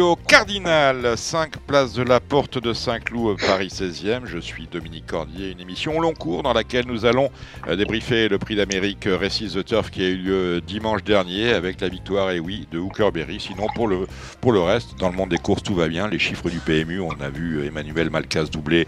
au Cardinal, 5 places de la Porte de Saint-Cloud, Paris 16e. Je suis Dominique Cordier, une émission long cours dans laquelle nous allons euh, débriefer le prix d'Amérique euh, Récise the Turf qui a eu lieu dimanche dernier avec la victoire, et oui, de Hookerberry. Sinon, pour le, pour le reste, dans le monde des courses, tout va bien. Les chiffres du PMU, on a vu Emmanuel Malcas doubler,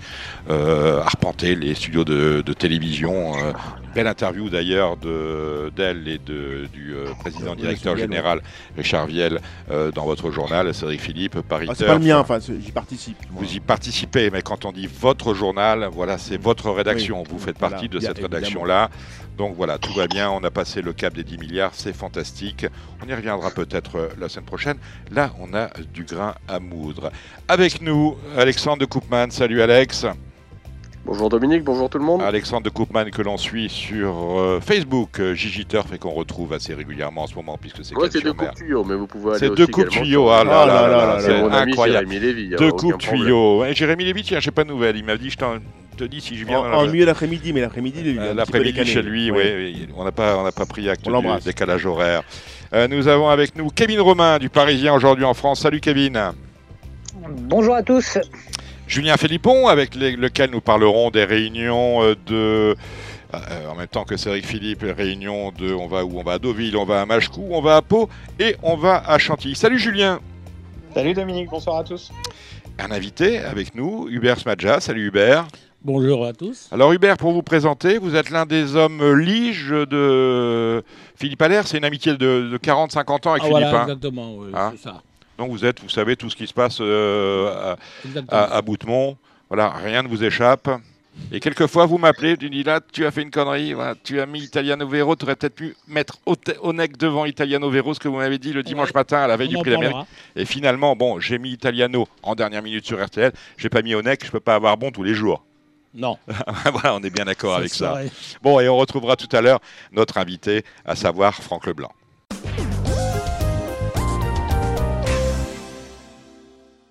euh, arpenter les studios de, télévision. Euh, belle interview d'ailleurs d'elle et de, du euh, président directeur général Richard Viel euh, dans votre journal, Cédric Philippe, Paris Ah, c'est pas le mien, enfin, j'y participe. Vous y participez, mais quand on dit votre journal, voilà, c'est votre rédaction. Oui, Vous faites voilà, partie de cette rédaction-là. Donc voilà, tout va bien. On a passé le cap des 10 milliards, c'est fantastique. On y reviendra peut-être euh, la semaine prochaine. Là, on a du grain à moudre. Avec nous, Alexandre de Koopman. Salut Alex. Bonjour Dominique, bonjour tout le monde. Alexandre de Koopman que l'on suit sur euh, Facebook, euh, Gigi Turf, et qu'on retrouve assez régulièrement en ce moment puisque c'est Ouais, c'est deux Cannes-sur-Mer. coups de tuyau, mais vous pouvez aller C'est deux coups de également tuyau. sur- Ah là là là c'est incroyable. Jérémy Lévy. a Deux aucun coups de problème. tuyau. Eh, Jérémy Lévy, tiens, j'ai pas de nouvelles. Il m'a dit, je t'en- te dis si je viens En, la- en mieux l'après-midi, mais l'après-midi, il Euh, L'après-midi chez lui, oui. On n'a pas, on n'a pas pris acte On du l'embrasse. décalage horaire. Euh, nous avons avec nous Kevin Romain du Parisien aujourd'hui en France. Salut Kevin. Bonjour à tous. Julien Philippon avec lequel nous parlerons des réunions euh, de. euh, en même temps que Cédric Philippe, les réunions de. On va où On va à Deauville, on va à Machecou, on va à Pau et on va à Chantilly. Salut Julien. Salut Dominique, bonsoir à tous. Un invité avec nous, Hubert Smadja. Salut Hubert. Bonjour à tous. Alors Hubert, pour vous présenter, vous êtes l'un des hommes liges de Philippe Allaire. C'est une amitié de, de 40-50 ans avec Ah, Philippe. voilà, hein. exactement, oui, Hein c'est ça. Donc vous êtes, vous savez tout ce qui se passe euh, à, à, à Boutemont. Voilà, rien ne vous échappe. Et quelquefois, vous m'appelez, tu dis là, tu as fait une connerie, voilà, tu as mis Italiano Vero, tu aurais peut-être pu mettre au, te- au nec devant Italiano Vero, ce que vous m'avez dit le dimanche Ouais. matin à la veille On du Prix d'Amérique. Et finalement, bon, j'ai mis Italiano en dernière minute sur RTL, j'ai pas mis au nec, je peux pas avoir bon tous les jours. Non. voilà, on est bien d'accord avec ça. Bon, et on retrouvera tout à l'heure notre invité, à savoir Franck Leblanc.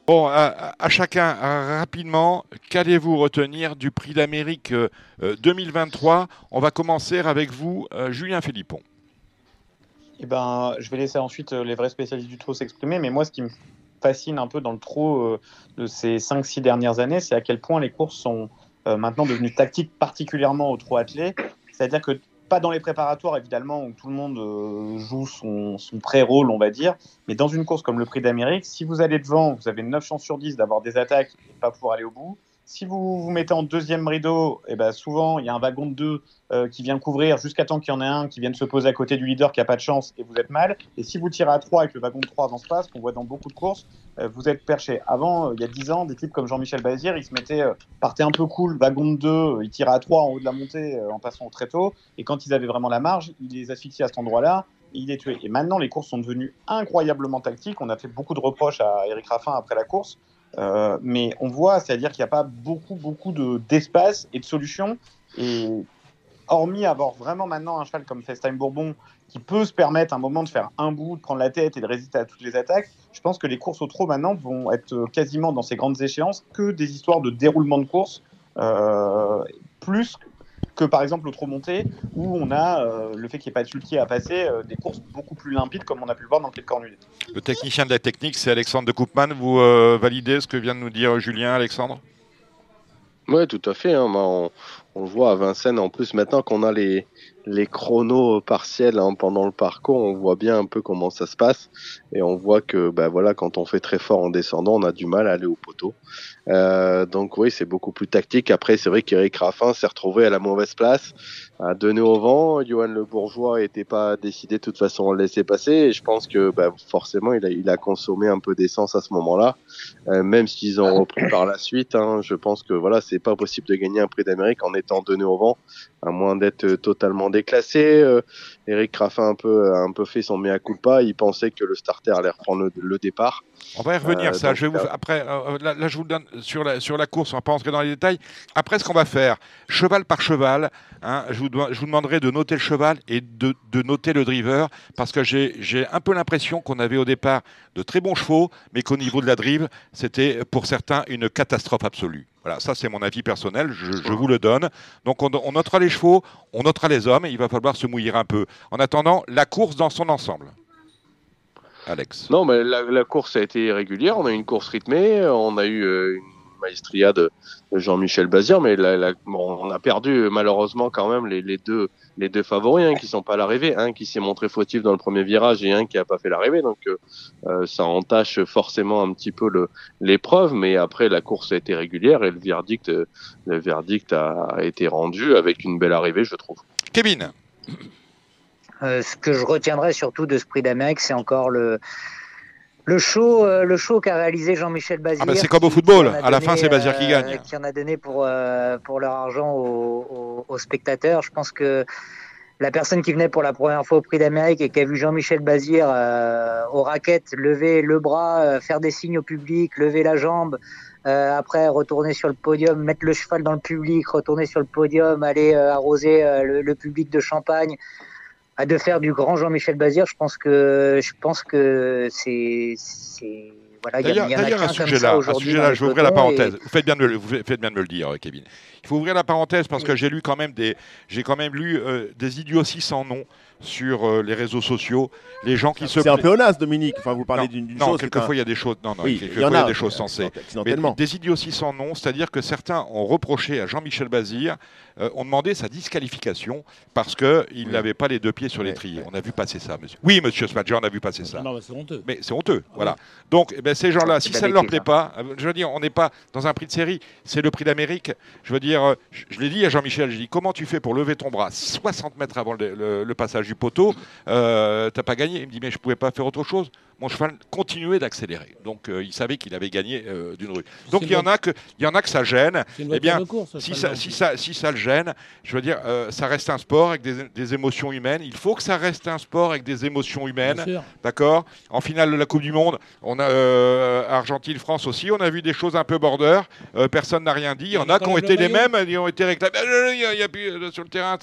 Bon, à, chacun, euh, rapidement, qu'allez-vous retenir du prix d'Amérique euh, euh, 2023 On va commencer avec vous, euh, Julien Philippon. Eh ben, je vais laisser ensuite euh, les vrais spécialistes du trot s'exprimer, mais moi, ce qui me fascine un peu dans le trot euh, de ces 5-6 dernières années, c'est à quel point les courses sont euh, maintenant devenues tactiques, particulièrement au trot attelé. C'est-à-dire que pas dans les préparatoires, évidemment, où tout le monde euh, joue son, son pré-rôle, on va dire, mais dans une course comme le Prix d'Amérique, si vous allez devant, vous avez 9 chances sur 10 d'avoir des attaques et pas pouvoir aller au bout. Si vous vous mettez en deuxième rideau, eh ben souvent il y a un wagon de deux euh, qui vient couvrir jusqu'à temps qu'il y en ait un qui vienne se poser à côté du leader qui a pas de chance et vous êtes mal. Et si vous tirez à 3 et que le wagon de 3 avance pas, ce qu'on voit dans beaucoup de courses, euh, vous êtes perché. Avant, euh, il y a 10 ans, des types comme Jean-Michel Bazir, ils se mettaient, partaient un peu cool, wagon de 2, euh, ils tiraient à 3 en haut de la montée en passant très tôt. Et quand ils avaient vraiment la marge, ils les asphyxiaient à cet endroit-là et ils les tuaient. Et maintenant, les courses sont devenues incroyablement tactiques. On a fait beaucoup de reproches à Eric Raffin après la course. Euh, mais on voit, c'est-à-dire qu'il n'y a pas beaucoup, beaucoup de- d'espace et de solutions. Et hormis avoir vraiment maintenant un cheval comme FaceTime Bourbon qui peut se permettre un moment de faire un bout, de prendre la tête et de résister à toutes les attaques, je pense que les courses au trot maintenant vont être quasiment dans ces grandes échéances que des histoires de déroulement de course, euh, plus que par exemple au trot monté où on a euh, le fait qu'il n'y ait pas de sulky à passer, euh, des courses beaucoup plus limpides comme on a pu le voir dans le Quai de Cornudet. Le technicien de la technique, c'est Alexandre de Koopman. Vous euh, validez ce que vient de nous dire Julien, Alexandre? Ouais, tout à fait. hein. Bah, on, on le voit à Vincennes. En plus, maintenant qu'on a les, les chronos partiels hein, pendant le parcours, on voit bien un peu comment ça se passe. Et on voit que bah, voilà, quand on fait très fort en descendant, on a du mal à aller au poteau. Euh, donc oui, c'est beaucoup plus tactique. Après, c'est vrai qu'Eric Raffin s'est retrouvé à la mauvaise place, à donner au vent. Johan Le Bourgeois n'était pas décidé de toute façon à le laisser passer. Et je pense que bah, forcément, il a, il a consommé un peu d'essence à ce moment-là. Euh, même s'ils ont repris par la suite, hein, je pense que voilà, c'est pas possible de gagner un prix d'Amérique en étant donné au vent, à moins d'être totalement déclassé. Euh, Eric Raffin un peu, a un peu fait son mea culpa. Il pensait que le starter allait reprendre le, le départ. On va y revenir, Euh, ça. Je vais vous... euh, Après, euh, là, là, je vous le donne sur la, sur la course, on va pas entrer dans les détails. Après, ce qu'on va faire, cheval par cheval, hein, je, vous, dois- je vous demanderai de noter le cheval et de, de noter le driver, parce que j'ai un peu l'impression qu'on avait au départ de très bons chevaux, mais qu'au niveau de la drive, c'était pour certains une catastrophe absolue. Voilà, ça c'est mon avis personnel, je, je vous le donne. Donc on, on notera les chevaux, on notera les hommes, et il va falloir se mouiller un peu. En attendant, la course dans son ensemble. Alex. Non, mais la, la course a été régulière. On a eu une course rythmée. On a eu euh, une maestria de, de Jean-Michel Bazir, mais la- la- bon, on a perdu malheureusement quand même les, les deux les deux favoris, un qui sont pas à l'arrivée, un qui s'est montré fautif dans le premier virage et un qui a pas fait l'arrivée. Donc euh, euh, ça entache forcément un petit peu le l'épreuve, mais après la course a été régulière et le verdict euh, le verdict a été rendu avec une belle arrivée, je trouve. Kevin. Euh, ce que je retiendrai surtout de ce prix d'Amérique, c'est encore le, le show, euh, le show qu'a réalisé Jean-Michel Bazir. Ah bah, c'est comme au football. À la fin, c'est Bazir qui gagne. Qui en a donné pour, euh, pour leur argent aux, aux- aux spectateurs. Je pense que la personne qui venait pour la première fois au prix d'Amérique et qui a vu Jean-Michel Bazir euh, aux raquettes lever le bras, euh, faire des signes au public, lever la jambe, euh, après retourner sur le podium, mettre le cheval dans le public, retourner sur le podium, aller euh, arroser euh, le, le public de champagne, à de faire du grand Jean-Michel Bazir, je pense que je pense que c'est c'est voilà, il y, a- D'ailleurs, a à comme ce sujet-là, je vais ouvrir la et- parenthèse. Vous faites bien de me, le- vous faites bien de me le dire, Kevin. Il faut ouvrir la parenthèse parce que j'ai lu quand même des, j'ai quand même lu euh, des idioties sans nom sur euh, les réseaux sociaux. Les gens qui se C'est un pla- pléonasme, Dominique. Enfin, vous parlez Non, d'une d'une non, chose. c'est quelquefois un- il y a des choses. Non, non, Oui, il y quelquefois en il y a a des choses sensées. Mais des idioties sans nom, c'est-à-dire que certains ont reproché à Jean-Michel Bazir, euh, ont demandé sa disqualification parce qu'il Oui. n'avait pas les deux pieds sur triers. ouais. On a vu passer ça, monsieur. Oui, monsieur Smadja, on a vu passer ça. Non, mais c'est honteux. Mais c'est honteux, voilà. Donc, eh ben, ces gens-là, si ça ne leur plaît pas, euh, je veux dire, on n'est pas dans un prix de série, c'est le prix d'Amérique. Je veux dire, euh, je, je l'ai dit à Jean-Michel, je dis comment tu fais pour lever ton bras 60 mètres avant le, le- le passage du poteau euh, T'as pas gagné Il me dit, mais je pouvais pas faire autre chose. Mon cheval continuait d'accélérer. Donc, euh, il savait qu'il avait gagné euh, d'une rue. Donc, il y, en a que, il y en a que ça gêne. Eh bien, course. Si ça, si, ça, si ça le gêne, je veux dire, euh, ça reste un sport avec des, des émotions humaines. Il faut que ça reste un sport avec des émotions humaines. D'accord? En finale de la Coupe du Monde, on a Argentine-France aussi, on a vu des choses un peu border. Personne n'a rien dit. Il y en a qui ont été les mêmes, ils ont été réclamés. Il y a- plus sur le terrain.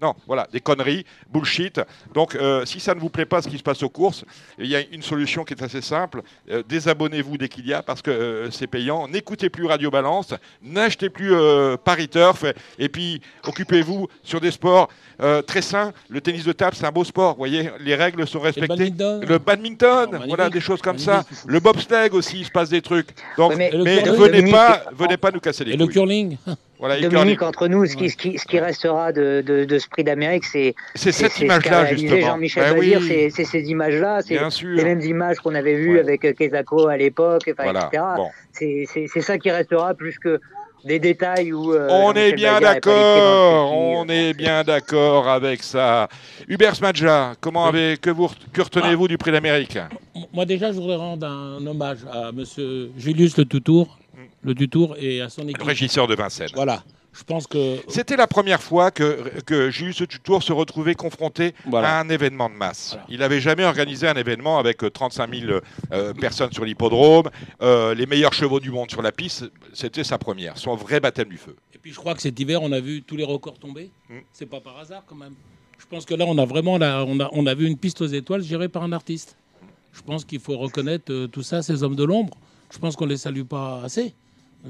Non, voilà, des conneries, bullshit. Donc, si ça ne vous plaît pas ce qui se passe aux courses, il y a une solution qui est assez simple. Euh, désabonnez-vous dès qu'il y a parce que euh, c'est payant. N'écoutez plus Radio Balance, n'achetez plus euh, Paris Turf et puis occupez-vous sur des sports euh, très sains. Le tennis de table, c'est un beau sport. Vous voyez, les règles sont Et le respectées. badminton. Le badminton, Oh, voilà des choses comme ça. Le bobsleigh aussi, il se passe des trucs. Donc, mais- le venez pas, venez pas nous casser les Et le couilles. curling. Voilà, Dominique, entre nous, ce qui, Ouais. ce qui, ce qui restera de, de, de ce prix d'Amérique, c'est cette ce image-là réalisé justement. Jean-Michel Ben oui, c'est- ces images-là, c'est les mêmes images qu'on avait vues Ouais. avec euh, Kezako à l'époque, enfin, Voilà. etc. Bon. C'est ça qui restera plus que des détails où. euh, On est bien d'accord, on est bien d'accord avec ça. Hubert Smadja, comment Oui. avez, que, vous, que retenez-vous du prix d'Amérique? Moi, déjà, je voudrais rendre un hommage à monsieur Julius Le Tutour, le Tutour et à son Le équipe. régisseur de Vincennes. Voilà. Je pense que. C'était la première fois que, que Julius Tutour se retrouvait confronté Voilà. à un événement de masse. Voilà. Il n'avait jamais organisé un événement avec euh, 35 000 euh, personnes sur l'hippodrome, euh, les meilleurs chevaux du monde sur la piste. C'était sa première, son vrai baptême du feu. Et puis, je crois que cet hiver, on a vu tous les records tomber. Mm. C'est pas par hasard, quand même. Je pense que là, on a vraiment la- on, a, on a vu une piste aux étoiles gérée par un artiste. Je pense qu'il faut reconnaître euh, tout ça, ces hommes de l'ombre. Je pense qu'on les salue pas assez.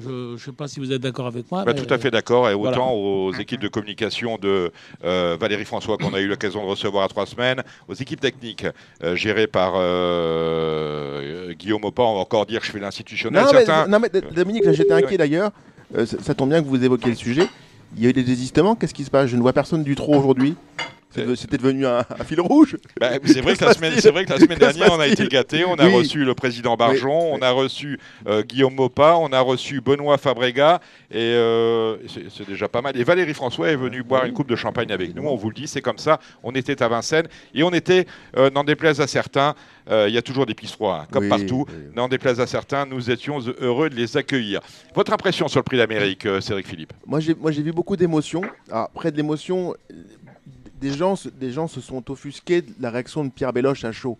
Je ne sais pas si vous êtes d'accord avec moi. Bah, mais- tout à fait d'accord, et autant voilà. aux équipes de communication de euh, Valérie François qu'on a eu l'occasion de recevoir à trois semaines, aux équipes techniques euh, gérées par euh, Guillaume Opan, on va encore dire que je fais l'institutionnel. Non, mais, Certains, non, mais Dominique, j'étais inquiet d'ailleurs. Euh, ça, ça tombe bien que vous évoquiez le sujet. Il y a eu des désistements. Qu'est-ce qui se passe? Je ne vois personne du trop aujourd'hui. C'était devenu un, un fil rouge. Bah, c'est vrai que la semaine, vrai que la dernière, on a été gâtés. On a Oui. reçu le président Barjon, Oui, on a reçu euh, Guillaume Mopa, on a reçu Benoît Fabrega, et euh, c'est déjà pas mal. Et Valérie François est venue boire une coupe de champagne avec nous. On vous le dit, c'est comme ça. On était à Vincennes et on était, euh, n'en déplaise à certains, euh, il y a toujours des pistes froides, hein, comme Oui, partout. N'en déplaise à certains, nous étions heureux de les accueillir. Votre impression sur le prix d'Amérique, Cédric Philippe? Moi, j'ai vu beaucoup d'émotions. Après de l'émotion, des, gens, se- sont offusqués de la réaction de Pierre Béloche à chaud.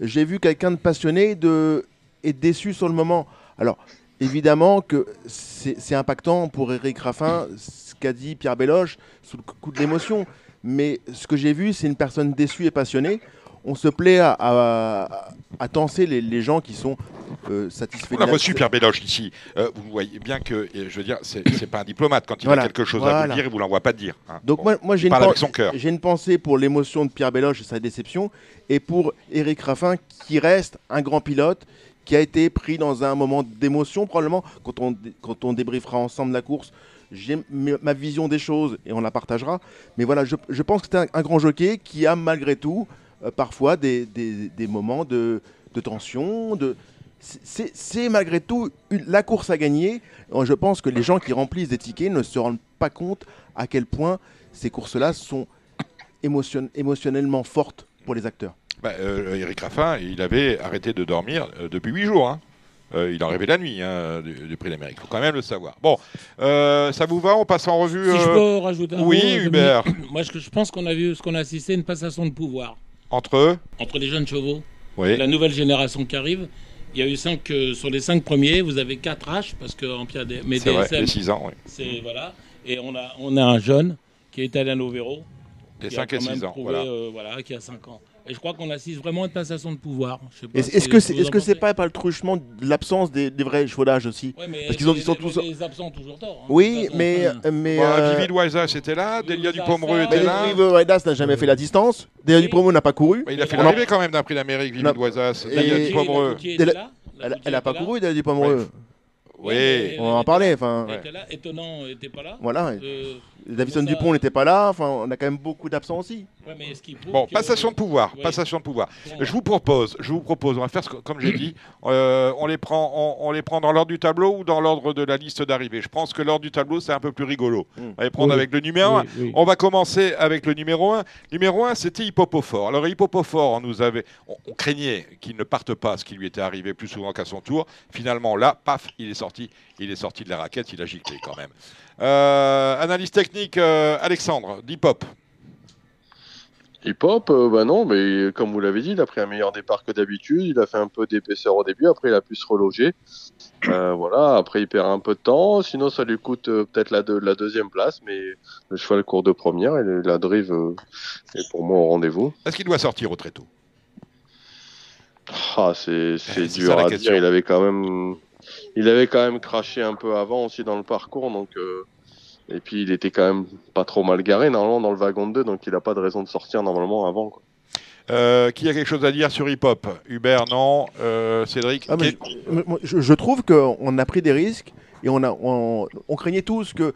J'ai vu quelqu'un de passionné de, et déçu sur le moment. Alors, évidemment que c'est c'est impactant pour Eric Raffin, ce qu'a dit Pierre Béloche, sous le coup de l'émotion. Mais ce que j'ai vu, c'est une personne déçue et passionnée. On se plaît à, à, à tenser les, les gens qui sont euh, satisfaits. On a reçu Pierre Béloche ici. Euh, vous voyez bien que, je veux dire, c'est pas un diplomate. Quand il Voilà. a quelque chose à vous dire, il vous l'envoie pas dire. hein. Donc Bon, moi, moi j'ai une, pensée pour l'émotion de Pierre Béloche et sa déception, et pour Eric Raffin qui reste un grand pilote, qui a été pris dans un moment d'émotion probablement, quand on, quand on débriefera ensemble la course. J'ai ma vision des choses et on la partagera. Mais voilà, je, je pense que c'est un, un grand jockey qui a malgré tout parfois des, des- des moments de, de tension. De... c'est- malgré tout une- la course à gagner. Euh, Je pense que les gens qui remplissent des tickets ne se rendent pas compte à quel point ces courses-là sont émotion- émotionnellement fortes pour les acteurs. Bah, euh, Eric Raffin, il avait arrêté de dormir euh, depuis huit jours. hein. Euh, il en rêvait la nuit hein, du, du prix d'Amérique. Il faut quand même le savoir. Bon, euh, ça vous va On passe en revue. Si je euh, peux rajouter un oui. Hubert. Moi, je, je pense qu'on a vu ce qu'on a assisté à une passation de pouvoir Entre eux entre les jeunes chevaux Oui. la nouvelle génération qui arrive. Il y a eu cinq euh, sur les cinq premiers, vous avez quatre H parce que en Pierre des mais C'est vrai, DSM, les 6 ans. Oui. c'est voilà. Et on a on a un jeune qui est Alain Lovero, Les qui a 5 et 6 ans. prouvé, Voilà. euh, voilà, qui a 5 ans. Et je crois qu'on assiste vraiment à une passation de pouvoir. Est-ce que ce c'est que c'est pas, pas le truchement de l'absence des, des vrais chevaudages aussi Ouais, mais parce qu'ils ont- ils sont tous- Les absents ont toujours tort. hein, Oui, mais Enfin, mais Bah, euh, Vivi Loiza, c'était là. Delia Dupomereux était là. River Redas n'a jamais fait la distance. Oui. Dupromo n'a pas couru. Mais il a fait On en- l'arrivée quand même d'un prix d'Amérique, Vivi. Et- Delia Dupomereux. Elle- était là, la Elle, Coutier elle a pas couru, Dalia Dupomereux. Oui. On va en parler. Enfin, Elle était là, étonnant, était pas là. voilà. Euh, Davison Dupont n'était pas là. Enfin, on a quand même beaucoup d'absents aussi. ouais, mais Bon, passation de pouvoir, Oui. passation de pouvoir. Je vous propose, je vous propose, on va faire ce que- comme j'ai dit, euh, on les prend, on, on les prend dans l'ordre du tableau ou dans l'ordre de la liste d'arrivée. Je pense que l'ordre du tableau c'est un peu plus rigolo. Mm. On va les prendre Oui. avec le numéro 1. Oui, oui. On va commencer avec le numéro 1. Numéro 1, c'était Hippopophore. Alors Hippopophore, on nous avait, on, on craignait qu'il ne parte pas, ce qui lui était arrivé plus souvent qu'à son tour. Finalement, là, paf, il est sorti, il est sorti de la raquette, il a giclé quand même. Euh, analyse technique, euh, Alexandre, d'Hip-Hop. Hip-hop, euh, bah non, mais comme vous l'avez dit, il a pris un meilleur départ que d'habitude. Il a fait un peu d'épaisseur au début, après il a pu se reloger. Voilà, après il perd un peu de temps. Sinon, ça lui coûte peut-être la, deux- la deuxième place, mais le cheval court de première et la drive est pour moi au rendez-vous. Est-ce qu'il doit sortir au très tôt? Ah, c'est dur à dire. Il avait quand même, il avait quand même craché un peu avant aussi dans le parcours, donc. euh, et puis il était quand même pas trop mal garé normalement dans le wagon de 2, donc il a pas de raison de sortir normalement avant. Quoi. Euh, qui a quelque chose à dire sur hip-hop? Hubert, non. Euh, Cédric Ah, Qui- je, moi, je- je trouve qu'on a pris des risques et on, a, on, on craignait tous que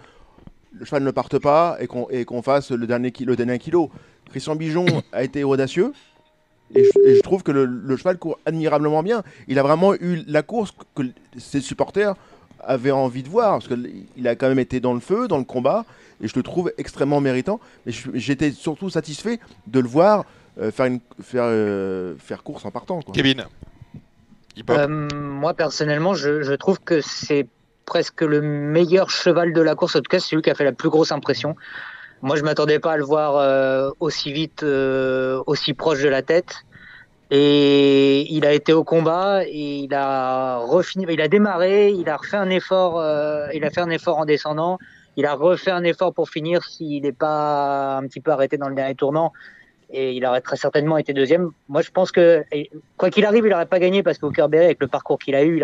le cheval ne parte pas et qu'on fasse le dernier, le dernier kilo. Christian Bijon a été audacieux et je, et je trouve que le, le cheval court admirablement bien. Il a vraiment eu la course que ses supporters avaient envie de voir parce qu'il a quand même été dans le feu, dans le combat et je le trouve extrêmement méritant. Mais j'étais surtout satisfait de le voir euh, faire, une, faire, euh, faire course en partant. quoi. Kevin Euh, moi, personnellement, je, je trouve que c'est presque le meilleur cheval de la course. En tout cas, c'est celui qui a fait la plus grosse impression. Moi, je m'attendais pas à le voir euh, aussi vite, euh, aussi proche de la tête. Et il a été au combat et il a refini, il a démarré, il a refait un effort, euh, il a fait un effort en descendant, il a refait un effort pour finir s'il n'est pas un petit peu arrêté dans le dernier tournant et il aurait très certainement été deuxième. Moi, je pense que quoi qu'il arrive, il n'aurait pas gagné parce qu'au Berry, avec le parcours qu'il a eu,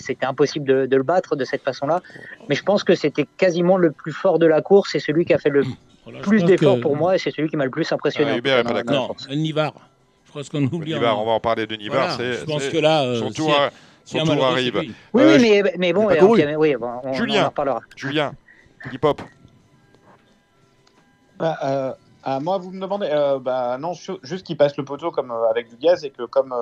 c'était impossible de, de le battre de cette façon-là. Mais je pense que c'était quasiment le plus fort de la course et celui qui a fait le Voilà, plus d'efforts que- pour moi et c'est celui qui m'a le plus impressionné. Ah, Hubert tout cas, est pas la Non, Nivar. Je crois qu'on oublie. Nivar, on va en parler de Nivar. Voilà, je pense que là, euh, son tour, son tour malheureux, arrive. Oui, Euh, oui, mais, mais bon, mais oui, bon, on, Julien. on en reparlera. Julien, hip-hop. Bah, euh, ah, moi, vous me demandez, euh, bah non, ju- juste qu'il passe le poteau comme euh, avec du gaz et que comme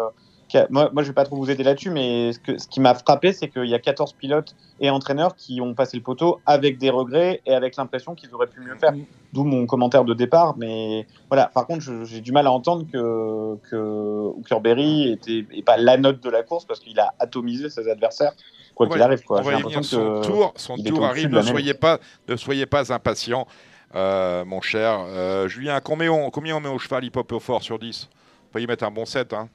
moi, moi, je vais pas trop vous aider là-dessus, mais ce, que, ce qui m'a frappé, c'est qu'il y a 14 pilotes et entraîneurs qui ont passé le poteau avec des regrets et avec l'impression qu'ils auraient pu mieux faire. D'où mon commentaire de départ, mais voilà. Par contre, j'ai du mal à entendre que que Hookerberry était pas la note de la course parce qu'il a atomisé ses adversaires quoi qu'il arrive. Quoi. J'ai l'impression. Son que tour, son tour arrive. Ne soyez pas, ne soyez pas impatients. euh, mon cher euh, Julien. Combien on, combien on met au cheval hip-hop au fort sur 10 On peut y mettre un bon 7. Hein.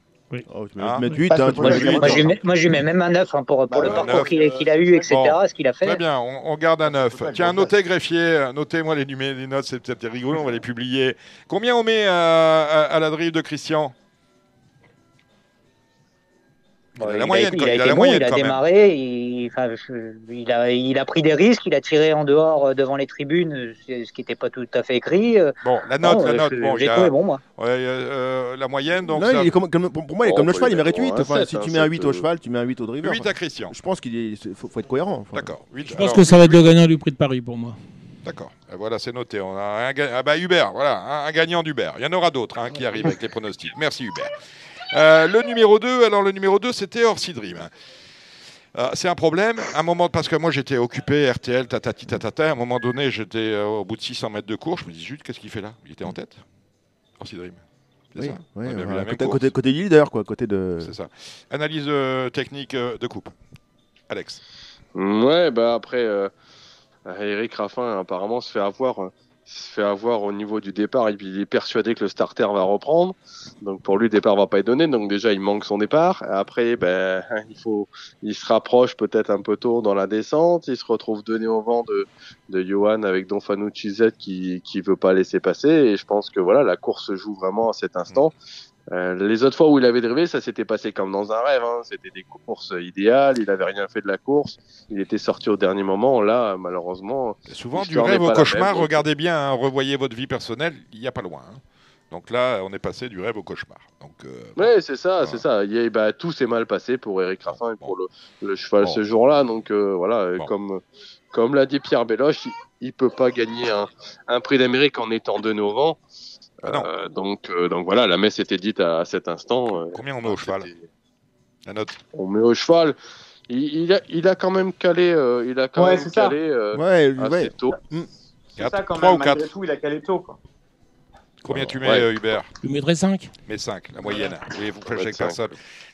Oh, tu Hein mets 8, Parce hein, que tu moi, je, huit, moi, je lui mets, moi, je lui mets même un 9 hein, pour, pour Bah, le parcours qu'il qu'il a eu, etc. Bon. Ce qu'il a fait. Très bien, on, on garde un 9. Tiens, notez greffier, notez-moi les, numé- les notes, c'est peut-être rigolo, on va les publier. Combien on met à, à- à la drive de Christian? Il a Bon, la moyenne, il a, il a été la bon, moyenne il a quand même. démarré, il, enfin, je- il, a, il a pris des risques, il a tiré en dehors euh, devant les tribunes, ce qui n'était pas tout à fait écrit. euh, Bon, la note, non, la euh, note, je- bon, j'ai a trouvé bon, moi. ouais, euh, la moyenne, donc Non, ça, il est comme- comme- pour moi, il est Oh, comme le faut cheval, il mérite mettre 8. un Enfin, sept, si un tu mets un sept, 8 au cheval, tu mets un 8 au driver. 8 à Christian. Je pense qu'il faut, faut être cohérent. enfin. D'accord. Je pense Alors, que ça va être le gagnant du prix de Paris pour moi. D'accord. Voilà, c'est noté. On a un, ga- ah bah Hubert, voilà, un, un gagnant d'Hubert. Il y en aura d'autres hein, qui arrivent avec les pronostics. Merci Hubert. Euh, le numéro 2, alors le numéro 2, c'était Orsi Dream. Euh, c'est un problème, un moment, parce que moi j'étais occupé, RTL, tatati tatata, à un moment donné j'étais euh, au bout de 600 mètres de course, je me dis, zut, qu'est-ce qu'il fait là? Il était en tête? Orsi Dream. C'est Oui, ça oui, On a la côté, côté, côté leader, quoi, côté de. C'est ça. Analyse euh, technique euh, de coupe. Alex. Ouais, bah après, euh, Eric Raffin apparemment se fait avoir, euh, se fait avoir au niveau du départ. Et il est persuadé que le starter va reprendre. Donc pour lui, le départ va pas être donné. Donc déjà, il manque son départ. Après, ben, il faut, il se rapproche peut-être un peu tôt dans la descente. Il se retrouve donné au vent de, de Johan avec Don Fanucci Z qui, qui veut pas laisser passer. Et je pense que voilà, la course se joue vraiment à cet instant. Euh, les autres fois où il avait drivé, ça s'était passé comme dans un rêve. Hein. C'était des courses idéales. Il avait rien fait de la course. Il était sorti au dernier moment. Là, malheureusement, Souvent, du rêve au cauchemar, même, regardez bien, hein, revoyez votre vie personnelle, il n'y a pas loin. hein. Donc là, on est passé du rêve au cauchemar. Donc, euh, Ouais, c'est ça, Voilà. c'est ça. Il y a- bah, tout s'est mal passé pour Eric Raffin et pour le, le cheval Bon. ce jour-là. Donc euh, voilà, Bon. comme, comme l'a dit Pierre Belloche, il, il peut pas gagner un, un prix d'Amérique en étant de au vent. Ah non. Euh, donc, euh, donc voilà, la messe était dite à, cet instant. euh, combien on met au cheval La note On met au cheval. Il, il a, il a quand même calé, euh, il a quand Ouais, même c'est calé euh, Ouais, assez ouais. tôt. C'est Quatre- ça quand trois même, ou quatre malgré tout, il a calé tôt. Quoi. Combien tu mets, Ouais. euh, Hubert Je lui mettrais 5. Mais 5, la moyenne. Oui, vous cinq. personne.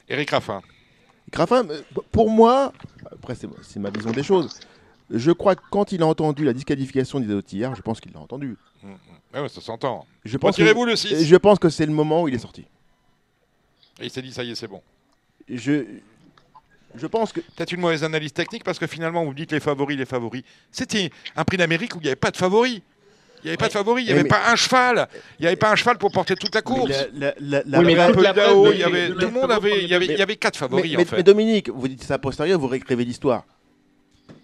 Eric Raffin. Graffin, euh, pour moi, après c'est c'est ma vision des choses, je crois que quand il a entendu la disqualification d'Isotier, je pense qu'il l'a entendu. Mm, mm. Ouais, ouais, ça s'entend. Je pense que, Retirez-vous le 6. je pense que c'est le moment où il est sorti. Et il s'est dit, ça y est, c'est bon. Je, je pense que Peut-être une mauvaise analyse technique parce que finalement, vous me dites les favoris, les favoris. C'était un prix d'Amérique où il n'y avait pas de favoris. Il n'y avait pas de favoris, il n'y Mais- avait pas un cheval. Il n'y avait pas un cheval pour porter toute la course. la- la- la- Il y avait un toute peu la d'Idaho, presse il y de- avait tout le monde avait, il y avait, mais- il y avait quatre favoris mais- en mais fait. Dominique, vous dites ça a posteriori, vous réécrivez l'histoire.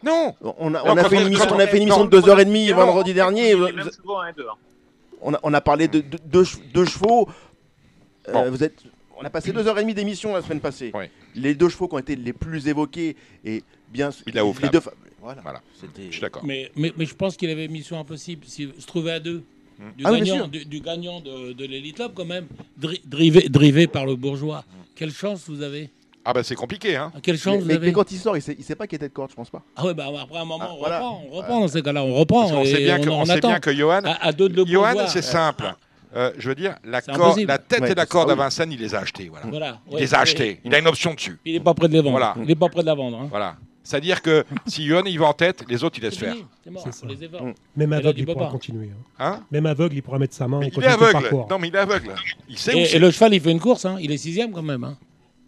Non, On a, on Non, a quand fait une émission, on a fait une non, émission de 2h30 Non, vendredi dernier. on deux, hein. A, on a parlé de, de- de che- de chevaux. Euh, Bon. vous êtes, on a passé 2h30 d'émission la semaine passée. Les deux chevaux qui ont été les plus évoqués et bien Idaho les deux Voilà. Voilà. Je suis d'accord. Mais, mais, mais je pense qu'il avait mission impossible. S'il se trouvait à deux. Hmm. Du, Ah gagnant, sûr. du, du gagnant de, de l'Elite Club, quand même, dri- drivé, drivé par le bourgeois. Quelle chance vous avez Ah bah c'est compliqué, hein. Ah, Quelle chance Mais, vous mais- avez mais quand il sort, il sait, il sait pas qu'il était de corde, je pense pas. Ah ouais, bah après un moment, Ah, on voilà. reprend, on reprend dans ces cas-là, on reprend. Parce et sait bien on, que, on on sait attend. bien que Johan, À, à deux de Johan, c'est simple. Euh, je veux dire, la, corde, la tête Ouais, et la c'est- corde ah à oui. Vincennes, il les a achetés. Voilà. Voilà. Il ouais, les a achetés. Il a une option dessus. Il n'est pas prêt de les vendre. Voilà. Il n'est pas prêt de la vendre. hein. Voilà. C'est-à-dire que si Johan il va en tête, les autres il laisse C'est faire. mort, ça. les. Mm. Même aveugle, il pourra pas. continuer. hein. Hein Même aveugle, il pourra mettre sa main Mais et il est aveugle. Non, mais il est aveugle. Il sait où Et, c'est. et le cheval, il fait une course. Hein. Il est sixième quand même.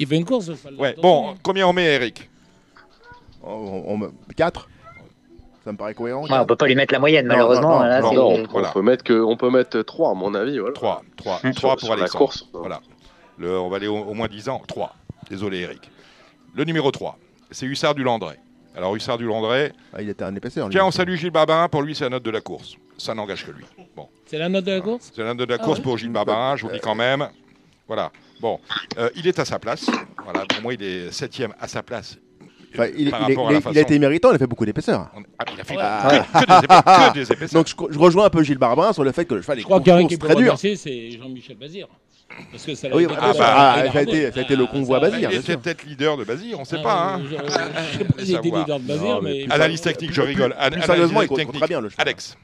Hein. Il fait une course. Ouais. Bon, hein. combien on met, Eric On, on, me- quatre Ça me paraît cohérent. Ouais, on peut pas lui mettre la moyenne, Non, malheureusement. non, là, non, c'est- Non, on, Voilà. on peut mettre que, on peut mettre 3 à mon avis. Voilà. 3. 3. Hum. 3 Sur- pour sur la Alexandre. course. Voilà. Le, on va aller au, au moins 10 ans. 3. Désolé, Eric. Le numéro 3, c'est Hussard du Landré. Alors, Hussard du Landré, Ah, il était un épaisseur. tiens, on salue Gilles Barbarin. Pour lui, c'est la note de la course. Ça n'engage que lui. Bon. C'est la note de la course? C'est la note de la Ah course ouais pour Gilles Barbarin, je vous le dis quand même. Voilà. Bon, Euh, il est à sa place. Voilà, pour moi, il est septième à sa place. Enfin, il, par il- il- rapport à la il façon- a été méritant, il a fait beaucoup d'épaisseur. On- ah, il a fait Ah. que, que des épais- que des épaisseurs. Donc je, je rejoins un peu Gilles Barbin sur le fait que le cheval est Je crois a qui peut très dur. remercier, c'est Jean-Michel Bazir. Parce que ça l'a Oui, été ah, bah, ça, ah, il ça a été- Arnaud. ça a été le Ah, convoi Bazir, il était peut-être leader de Basir, on ne sait Ah, pas. hein. je- je- je sais pas s'il était leader de Bazir, Non, mais Analyse technique, je rigole. An- plus analyse sérieusement, il compte technique. très bien, le cheval. Alex,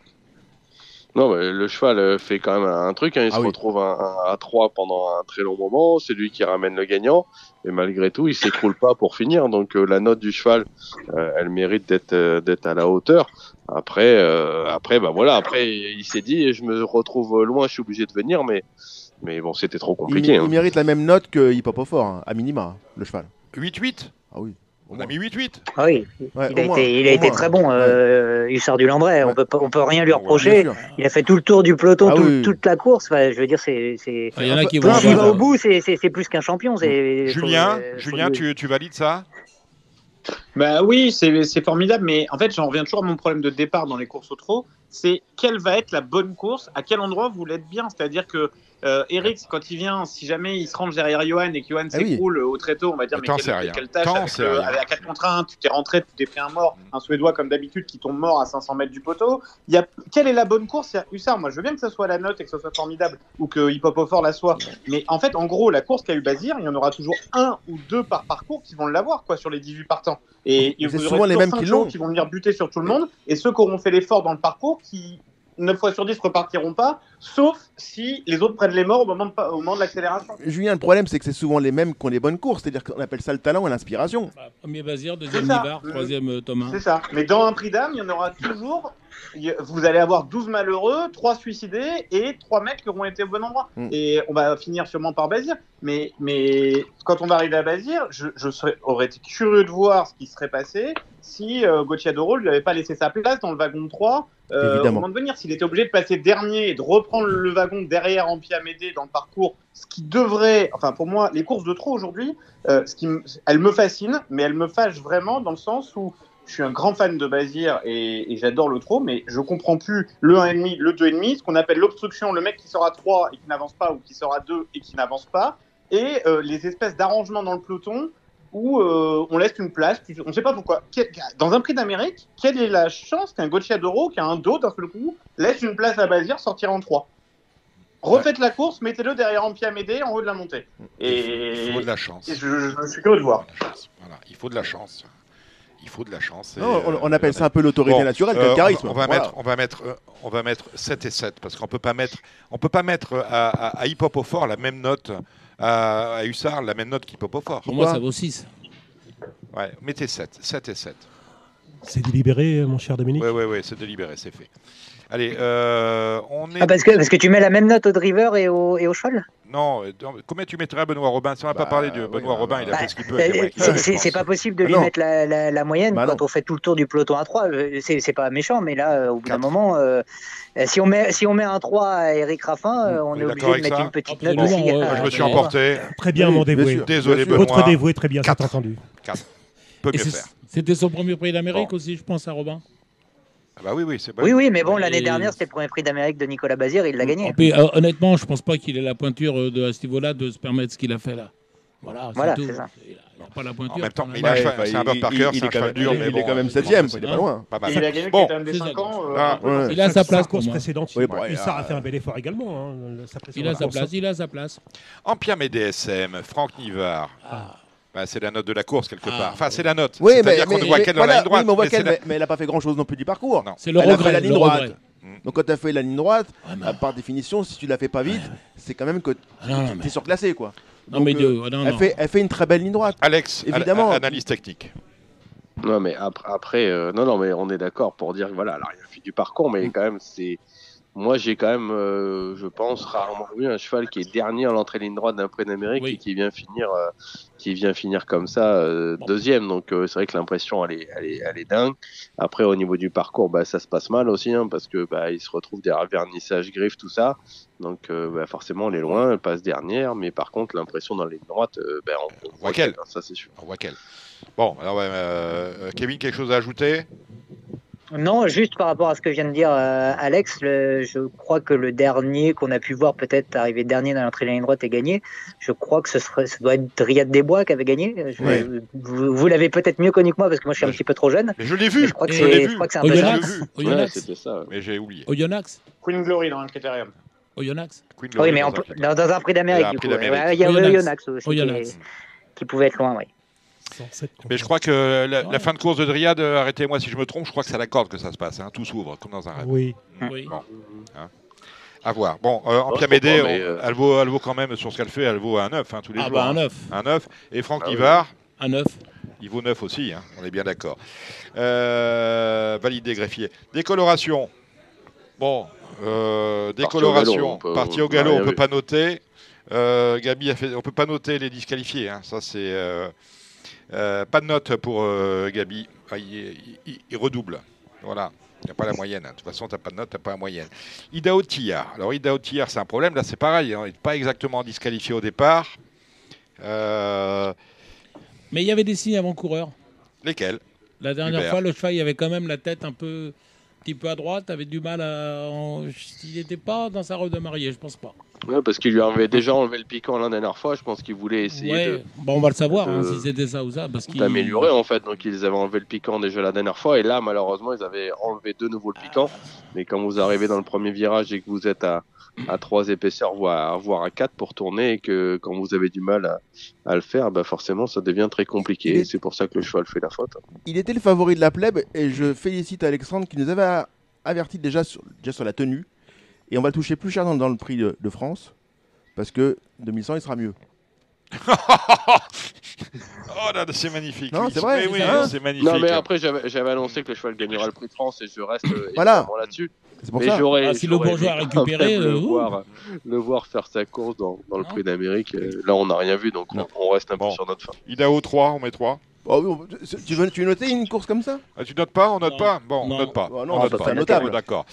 Non, mais le cheval euh, fait quand même un truc. hein. Il Ah se oui. retrouve un- un- à 3 pendant un très long moment. C'est lui qui ramène le gagnant. Et malgré tout, il s'écroule pas pour finir. Donc euh, la note du cheval, euh, elle mérite d'être euh, d'être à la hauteur. Après, euh, après, bah voilà. Après, il s'est dit, je me retrouve loin, je suis obligé de venir. Mais, mais bon, c'était trop compliqué. il hein. mérite la même note que Hip Hop au fort, hein, à minima, le cheval. 8-8 Ah oui. On a mis 8-8 Ah oui, Ouais, il a moins, été, il a au été moins. très bon. Euh, Il sort du Landrais, on Ouais. peut on peut rien lui Ouais, reprocher. Il a fait tout le tour du peloton, Ah tout- oui. toute la course. Enfin, je veux dire, c'est. c'est- Il y en a qui vont. Quand il va au bout, c'est c'est- c'est plus qu'un champion. faut- Julien, euh, faut Julien tu, tu valides ça? Bah oui, c'est formidable, mais en fait, j'en reviens toujours à mon problème de départ dans les courses au trot. C'est quelle va être la bonne course À quel endroit vous l'êtes bien C'est-à-dire que euh, Eric, quand il vient, si jamais il se range derrière Johan et que Johan Ah oui. s'écroule au tréteau, on va dire Mais mais quelle, quelle tâche avec, le- rien. avec 4 contre 1, tu t'es rentré, tu t'es pris un mort, un Suédois comme d'habitude qui tombe mort à 500 mètres du poteau. Il y a, quelle est la bonne course? Hussard, moi je veux bien que ce soit la note et que ce soit formidable ou que Hip Hop au fort la soit. Mais en fait, en gros, la course qu'a eu Bazir, il y en aura toujours un ou deux par parcours qui vont l'avoir quoi sur les 18 partants. Et Mais vous souvent les mêmes qui l'ont. qui vont venir buter sur tout le monde et ceux qui auront fait l'effort dans le parcours qui 9 fois sur 10 repartiront pas, sauf si les autres prennent les morts au moment de, au moment de l'accélération. Julien, le problème, c'est que c'est souvent les mêmes qui ont les bonnes courses. C'est-à-dire qu'on appelle ça le talent et l'inspiration. Bah, Premier Bazir, deuxième. Nivard, troisième euh, Thomas. C'est ça. Mais dans un prix d'âme, il y en aura toujours. Vous allez avoir 12 malheureux, 3 suicidés et 3 mecs qui auront été au bon endroit. Mm. Et on va finir sûrement par Bazir. Mais, mais quand on va arriver à Bazir, je, je serais, aurais été curieux de voir ce qui serait passé si euh, Gauthier Doro lui avait pas laissé sa place dans le wagon de 3 euh, au moment de venir. S'il était obligé de passer dernier et de reprendre le wagon derrière en Amédée dans le parcours, ce qui devrait, enfin pour moi, les courses de trop aujourd'hui, euh, ce qui, elles me fascinent, mais elles me fâchent vraiment dans le sens où je suis un grand fan de Bazir et, j'adore le trot, mais je comprends plus le 1,5, le 2,5, ce qu'on appelle l'obstruction, le mec qui à 3 et qui n'avance pas, ou qui à 2 et qui n'avance pas, et euh, les espèces d'arrangements dans le peloton où euh, on laisse une place, on ne sait pas pourquoi. Dans un prix d'Amérique, quelle est la chance qu'un Gocciadoro, qui a un dos d'un seul coup, laisse une place à Bazir sortir en 3 Refaites la course, mettez-le derrière Amédée en haut de la montée. Et, Il faut de la chance. je, je suis curieux de voir. Voilà, il faut de la chance. Il faut de la chance. et, Non, on, euh, on appelle ça un peu l'autorité Bon, naturelle, euh, le charisme. On va, Voilà. mettre, on va mettre, euh, on va mettre 7 et 7 parce qu'on peut pas mettre, on peut pas mettre à, à, à Hip Hop au fort la même note, à, à Hussard la même note qu'Hip Hop au fort. Pour moi, ça vaut 6. Ouais, mettez 7, 7 et 7. C'est délibéré, mon cher Dominique Ouais, ouais, ouais, c'est délibéré, c'est fait. Allez, euh, on est. Ah, parce, que, parce que tu mets la même note au driver et au, et au cheval Non, euh, combien tu mettrais à Benoît Robin? Si on n'a pas Bah, parlé de oui, Benoît bah, Robin, il a bah, fait ce qu'il peut. qu'il c'est- pas possible de lui non. mettre la, la- la moyenne Bah quand non. on fait tout le tour du peloton à 3. Euh, C'est c'est pas méchant, mais là, au bout d'un moment, euh, si, on met, si on met un 3 à Eric Raffin, euh, on On est est obligé de mettre ça une petite note aussi. ouais, à- Je me suis emporté. Très bien, Oui, mon bien dévoué. sûr. Désolé, Bien sûr. Votre Benoît. dévoué, très bien, c'est entendu. Peut Et mieux faire. C'était son premier prix d'Amérique Bon. aussi, je pense, à Robin. Ah bah oui, oui, c'est pas. Oui, oui, mais bon, Et- l'année dernière, c'était le premier prix d'Amérique de Nicolas Bazir, il l'a gagné. Puis, euh, honnêtement, je pense pas qu'il ait la pointure euh, de, à ce niveau-là de se permettre ce qu'il a fait là. Voilà, Voilà, tout. c'est ça. Il a- il a pas la pointure. En même temps, quand mais même. il a un Ouais, c'est un il- Bob Parker, il- c'est il un est quand cheval même- dur, il mais est bon, quand même euh, septième, bon, il est pas loin. Pas mal. Il a gagné Bon. bon. des C'est 5 ça, ans. euh, Ah, ouais. Il a sa place. course précédente. Oui, bon, Hussard ah, a fait un bel effort également. hein, Il a sa place, il a sa place. Ampiam et DSM, Franck Nivard. Ah. Bah, c'est la note de la course quelque Ah. part. Enfin, c'est la note. Oui, mais, C'est-à-dire qu'on ne voit qu'elle dans la ligne droite. oui, mais on voit mais la- mais, mais elle n'a pas fait grand chose non plus du parcours. Non. C'est le Elle a fait regret. la ligne droite. regret. Donc quand tu as fait la ligne droite, euh, par définition, si tu la fais pas vite, c'est quand même que Ah, non, non, tu mais- es surclassé quoi. Non, mais Donc, non, elle, non. fait, elle fait une très belle ligne droite. Alex, Évidemment. analyse technique. Non, mais après, après euh, non, non, mais on est d'accord pour dire que voilà, elle a rien fait du parcours, mais quand même, c'est. Moi, j'ai quand même, euh, je pense, rarement vu un cheval qui est dernier à l'entrée ligne droite d'un prix d'Amérique Oui. et qui vient finir, euh, qui vient finir comme ça euh, Bon. deuxième. Donc, euh, c'est vrai que l'impression, elle est, elle est, elle est dingue. Après, au niveau du parcours, bah, ça se passe mal aussi, hein, parce que bah, il se retrouve derrière vernissage, griffe, tout ça. Donc, euh, bah, forcément, elle est loin, elle passe dernière, mais par contre, l'impression dans la ligne droite, euh, bah, on, on voit qu'elle. hein, ça c'est sûr. On voit qu'elle. Bon, alors, euh, Kevin, quelque chose à ajouter? Non, juste par rapport à ce que vient de dire euh, Alex, le- je crois que le dernier qu'on a pu voir peut-être arriver dernier dans l'entrée de la ligne droite et gagner, je crois que ce, serait, ce doit être Riyad Desbois qui avait gagné. Je- Ouais. Vous, vous l'avez peut-être mieux connu que moi parce que moi je suis un petit peu trop jeune. Mais je l'ai vu. je crois que c'est un peu ça. Oyonnax. Je l'ai vu. Ouais, Oyonnax. c'était ça. Mais j'ai oublié. Oyonnax. Queen Glory dans le critérium. Oyonnax. Queen Oui, Glory mais dans on un peut- critère. dans, dans un prix d'Amérique du coup. Il y a Oyonnax. Oyonnax aussi qui, Oyonnax. qui pouvait être loin, oui. 107 contre Mais je crois que la, fin de course de Dryade, euh, arrêtez-moi si je me trompe, je crois que c'est à la corde que ça se passe. hein, Tout s'ouvre, comme dans un rêve. Oui. Oui. Bon. À voir. Bon, euh, en comprends, mais, on- euh, elle, vaut, elle vaut quand même, sur ce qu'elle fait, elle vaut un 9 hein, tous les Ah jours. bah un hein. 9. Un 9. Et Franck Ah oui. Nivard, Un 9. il vaut 9 aussi, hein, on est bien d'accord. Euh, validé, greffier. Décoloration. Bon, euh, Parti au décoloration. galop, on peut- Parti au on galop, on peut vu. pas noter. Euh, Gabi a fait, on peut pas noter les disqualifiés. hein, Ça, c'est. Euh, pas de note pour euh, Gabi. Ah, il, il- il redouble. Voilà. Il n'y a pas la moyenne. hein. De toute façon, tu n'as pas de note, tu n'as pas la moyenne. Idao Tillard. Alors, Idao Tillard, c'est un problème. Là, c'est pareil. hein. Il n'est pas exactement disqualifié au départ. Euh, Mais il y avait des signes avant-coureurs. lesquels? La dernière Hubert. fois, le cheval, il avait quand même la tête un peu, un petit peu à droite, avait du mal à. Il n'était pas dans sa robe de mariée, je pense pas. Ouais, parce qu'il lui avait déjà enlevé le piquant la dernière fois. Je pense qu'il voulait essayer Ouais. de- Bon, on va le savoir de- hein, si c'était ça ou ça, parce qu'il. d'améliorer en fait. Donc ils avaient enlevé le piquant déjà la dernière fois et là malheureusement ils avaient enlevé de nouveau le piquant. Mais quand vous arrivez dans le premier virage et que vous êtes à, à 3 épaisseurs voire, voire à 4 pour tourner et que quand vous avez du mal à, à le faire, bah forcément ça devient très compliqué. Il est- Et C'est pour ça que le cheval fait la faute. Il était le favori de la plèbe et je félicite Alexandre qui nous avait averti déjà sur, déjà sur la tenue. Et on va le toucher plus cher dans, dans le prix de, de France parce que 2100 il sera mieux. Oh là, c'est magnifique. Non, oui, c'est vrai, oui, c'est oui, ça. c'est magnifique. Non mais après j'avais j'avais annoncé que le cheval gagnerait le prix de France et je reste euh, Voilà. là-dessus. C'est pour Mais ça. j'aurais Ah, si le bourgeois a récupéré, le, euh, voir, le voir faire sa course dans, dans le prix d'Amérique. Euh, Là on n'a rien vu donc on, reste un Bon. peu sur notre fin. Idao 3, on met 3. Oh on- tu, veux, tu veux noter une course comme ça Ah, tu notes pas On note Non. pas Bon, on Non. note pas. Oh non, on bah, note c'est pas. notable. D'accord.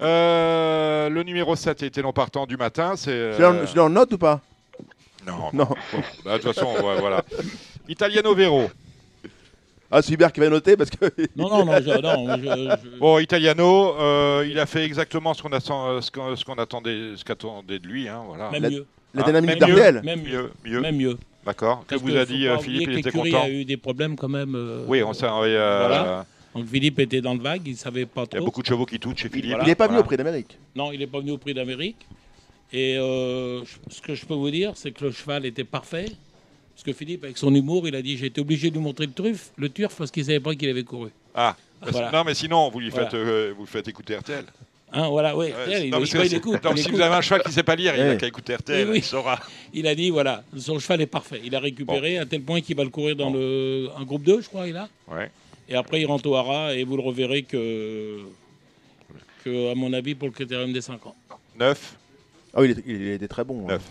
Euh, le numéro 7 était non partant du matin. C'est. Je l'ai en- euh, je note ou pas Non. Non. Bon, bah, de toute façon, ouais, voilà. Italiano Vero. Ah, c'est Hubert qui va noter parce que. Non, non, non, je- non, je- je- Bon, Italiano, euh, il a fait exactement ce qu'on attend- ce qu'on ce qu'on attendait, ce qu'attendait de lui. Hein, voilà. même La- mieux. La Ah, dynamique même mieux. d'Ardel. Même mieux. Mieux, mieux. Même mieux. D'accord. Que vous a dit pas euh, Philippe Il était l'écurie content. a eu des problèmes quand même. euh, Oui, on oui, euh, Voilà. Donc Philippe était dans le vague, il savait pas Il y a trop. beaucoup de chevaux qui touchent chez Philippe. Voilà. Il n'est pas venu Voilà. au prix d'Amérique. Non, il n'est pas venu au prix d'Amérique. Et euh, ce que je peux vous dire, c'est que le cheval était parfait. Parce que Philippe, avec son humour, il a dit J'étais obligé de lui montrer le turf, le turf parce qu'il ne savait pas qu'il avait couru. Ah, Voilà. non, mais sinon, vous lui faites, Voilà. euh, vous le faites écouter RTL. Hein, voilà, oui. Ouais, il, non, il- il écoute, donc, il si écoute. vous avez un cheval qui ne sait pas lire, il n'a Ouais. qu'à écouter RTL, Oui, il saura. Il a dit voilà, son cheval est parfait. Il a récupéré à tel point qu'il va le courir dans Bon. le, un groupe 2, je crois, il a. Ouais. Et après, il rentre au Hara et vous le reverrez que, que, à mon avis, pour le critérium des 5 ans. 9. Ah oui, il, était- il très bon. hein. Neuf.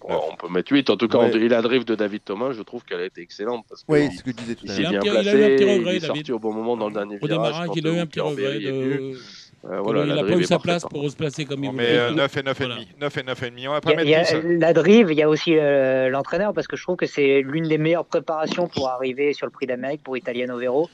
Bon, on peut mettre 8. En tout cas, Ouais. la drift de David Thomas, je trouve qu'elle a été excellente. Parce que Oui, il- c'est ce que je disais tout il à Il l'heure. bien petit- il a placé, eu un petit il regret, est David. sorti au bon moment dans le dernier Au virage. démarrage, quand, il a eu un petit regret. Est. De... Euh, voilà, il n'a pas eu sa place pour se placer comme il On voulait. met euh, 9 et 9,5. Voilà. 9 et 9,5. On va Il y pas a- il y mettre a 10. la drive, il y a aussi euh, l'entraîneur parce que je trouve que c'est l'une des meilleures préparations pour arriver sur le Prix d'Amérique pour Italiano Vero.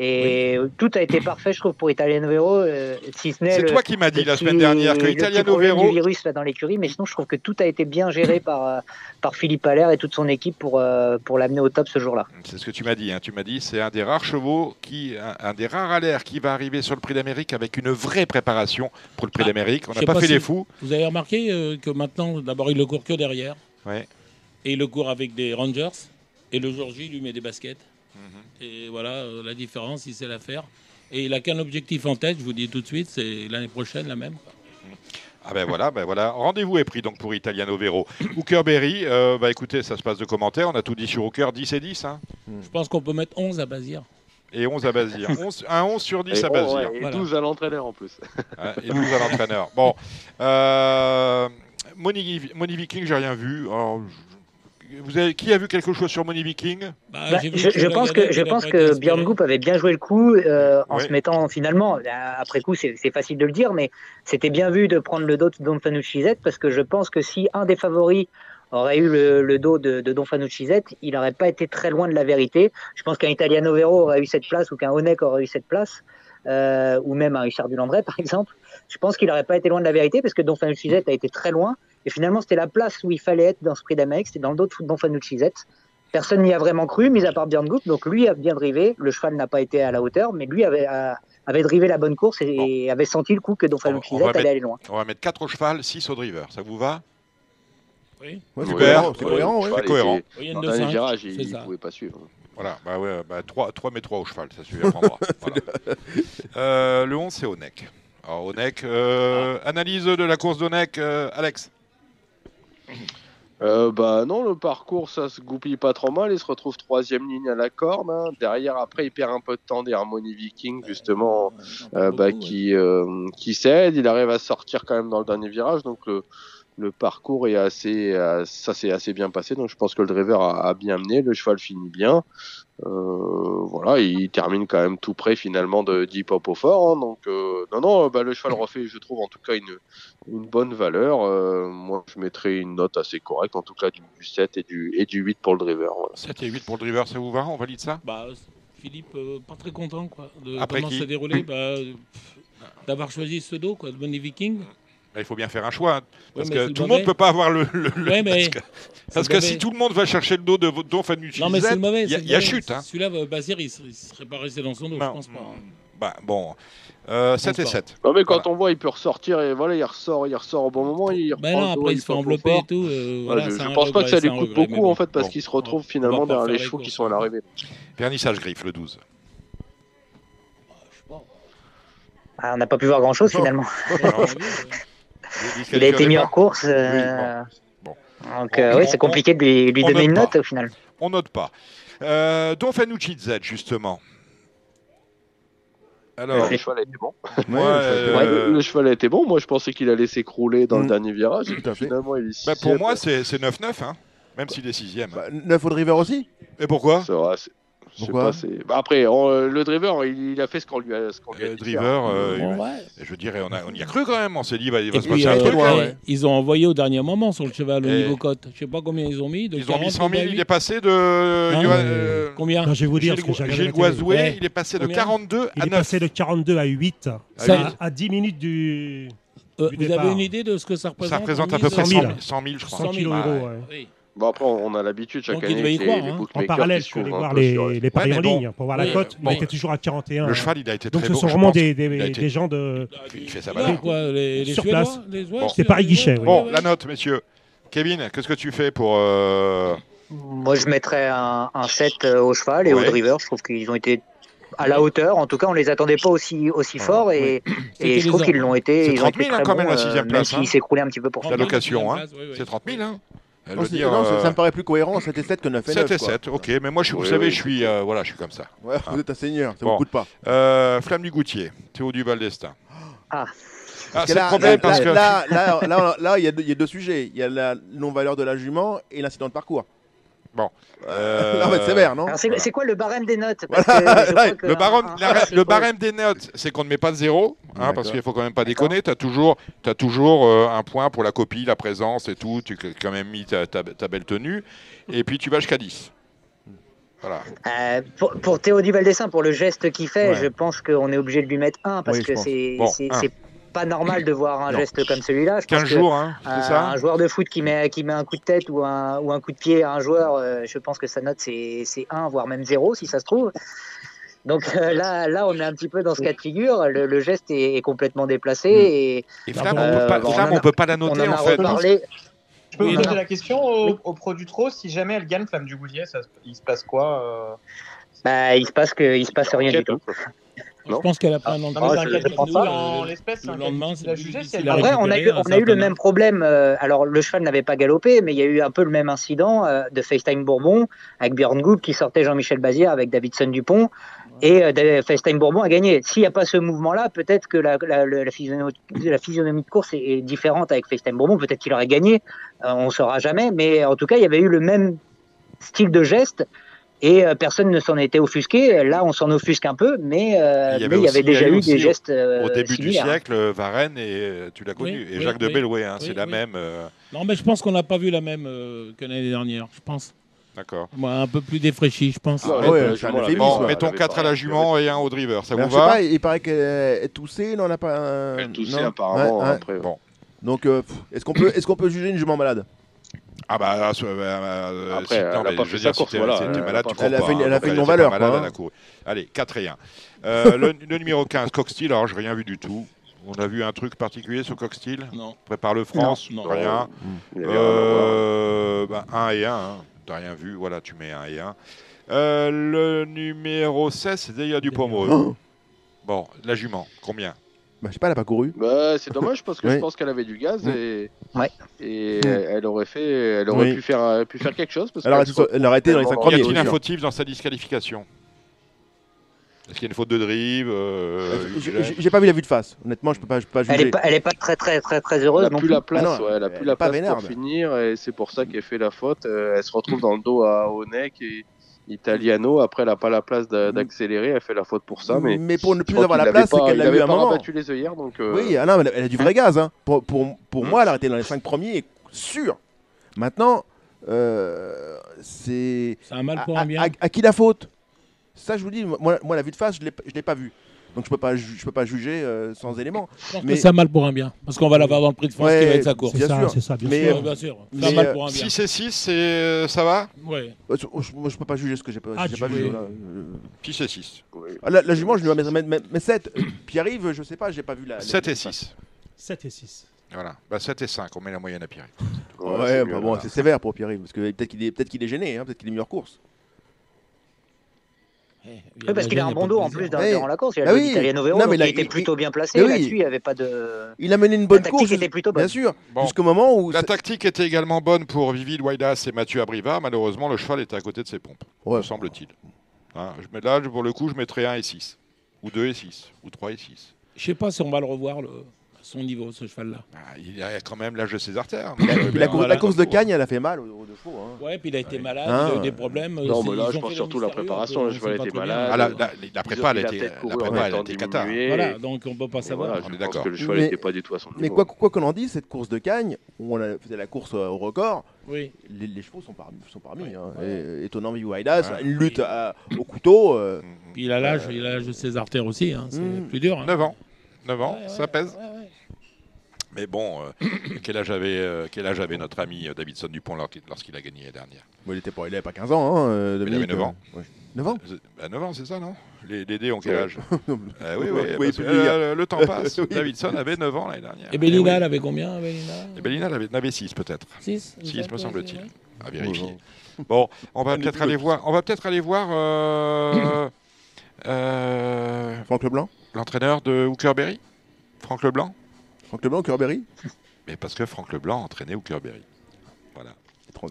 Et tout a été parfait, je trouve, pour Italiano Vero, euh, si ce n'est C'est toi qui m'as dit la semaine dernière que Italiano Vero. du virus là dans l'écurie, mais sinon je trouve que tout a été bien géré par, euh, par Philippe Allaire et toute son équipe pour, euh, pour l'amener au top ce jour-là. C'est ce que tu m'as dit. hein. Tu m'as dit c'est un des rares chevaux, qui, un, un des rares à l'air qui va arriver sur le Prix d'Amérique avec une vraie préparation pour le Prix Ah, d'Amérique. On n'a pas, pas fait si- les fous. Vous avez remarqué euh, que maintenant, d'abord, il le court que derrière. Ouais. Et il le court avec des Rangers. Et le jour J, il lui met des baskets. Mhm. Et voilà euh, la différence, il sait la faire. Et il a qu'un objectif en tête, je vous dis tout de suite, c'est l'année prochaine la même. Ah ben voilà, ben voilà. Rendez-vous est pris donc pour Italiano Vero. Hooker Berry, euh, bah écoutez, ça se passe de commentaires. On a tout dit sur Hooker, 10 et 10. Hein. Je pense qu'on peut mettre 11 à Bazir. Et 11 à Bazir. 11, un 11 sur 10 Et, à oh, Bazir. ouais, et Voilà. 12 à l'entraîneur en plus. Hein, et 12 à l'entraîneur. Bon. Euh, Moni, Moni Viking, j'ai rien vu. Alors, je- vous avez, qui a vu quelque chose sur Moni Viking? Bah, Bah, je, pense que, je pense que. Björn Goop avait bien joué le coup euh, en Ouais. se mettant finalement, après coup c'est facile de le dire, mais c'était bien vu de prendre le dos de Don Fanucci Z parce que je pense que si un des favoris aurait eu le, le dos de, de Don Fanucci Z, il n'aurait pas été très loin de la vérité. Je pense qu'un Italiano Vero aurait eu cette place ou qu'un Honeck aurait eu cette place. euh, ou même un Richard Dulandré par exemple, je pense qu'il n'aurait pas été loin de la vérité parce que Don Fanucci Z a été très loin et finalement c'était la place où il fallait être dans ce prix d'Amérique, c'était dans le dos de Don Fanucci Z. Personne n'y a vraiment cru, mis à part Björn Goop. Donc lui a bien drivé. Le cheval n'a pas été à la hauteur, mais lui avait, a- avait drivé la bonne course et avait senti le coup que Don On- on Fanucci va Z allait mettre- aller loin. On va mettre 4 au cheval, 6 au driver. Ça vous va? Oui. Ouais, c'est cohérent, c'est cohérent, ouais. C'est cohérent. Moyenne Dans de le dernier 5. virage, c'est il ne pouvait pas suivre. Voilà, bah ouais, bah 3, 3 mais 3 au cheval, ça suffira. Voilà. Euh, le 11, c'est Onek. Alors, Onek, euh, analyse de la course d'Onek, euh, Alex. Euh, bah non, le parcours, ça se goupille pas trop mal. Il se retrouve troisième ligne à la corde. hein. Derrière, après, il perd un peu de temps des Harmony Viking, justement, euh, bah, qui, euh, qui cède. Il arrive à sortir quand même dans le dernier virage. Donc le parcours est assez, euh, ça s'est assez bien passé. Donc je pense que le driver a, a bien mené. Le cheval finit bien. Euh, voilà, il termine quand même tout près finalement de Deep Hop au fort. hein. donc euh, non, non, bah, le cheval refait, je trouve en tout cas une, une bonne valeur. Euh, moi, je mettrais une note assez correcte, en tout cas du, du 7 et du, et du 8 pour le driver. voilà. 7 et 8 pour le driver, ça vous va? On valide ça? Bah, Philippe, euh, pas très content quoi, de Après comment ça s'est déroulé. Bah, D'avoir choisi ce dos, quoi, de Bonnie Viking. Bah, Il faut bien faire un choix. hein, parce que tout le monde ne peut pas avoir le. le- le- Ouais, mais parce que, parce si tout le monde va chercher le dos de Don Fanucci, Non, mais c'est le mauvais. il y a, il chute. Hein. Celui-là, euh, Bazir, il serait, il serait pas resté dans son dos, je pense pas. hein. Bah, bon, euh, 7 et pas. 7. Non, mais quand Voilà. on voit, il peut ressortir et voilà, il ressort, il ressort au bon moment. Il non, le dos, après, il il se fait envelopper et tout. euh, voilà, je, je pense pas que ça lui coûte beaucoup bon. en fait parce Bon. qu'il se retrouve finalement derrière les chevaux qui sont à l'arrivée. Vernissage griffe, le 12. Ah, on n'a pas pu voir grand-chose finalement. Il a été mis en course. euh, bon. Donc, On- euh, oui, c'est compliqué de lui, lui on donner note une pas. note au final. On note pas. Euh, Don Fanucci Z, justement. Alors, le cheval a été bon. moi, euh, le, le cheval a été bon. Moi, je pensais qu'il allait s'écrouler dans le Mm. dernier virage. Et Tout à fait. finalement, il est bah, pour moi, c'est c'est 9-9, hein, même s'il est 6ème. Bah, 9 au driver aussi? Et pourquoi? Pourquoi pas, bah, après, on- euh, le driver, il, il a fait ce qu'on lui a, ce qu'on lui a Le dit faire. driver, euh, Bon, il- ouais. je veux dire, on, a- on y a cru quand même. On s'est dit, bah, il va Et se puis, passer un euh, truc. loin, hein. ouais. ils ont envoyé au dernier moment sur le cheval au niveau cote. Je sais pas combien ils ont mis. De Ils ont mis 40 100 000, à il 8. est passé de. Johan- mais- euh, Combien Non, je vais vous dire, Gilles, parce que j'ai Gilles. Goisoué, Ouais. il est passé de Combien 42 Il à est 9. passé de 42 à 8, Ça- à, à 10 minutes du, Euh, du vous départ. avez une idée de ce que ça représente Ça représente en à peu près 100 100 000. 000, 100 000, je crois. 100 000 Ah, euros. ouais. ouais. Oui. Bon, après, on a l'habitude chaque Donc, il année devait y que croire, les, les hein. En parallèle, je suis allé voir les, sur- les paris en bon. ligne pour voir Oui, la cote. bon. Il était toujours à 41. Le cheval, il a été Donc très ce beau. sont vraiment des, des, été- gens de. Il fait sa quoi, les, Sur Suédois, place. C'est Paris guichet. Bon, la note, messieurs. Kevin, qu'est-ce que tu fais pour. euh, Moi, je mettrais un, un 7 euh, au cheval et Ouais. au driver. Je trouve qu'ils ont été à la hauteur. En tout cas, on les attendait pas aussi, aussi Voilà. fort et, et je trouve qu'ils l'ont été. C'est ils ont 30 été 000, hein, quand même, la sixième même place, hein. s'ils s'écroulaient un petit peu pour La ça. location, hein. place. C'est 30 000, hein Non, dire, non, ça, euh, ça me paraît plus cohérent, 7 et 7 que 9 et 9. 7 et quoi. 7, ok. Mais moi, je, vous Oui, savez, oui. je suis, euh, voilà, je suis comme ça. Ouais, vous êtes un seigneur, ça Bon. vous coûte pas. Euh, Flamme du Goutier, Théo Duval d'Estaing. Ah. Ah, Parce c'est que le là, problème là, parce que. là, là, là, là, il y, a deux- il y a deux sujets. Il y a la non-valeur de la jument et l'incident de parcours. Euh, Non, mais sévère, non Alors, c'est Voilà. c'est quoi le barème des notes Parce Voilà. que je crois que Le, un- barème, un- la- c'est le pas- barème des notes, c'est qu'on ne met pas de zéro, hein, parce qu'il faut quand même pas déconner. Tu as toujours, as toujours euh, un point pour la copie, la présence et tout. Tu as quand même mis ta, ta- ta belle tenue. Et puis tu vas jusqu'à 10. Voilà. Euh, pour, pour Théo Duval-Dessin, pour le geste qu'il fait, Ouais. je pense qu'on est obligé de lui mettre un parce Oui, je que c'est Bon, c'est- c'est pas normal de voir un Non. geste comme celui-là. Je pense 15 que, jours, hein, c'est ça un joueur de foot qui met, qui met un coup de tête ou un, ou un coup de pied à un joueur, euh, je pense que sa note c'est c'est 1, voire même 0 si ça se trouve. Donc euh, là, là, on est un petit peu dans ce cas de figure. Le, le geste est, est complètement déplacé et Et Flamme, Euh, on peut bon, on peut pas la noter en fait. reparlé. Je peux Oui, vous poser la question au, au pro du trot, si jamais elle gagne Flamme du Goulier, ça, il se passe quoi euh? Bah, il se passe que il se passe rien du tout. Je pense qu'elle a pris un an de Non, mais Ah, c'est un pas. en l'espèce, c'est Le un lendemain, c'est qu'il a plus jugé. Si difficile elle à gagne. Après, on a, eu, on a eu le même problème. euh, alors, le cheval n'avait pas galopé, mais il y a eu un peu le même incident euh, de FaceTime Bourbon avec Björn Goop qui sortait Jean-Michel Bazir avec Davidson Dupont. Et euh, FaceTime Bourbon a gagné. S'il n'y a pas ce mouvement-là, peut-être que la, la, la, la physionomie, la physionomie de course est, est différente avec FaceTime Bourbon. Peut-être qu'il aurait gagné. Euh, on ne saura jamais. Mais en tout cas, il y avait eu le même style de geste. Et euh, personne ne s'en était offusqué. Là, on s'en offusque un peu, mais euh, Il y avait mais il y déjà eu des gestes euh, Au début similaires. du siècle, euh, Varenne, et tu l'as connu. Oui, et oui, Jacques de. Bellouet, hein, c'est Oui, la même. euh, Non, mais je pense qu'on n'a pas vu la même euh, que l'année dernière, je pense. D'accord. Moi, un peu plus défraîchi, je pense. Ah la- ouais, euphémisme, Bon, ouais. mettons elle avait 4 à la jument et 1 au driver. Ça Mais vous alors, je sais va? pas, il paraît qu'elle est toussée, non, on n'a pas un... Elle non? apparemment Ouais, ouais. après. Bon. Donc, est-ce qu'on peut, est qu'on peut juger une jument malade? Ah bah, euh, euh, Après, si- elle non, a mais je fait veux dire, si course, voilà, si t'es elle a malade, tu cours Elle a pas, fait une- hein, elle a fait une non-valeur, pas malade, quoi, elle a hein. couru. Allez, 4 et 1. Euh, le, le numéro 15, Coxsteel, alors j'ai rien vu du tout. On a vu un truc particulier sur Coxsteel Non. Prépare le France, Non, non. rien. Euh, bah, 1 et 1. t'as rien vu, voilà, tu mets un et un. Euh, le numéro 16, c'est Delia Dupomereux. Oh. Bon, la jument, combien? Bah, je sais pas, elle a pas couru. Bah, c'est dommage parce que Ouais. je pense qu'elle avait du gaz et, Ouais. et elle aurait fait, elle aurait Oui. pu faire, euh, pu faire quelque chose. Parce Elle aurait qu'elle été- se elle aurait été dans les cinq retrouve Y premiers, a-t-il un fautif dans sa disqualification Est-ce qu'il y a une faute de drive euh, Euh, j'ai- pas vu la vue de face. Honnêtement, je peux pas, je peux pas Elle juger. est pas, elle est pas très très très très Elle heureuse a non plus la place, Ah non, ouais, elle a elle plus la place vénère. pour finir et c'est pour ça qu'elle fait la faute. Euh, elle se retrouve dans le dos à Onek et Italiano. Après, elle a pas la place Mm. d'accélérer. Elle fait la faute pour ça, mais pour ne plus avoir la place, c'est qu'elle l'a à un moment. rabattu les œillères, donc. euh, Oui, ah non, mais elle a- elle a du vrai gaz. Hein. Pour, pour, pour Mm. moi, elle a été dans les 5 premiers, sûr. Maintenant, euh, c'est. C'est un mal À, pour à- un bien. à- à qui la faute? Ça, je vous dis, moi, moi la vue de face, je ne l'ai pas vue. Donc je peux pas, je peux pas juger euh, sans éléments. Mais- c'est un mal pour un bien. Parce qu'on va l'avoir dans le prix de France Ouais, qui va être sa course. Bien ça, sûr. c'est ça, bien Mais, sûr. Ouais, bien sûr. C'est mais, un mal euh, pour un bien. 6 et 6, c'est- euh, ça va Ouais. Euh, je- Moi, je peux pas juger ce que j'ai pas, Ah, pas vu. oui. là. Euh, 6 et 6. oui. ah, la, la jument, je lui dois mettre, mettre, mettre 7. Pierre-Yves, je sais pas, j'ai pas vu la. la 7 vue et de face. 6. 7 et 6. Voilà. Bah, 7 et 5, on met la moyenne à Pierre. Ouais, c'est bah bon, c'est sévère pour Pierre-Yves, parce que peut-être qu'il est, peut qu'il est gêné, hein, peut-être qu'il est mis hors course. Oui, parce qu'il a un bon dos en plus dans, Ouais. durant la course. Il a Bah oui. Italiano Vero, Non, mais là, il était il- plutôt bien placé. Mais oui. Là-dessus, il n'y avait pas de. Il a mené une bonne La course, tactique était plutôt bonne. bien sûr, Bon. jusqu'au moment où. La tactique était également bonne pour Vivid Waidas et Mathieu Abrivard. Malheureusement, le cheval était à côté de ses pompes, Ouais. me semble-t-il. Hein, je mets là, pour le coup, je mettrais 1 et 6. Ou 2 et 6. Ou 3 et 6. Je sais pas si on va le revoir le... son niveau, ce cheval-là. Bah, il a quand même l'âge de ses artères. Puis la, Donc, puis la euh, course, voilà. la course de Cagne, elle a fait mal aux, deux chevaux. hein. Ouais, puis il a été malade, Hein, il a eu ouais. des problèmes. Non, mais là, ils je pense surtout la préparation, on le cheval était malade. Ah, la, la- la prépa, elle Il a était, la prépa, elle cata. Voilà, donc on peut pas savoir. voilà, on je d'accord. que le cheval Mais- n'était pas du tout à son niveau. Mais quoi quoi qu'on en dise, cette course de Cagne, où on a- faisait la course euh, au record, Oui. les, les chevaux sont parmi. Sont parmi Ouais. hein. Ouais. Et- étonnant Vivo Aidas, Ouais. une lutte à- au couteau. euh. Puis il a l'âge, il a l'âge de ses artères aussi. hein, C'est Mm. plus dur. hein. 9 ans. 9 ans, Ouais, ouais, ça pèse. Mais bon, euh, quel, âge avait, euh, quel âge avait notre ami euh, Davidson Dupont lors- lorsqu'il a gagné la dernière? Bon, il était pas, il avait pas 15 ans. Hein, euh, il avait Dominique, 9 ans. euh, ouais. 9 ans? Euh, bah, 9 ans, c'est ça, non? Les, les dés ont quel âge? Ah Oui, oui, Oui, parce il que, peut le euh, temps passe. Oui. Davidson avait 9 ans l'année dernière. Et Bellina, elle oui. avait combien Bellina? Et Bellina elle avait, en avait 6 peut-être. 6 Six, me semble-t-il. À vérifier. Bon, on va peut-être aller voir. On va peut-être aller voir euh, euh, Franck Leblanc? l'entraîneur de Hookerberry, Franck Leblanc? Franck Leblanc, Curberry Mais parce que Franck Leblanc entraînait Hookerberry. Voilà.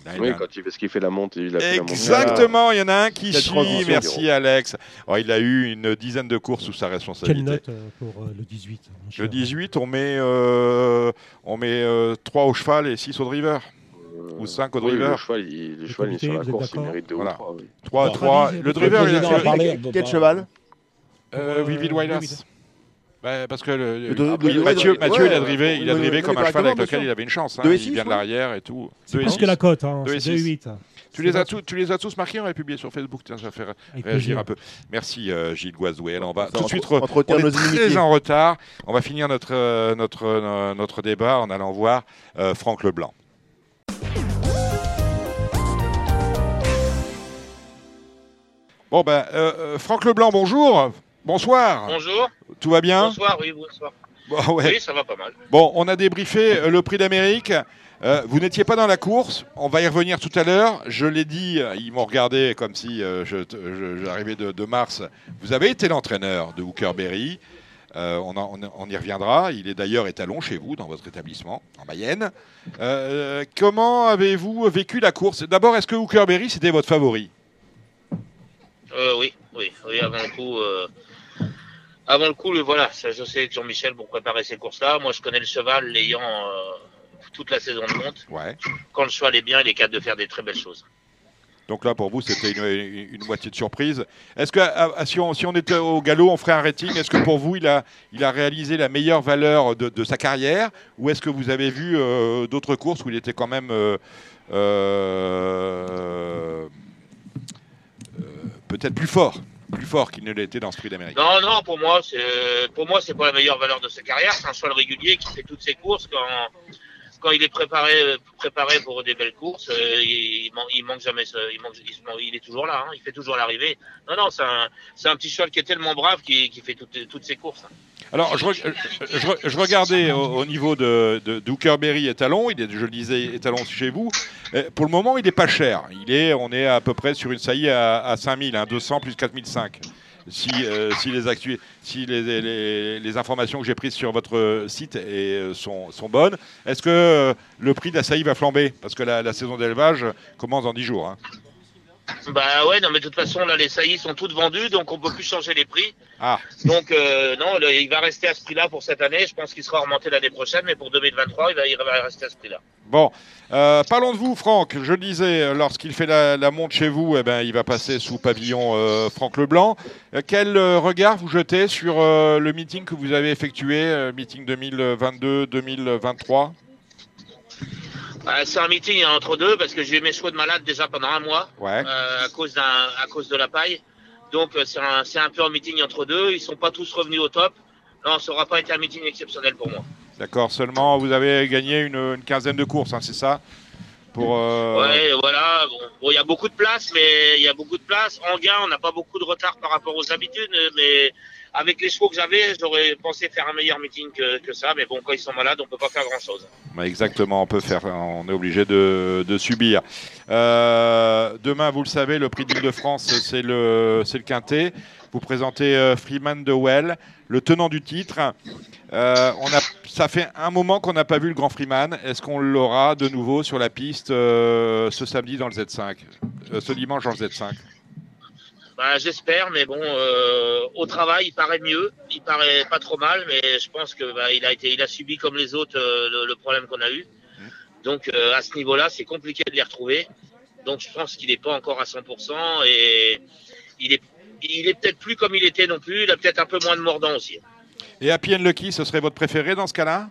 Là, il Oui, a- quand il, parce qu'il fait la montée, il a fait la montée. Exactement, il y en a un qui Quelle suit. transition, Merci Alex. Oh, il a eu une dizaine de courses sous sa Quelle responsabilité. note euh, pour euh, le 18 mon cher Le 18, on met, euh, on met 3 au cheval et 6 au driver. Euh, Ou cinq au oui, driver. Le cheval, il, le est sur la course, il mérite 2 Voilà. ou 3. Oui. 3 Votre trois. avis, Le votre driver, il a, Quel cheval? Euh, Vivid. Vivid. Bah, parce que le- après, le- Mathieu, ouais, Mathieu, il a ouais, drivé, il a drivé comme un cheval avec lequel il avait une chance. hein. Il vient de l'arrière et tout. C'est presque six. la cote. Hein. Deux et C'est 2 six. 8. Tu les, as tous, tu les as tous marqués, on va publier sur Facebook. Tiens, ça va faire Avec réagir plaisir. un peu. Merci euh, Gilles Guazoué. Alors, on va Ça tout de suite. re- on est nos très en retard. On va finir notre, euh, notre, euh, notre débat en allant voir euh, Franck Leblanc. Bon, ben, euh, euh, Franck Leblanc, bonjour. Bonsoir. Bonjour. Tout va bien Bonsoir, oui, bonsoir. Bon, ouais. Oui, ça va pas mal. Bon, on a débriefé euh, le prix d'Amérique. Euh, vous n'étiez pas dans la course. On va y revenir tout à l'heure. Je l'ai dit, euh, ils m'ont regardé comme si euh, j'arrivais de, de Mars. Vous avez été l'entraîneur de Hookerberry. Euh, on, en- on- on y reviendra. Il est d'ailleurs étalon chez vous, dans votre établissement, en Mayenne. Comment avez-vous vécu la course? D'abord, est-ce que Hookerberry, c'était votre favori? Oui, oui, oui, avant le coup. euh, Avant le coup, le, voilà, ça, je sais que Jean-Michel, pour préparer ces courses-là, moi je connais le cheval, l'ayant euh, toute la saison de monte. Ouais. Quand le cheval est bien, il est capable de faire des très belles choses. Donc là, pour vous, c'était une, une- une moitié de surprise. Est-ce que si, on, si on était au galop, on ferait un rating Est-ce que pour vous, il a, il a réalisé la meilleure valeur de, de sa carrière? Ou est-ce que vous avez vu euh, d'autres courses où il était quand même euh, peut-être plus fort? Plus fort qu'il ne l'était dans ce prix d'Amérique Non, non, pour moi, c'est pour moi, c'est pas la meilleure valeur de sa carrière. C'est un cheval régulier qui fait toutes ses courses. Quand quand il est préparé, préparé pour des belles courses, euh, il, il, man- il manque jamais, il, est toujours là, hein, il fait toujours l'arrivée. Non, non, c'est un, un petit cheval qui est tellement brave qui, qui fait toutes, toutes ses courses. hein. Alors, je, re- je re- je regardais au, au niveau de, de, étalon, il est, je le disais, étalon chez vous. Euh, Pour le moment, il n'est pas cher. Il est, on est à peu près sur une saillie à, à 5000, hein, 200 plus 4005. Si, euh, si, les, informations que j'ai prises sur votre site euh, sont, bonnes, est-ce que le prix de la saillie va flamber? Parce que la, la saison d'élevage commence dans 10 jours. hein. Bah ouais, non, mais de toute façon, là, les saillies sont toutes vendues, donc on peut plus changer les prix. Ah, Donc, euh, non, le- il va rester à ce prix-là pour cette année. Je pense qu'il sera remonté l'année prochaine, mais pour 2023, il va, il va rester à ce prix-là. Bon, Euh, parlons de vous, Franck. Je le disais, lorsqu'il fait la, la monte chez vous, eh ben, il va passer sous pavillon euh, Franck Leblanc. Quel regard vous jetez sur le meeting que vous avez effectué, meeting 2022-2023 Euh, c'est un meeting entre deux parce que j'ai eu mes chevaux de malade déjà pendant un mois Ouais. euh, à cause d'un, à cause de la paille. Donc euh, c'est un, c'est un peu un meeting entre deux. Ils sont pas tous revenus au top. Non, ça aura pas été un meeting exceptionnel pour moi. D'accord, seulement vous avez gagné une, une quinzaine de courses, hein, c'est ça? Pour, euh, Ouais, voilà. Bon, bon, il y a beaucoup de place, mais il y a beaucoup de place. En gain, on n'a pas beaucoup de retard par rapport aux habitudes, mais avec les chevaux que j'avais, j'aurais pensé faire un meilleur meeting que, ça. Mais bon, quand ils sont malades, on peut pas faire grand chose. bah, exactement, on peut faire, on est obligé de, subir. Euh, demain, vous le savez, le prix d'Île-de-France, c'est le, c'est le quintet. Vous présentez euh, Freeman de Well, le tenant du titre. Euh, on a, ça fait un moment qu'on n'a pas vu le Grand Freeman. Est-ce qu'on l'aura de nouveau sur la piste ce samedi dans le Z5 Euh, Ce dimanche dans le Z5 Bah, j'espère, mais bon, euh, au travail, il paraît mieux, il paraît pas trop mal, mais je pense que bah, il a été, il a subi comme les autres euh, le, le problème qu'on a eu. Donc euh, à ce niveau-là, c'est compliqué de les retrouver. Donc je pense qu'il n'est pas encore à 100% et il est, il est peut-être plus comme il était non plus. Il a peut-être un peu moins de mordant aussi. Et Happy and Lucky, ce serait votre préféré dans ce cas-là?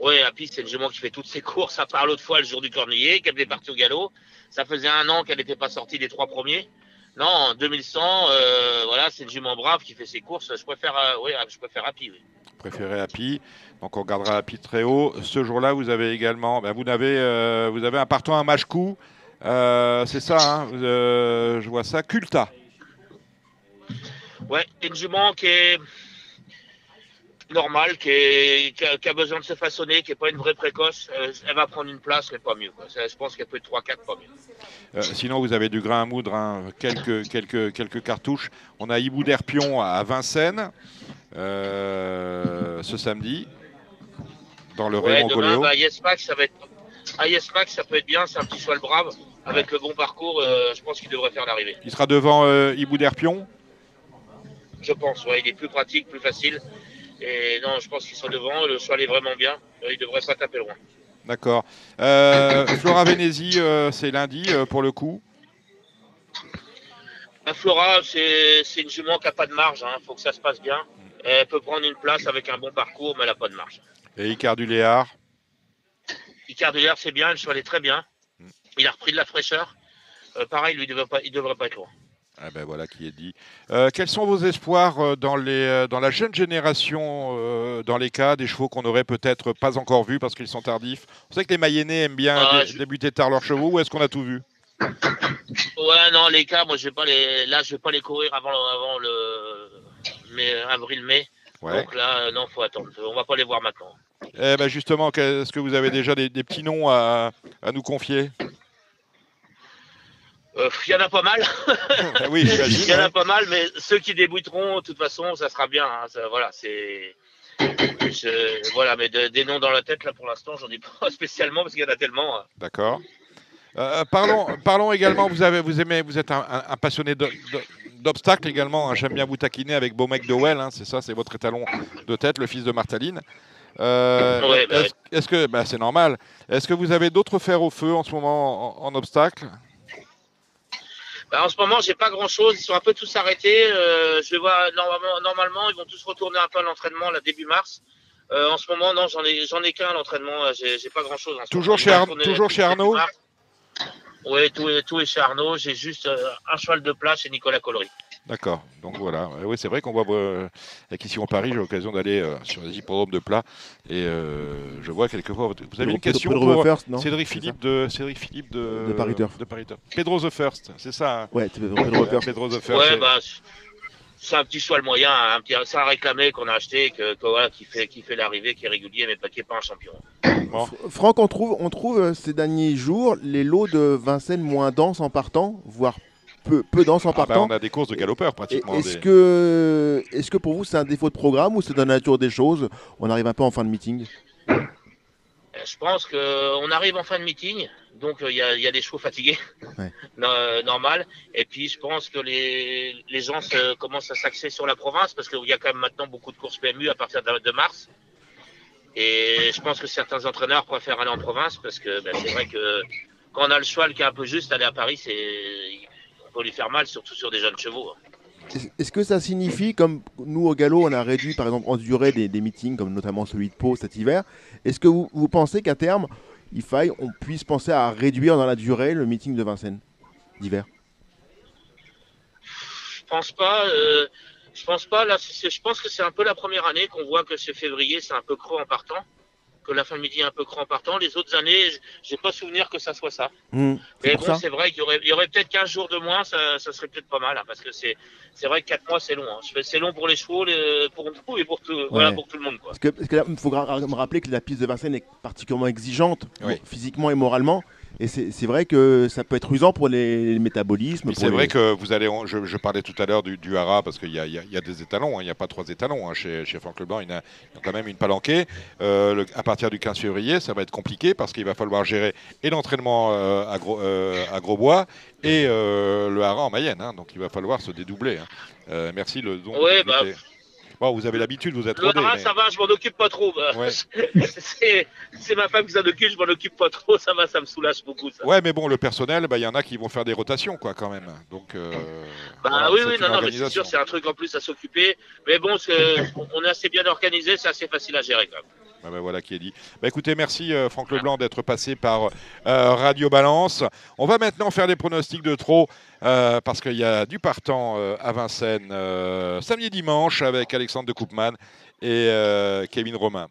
Ouais, Happy, c'est une jument qui fait toutes ses courses, à part l'autre fois le jour du corniller, qu'elle est partie au galop. Ça faisait un an qu'elle n'était pas sortie des trois premiers. Non, en 2100, euh, voilà, c'est une jument brave qui fait ses courses. Je préfère, euh, ouais, je préfère Happy, oui. préféré Happy. Donc on regardera Happy très haut. Ce jour-là, vous avez également, ben, vous avez, euh, vous avez un partant un match coup. Euh, c'est ça, hein, je vois ça. Culta. Ouais, une jument qui est normale, qui, est, qui, a, qui a besoin de se façonner, qui n'est pas une vraie précoce. Euh, elle va prendre une place, mais pas mieux. Quoi. Je pense qu'elle peut être 3-4, pas mieux. Euh, sinon, vous avez du grain à moudre, hein, quelques, quelques, quelques cartouches. On a Hibou d'Herpion à Vincennes euh, ce samedi, dans le Ouais, Raymond demain, bah, Yes Max, ça va être. Ah, Yes Max, ça peut être bien, c'est un petit cheval brave. Avec le bon parcours, je pense qu'il devrait faire l'arrivée. Il sera devant Hibou d'Herpion? Je pense, ouais, il est plus pratique, plus facile. Et non, je pense qu'il sera devant. Le cheval est vraiment bien. Euh, Il devrait pas taper loin. D'accord. Euh, Flora Venezi, euh, c'est lundi euh, pour le coup. La Flora, c'est une jument qui n'a pas de marge. Il faut que ça se passe bien. Elle peut prendre une place avec un bon parcours, mais elle n'a pas de marge. Et Icar du Léard. Icardulaire, c'est bien. Le cheval est très bien. Il a repris de la fraîcheur. Pareil, lui, il devrait il devrait pas être loin. Ah ben voilà qui est dit. Euh, quels sont vos espoirs euh, dans, les, euh, dans la jeune génération, euh, dans les cas des chevaux qu'on n'aurait peut-être pas encore vus parce qu'ils sont tardifs? On sait que les Mayennais aiment bien Ah, dé- je- débuter tard leurs chevaux, ou est-ce qu'on a tout vu? Ouais, non, les cas, moi, je vais pas les, là, je vais pas les courir avant, avant le, mai, avril-mai. Ouais. Donc là, non, faut attendre. On va pas les voir maintenant. Eh ben justement, est-ce que vous avez déjà des, des petits noms à, à nous confier? Il y en a pas mal. Oui. Il y en a pas mal, mais ceux qui débuteront, de toute façon, ça sera bien. hein. Ça, voilà, c'est. je- Voilà, mais de- des noms dans la tête, là, pour l'instant, j'en ai pas spécialement parce qu'il y en a tellement. hein. D'accord. Euh, parlons, parlons également, vous, avez, vous, aimez, vous êtes un, un- un passionné d'obstacles également. hein. J'aime bien vous taquiner avec Beaumec de Well, hein, c'est ça, c'est votre étalon de tête, le fils de Martaline. Euh, Ouais, bah est-ce, est-ce que, bah, c'est normal. Est-ce que vous avez d'autres fers au feu en ce moment en, en obstacle Bah, en ce moment, j'ai pas grand chose. Ils sont un peu tous arrêtés. Euh, je voir, normalement, normalement, ils vont tous retourner un peu à l'entraînement, là, début mars. Euh, en ce moment, non, j'en ai, j'en ai qu'un à l'entraînement. J'ai, j'ai pas grand chose. Toujours chez Ar- toujours chez Arnaud Oui, tout, est- tout est chez Arnaud. J'ai juste euh, un cheval de plat chez Nicolas Collery. D'accord. Donc voilà. Oui, c'est vrai qu'on voit euh, avec ici en Paris, j'ai l'occasion d'aller euh, sur les hippodromes de plat et euh, je vois quelquefois. Vous avez une question Pedro pour the First, non Cédric Philippe de Cédric Philippe de De Paris Turf. de Paris Turf. Pedro the First, c'est ça. hein Ouais, Pedro the First. Pedro the First. Ouais, c'est- bah, c'est un petit soit le moyen, un petit, c'est un réclamé qu'on a acheté, que, que voilà, qui fait, qui fait l'arrivée, qui est régulier, mais pas, qui est pas un champion. bon. Franck, on trouve, on trouve ces derniers jours les lots de Vincennes moins denses en partant, voire peu, peu denses en Ah bah, on a des courses de galopeurs pratiquement. Est-ce des- que, est que pour vous c'est un défaut de programme ou c'est dans la nature des choses On arrive un peu en fin de meeting. Euh, Je pense qu'on arrive en fin de meeting, donc euh, il y, a, il y a des chevaux fatigués, Ouais. Euh, normal. Et puis je pense que les, les gens se- commencent à s'axer sur la province parce qu'il y a quand même maintenant beaucoup de courses PMU à partir de, de mars. Et je pense que certains entraîneurs préfèrent aller en province parce que ben, c'est vrai que quand on a le cheval qui est un peu juste, aller à Paris, c'est peut lui faire mal, surtout sur des jeunes chevaux. hein. Est- Est-ce que ça signifie, comme nous au galop, on a réduit par exemple en durée des, des meetings, comme notamment celui de Pau cet hiver, est-ce que vous, vous pensez qu'à terme, il faille, on puisse penser à réduire dans la durée le meeting de Vincennes d'hiver? Je pense pas. euh, je pense pas. Là, je pense que c'est un peu la première année qu'on voit que c'est février, c'est un peu creux en partant, que la fin de midi est un peu en partant. Les autres années, j'ai pas souvenir que ça soit ça. C'est Mais bon, c'est vrai qu'il y aurait, peut-être 15 jours de moins, ça, ça serait peut-être pas mal, hein, parce que c'est, c'est vrai que 4 mois c'est long. Hein. C'est long pour les chevaux, les- pour nous et pour tout, voilà, pour tout le monde. Quoi. Parce que, parce que là, il faut me rappeler que la piste de Vincennes est particulièrement exigeante, Oui. physiquement et moralement. Et c'est vrai que ça peut être usant pour les, les métabolismes. C'est les- vrai que vous allez, je, je parlais tout à l'heure du, du hara parce qu'il y a, y y des étalons, hein, il n'y a pas trois étalons hein, chez, chez Franck Leblanc, il y en a, il y a quand même une palanquée. Euh, le- à partir du 15 février, ça va être compliqué parce qu'il va falloir gérer et l'entraînement euh, à, Gros, euh, à Grosbois et euh, le hara en Mayenne, hein, donc il va falloir se dédoubler. hein. Euh, merci le don. de Ouais, bah, vous avez l'habitude, vous êtes Le rodé. mais- ça va, je m'en occupe pas trop. Ouais. c'est, ma femme qui s'en occupe, je m'en occupe pas trop, ça va, ça me soulage beaucoup. Ça. Ouais, mais bon, le personnel, bah, il y en a qui vont faire des rotations, quoi, quand même. Donc, euh, Bah voilà, oui, oui, non, non, mais c'est sûr, c'est un truc en plus à s'occuper. Mais bon, on est assez bien organisé, c'est assez facile à gérer quand même. Ah ben voilà qui est dit. Bah écoutez, merci euh, Franck Leblanc d'être passé par euh, Radio Balance. On va maintenant faire des pronostics de trop euh, parce qu'il y a du partant à Vincennes samedi dimanche avec Alexandre de Koopman et Kevin Romain.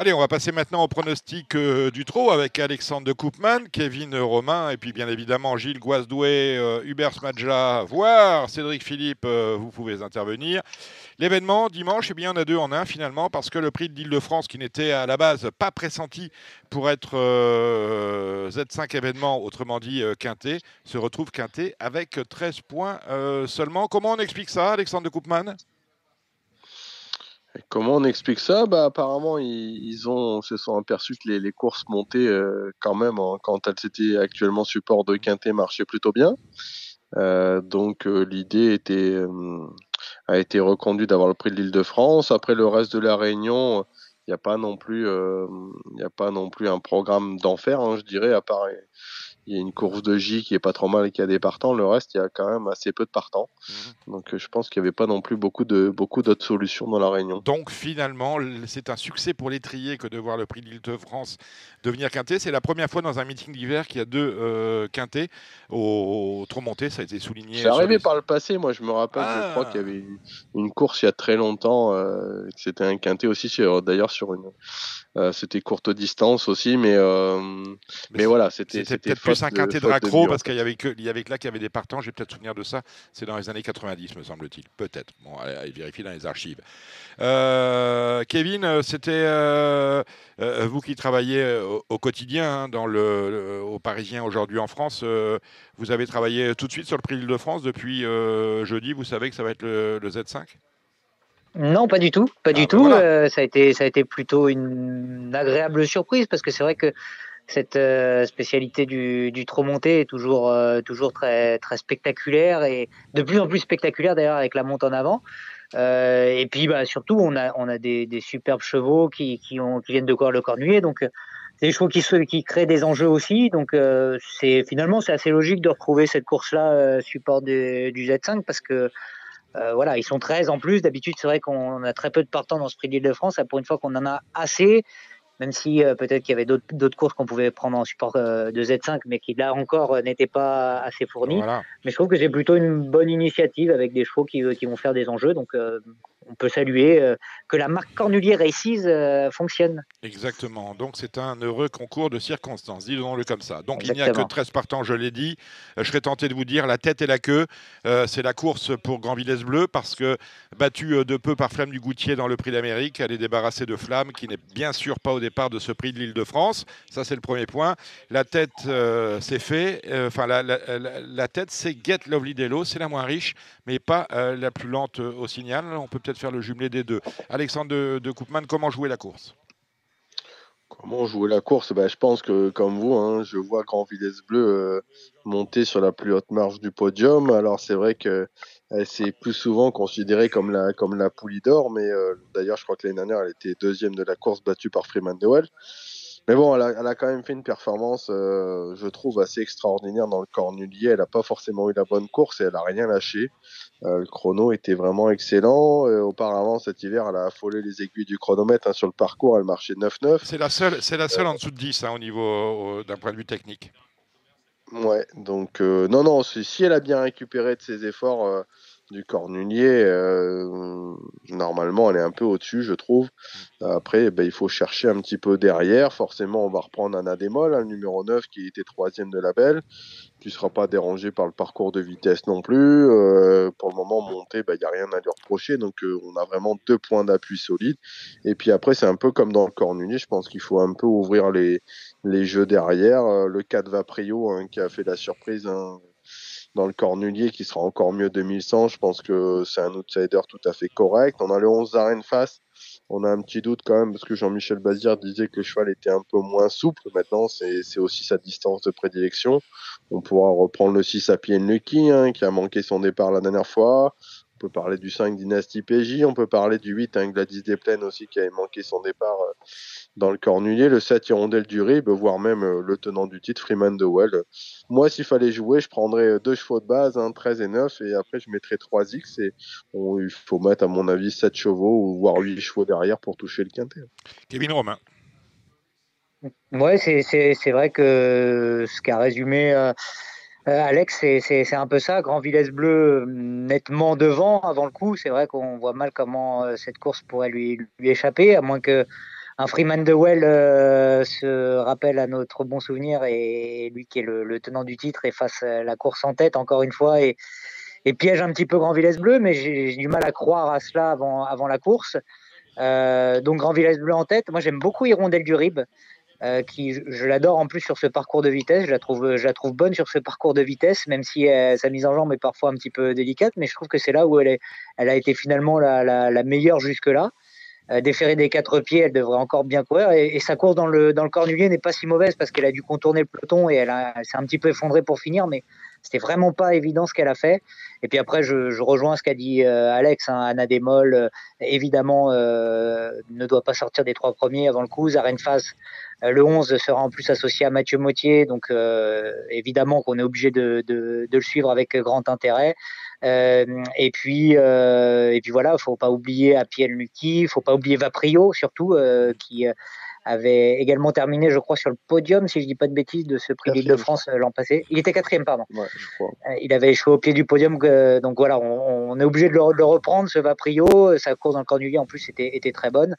Allez, on va passer maintenant au pronostic euh, du trot avec Alexandre de Koopman, Kevin Romain et puis bien évidemment Gilles Guazdoué, euh, Hubert Smadja, voire Cédric Philippe, euh, vous pouvez intervenir. L'événement dimanche, eh bien, on a deux en un finalement parce que le prix de l'Île-de-France qui n'était à la base pas pressenti pour être euh, Z5 événement, autrement dit quinté, se retrouve quinté avec 13 points seulement. Comment on explique ça, Alexandre de Koopman? Comment on explique ça? Bah, Apparemment, ils, se sont aperçus que les, courses montées, euh, quand même, quand elles étaient actuellement support de quintet, marchaient plutôt bien. Euh, donc euh, l'idée était a été reconduite d'avoir le prix de l'Île-de-France. Après le reste de la Réunion, il n'y a pas non plus il y a pas non plus un programme d'enfer, hein, je dirais. À part il y a une course de J qui est pas trop mal et qui a des partants. Le reste, il y a quand même assez peu de partants. Donc euh, je pense qu'il n'y avait pas non plus beaucoup de beaucoup d'autres solutions dans la Réunion. Donc finalement, c'est un succès pour l'étrier que de voir le prix de l'Île-de-France devenir quintet. C'est la première fois dans un meeting d'hiver qu'il y a deux euh, quintés au, au. Ça a été souligné. C'est arrivé les- par le passé. Moi, je me rappelle, Ah. je crois qu'il y avait une course il y a très longtemps. euh, C'était un quintet aussi, d'ailleurs sur une. euh, c'était courte distance aussi, mais euh, mais, voilà, c'était C'était plus un de- quintet de faute raccro parce qu'il y avait que il y avait que là qu'il y avait des partants. J'ai peut-être souvenir de ça. C'est dans les années 90, me semble-t-il. Peut-être. Bon, allez, allez vérifier dans les archives. Euh, Kevin, euh, c'était euh, vous qui travaillez au, au quotidien hein, dans le, le- au Parisien aujourd'hui en France. euh, vous avez travaillé tout de suite sur le prix de l'Île-de-France depuis euh, jeudi. Vous savez que ça va être le, le Z5 Non, pas du tout, pas Ah, du bah tout. voilà. Euh, ça a été, ça a été plutôt une agréable surprise parce que c'est vrai que cette euh, spécialité du, du trop monté est toujours, euh, toujours très, très spectaculaire et de plus en plus spectaculaire d'ailleurs avec la monte en avant. Euh, et puis bah, surtout, on a, on a des, superbes chevaux qui, qui, viennent de courir le cornuier, donc c'est des chevaux qui, qui créent des enjeux aussi. Donc finalement c'est assez logique de retrouver cette course-là support du, du Z5 parce que voilà, ils sont 13 en plus. D'habitude, c'est vrai qu'on a très peu de partants dans ce prix de l'Île-de-France. Pour une fois qu'on en a assez, même si euh, peut-être qu'il y avait d'autres courses qu'on pouvait prendre en support euh, de Z5, mais qui là encore euh, n'étaient pas assez fournis. Mais je trouve que c'est plutôt une bonne initiative avec des chevaux qui, qui vont faire des enjeux. Donc on peut saluer euh, que la marque Cornulier Races euh, fonctionne. Exactement. Donc c'est un heureux concours de circonstances, disons-le comme ça. Donc il n'y a que 13 partants, je l'ai dit. Euh, je serais tenté de vous dire la tête et la queue. c'est la course pour Grand Villesse Bleu parce que battue de peu par Flamme du Goutier dans le Prix d'Amérique, elle est débarrassée de Flamme qui n'est bien sûr pas au départ de ce Prix de l'Île-de-France. Ça c'est le premier point. La tête c'est fait. Enfin la, la, tête c'est Get Lovely Dello, c'est la moins riche, mais pas la plus lente au signal. On peut peut-être faire le jumelé des deux. Alexandre de, de comment jouer la course? Comment jouer la course? Ben, Je pense que, comme vous, hein, je vois Grand Vitesse Bleu euh, monter sur la plus haute marge du podium. Alors, c'est vrai que c'est plus souvent considéré comme la, comme la poulie d'or, mais euh, d'ailleurs, je crois que l'année dernière, elle était deuxième de la course battue par Freeman Dewell. Mais bon, elle a, quand même fait une performance, euh, je trouve, assez extraordinaire dans le cornulier. Elle n'a pas forcément eu la bonne course et elle n'a rien lâché. Euh, le chrono était vraiment excellent. Euh, auparavant, cet hiver, elle a affolé les aiguilles du chronomètre hein, sur le parcours. Elle marchait 9-9. C'est la seule, c'est la seule en dessous de 10 hein, au niveau d'un point de vue technique. Ouais, donc non, non, si elle a bien récupéré de ses efforts du Cornulier, euh, normalement, elle est un peu au-dessus, je trouve. Après, ben, il faut chercher un petit peu derrière. Forcément, on va reprendre un Adémol, le numéro 9, qui était troisième de la belle, qui ne sera pas dérangé par le parcours de vitesse non plus. Euh, pour le moment, monter, ben, il n'y a rien à lui reprocher. Donc, euh, on a vraiment deux points d'appui solides. Et puis après, c'est un peu comme dans le Cornulier. Je pense qu'il faut un peu ouvrir les, les jeux derrière. le 4 Vaprio, hein, qui a fait la surprise, hein, dans le Cornulier qui sera encore mieux 2100. Je pense que c'est un outsider tout à fait correct. On a le 11 Arène face. On a un petit doute quand même parce que Jean-Michel Bazir disait que le cheval était un peu moins souple. Maintenant, c'est aussi sa distance de prédilection. On pourra reprendre le 6 à Pien Lucky hein, qui a manqué son départ la dernière fois. On peut parler du 5 Dynasty PJ, on peut parler du 8 hein, Gladys Desplaines aussi qui avait manqué son départ euh, dans le Cornulier, le 7 Hirondelle du Rib, voire même euh, le tenant du titre Freeman de Well. Moi, s'il fallait jouer, je prendrais euh, deux chevaux de base, 13 et 9, et après je mettrais 3 X, et il faut mettre à mon avis 7 chevaux, ou voire 8 chevaux derrière pour toucher le quintet. Kevin Romain. Ouais, c'est vrai que ce qu'a résumé euh, Alex, c'est un peu ça. Grand Villesse Bleu nettement devant avant le coup. C'est vrai qu'on voit mal comment euh, cette course pourrait lui, lui échapper, à moins que un Freeman de Well euh, se rappelle à notre bon souvenir et lui qui est le, tenant du titre et fasse la course en tête encore une fois et, piège un petit peu Grand Villesse Bleu, mais j'ai du mal à croire à cela avant, avant la course. donc Grand Villesse Bleu en tête. Moi j'aime beaucoup Hirondelle du Rib. Euh, qui je, l'adore en plus sur ce parcours de vitesse. Je la trouve, je la trouve bonne sur ce parcours de vitesse, même si euh, sa mise en jambe est parfois un petit peu délicate. Mais je trouve que c'est là où elle, est, elle a été finalement la, meilleure jusque-là. Euh, déférée des quatre pieds, elle devrait encore bien courir. Et, sa course dans le, dans le cornulier n'est pas si mauvaise parce qu'elle a dû contourner le peloton et elle, elle s'est un petit peu effondrée pour finir. Mais c'était vraiment pas évident ce qu'elle a fait. Et puis après, je, je rejoins ce qu'a dit euh, Alex. Hein, Anna Demol, euh, évidemment, euh, ne doit pas sortir des trois premiers avant le coup. Zaren Faz, le 11 sera en plus associé à Mathieu Mottier. Donc évidemment qu'on est obligé de, de, de, le suivre avec grand intérêt. Et puis et puis voilà, faut pas oublier Apiel Lucky, faut pas oublier Vaprio surtout qui avait également terminé, je crois, sur le podium, si je dis pas de bêtises, de ce prix de France euh, l'an passé. Il était quatrième, pardon. Ouais, je crois. Euh, il avait échoué au pied du podium, donc voilà, on, est obligé de le, de le, reprendre, ce Vaprio. Sa course dans le cornulier, en plus, était, était très bonne.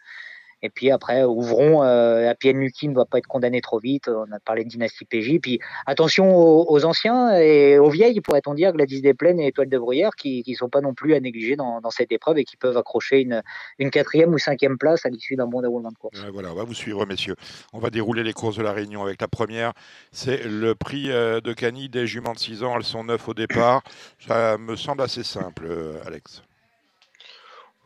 Et puis après, ouvrons. Euh, Lucky ne doit pas être condamné trop vite. On a parlé de dynastie PJ. Puis attention aux, anciens et aux vieilles, pourrait-on dire, Gladys Desplaines et Étoile de Bruyère, qui ne sont pas non plus à négliger dans, cette épreuve et qui peuvent accrocher une, une quatrième ou cinquième place à l'issue d'un bon déroulement de course. voilà, on va vous suivre, messieurs. On va dérouler les courses de la Réunion avec la première. C'est le prix euh, de Cani des juments de 6 ans. Elles sont neuf au départ. Ça me semble assez simple, euh, Alex.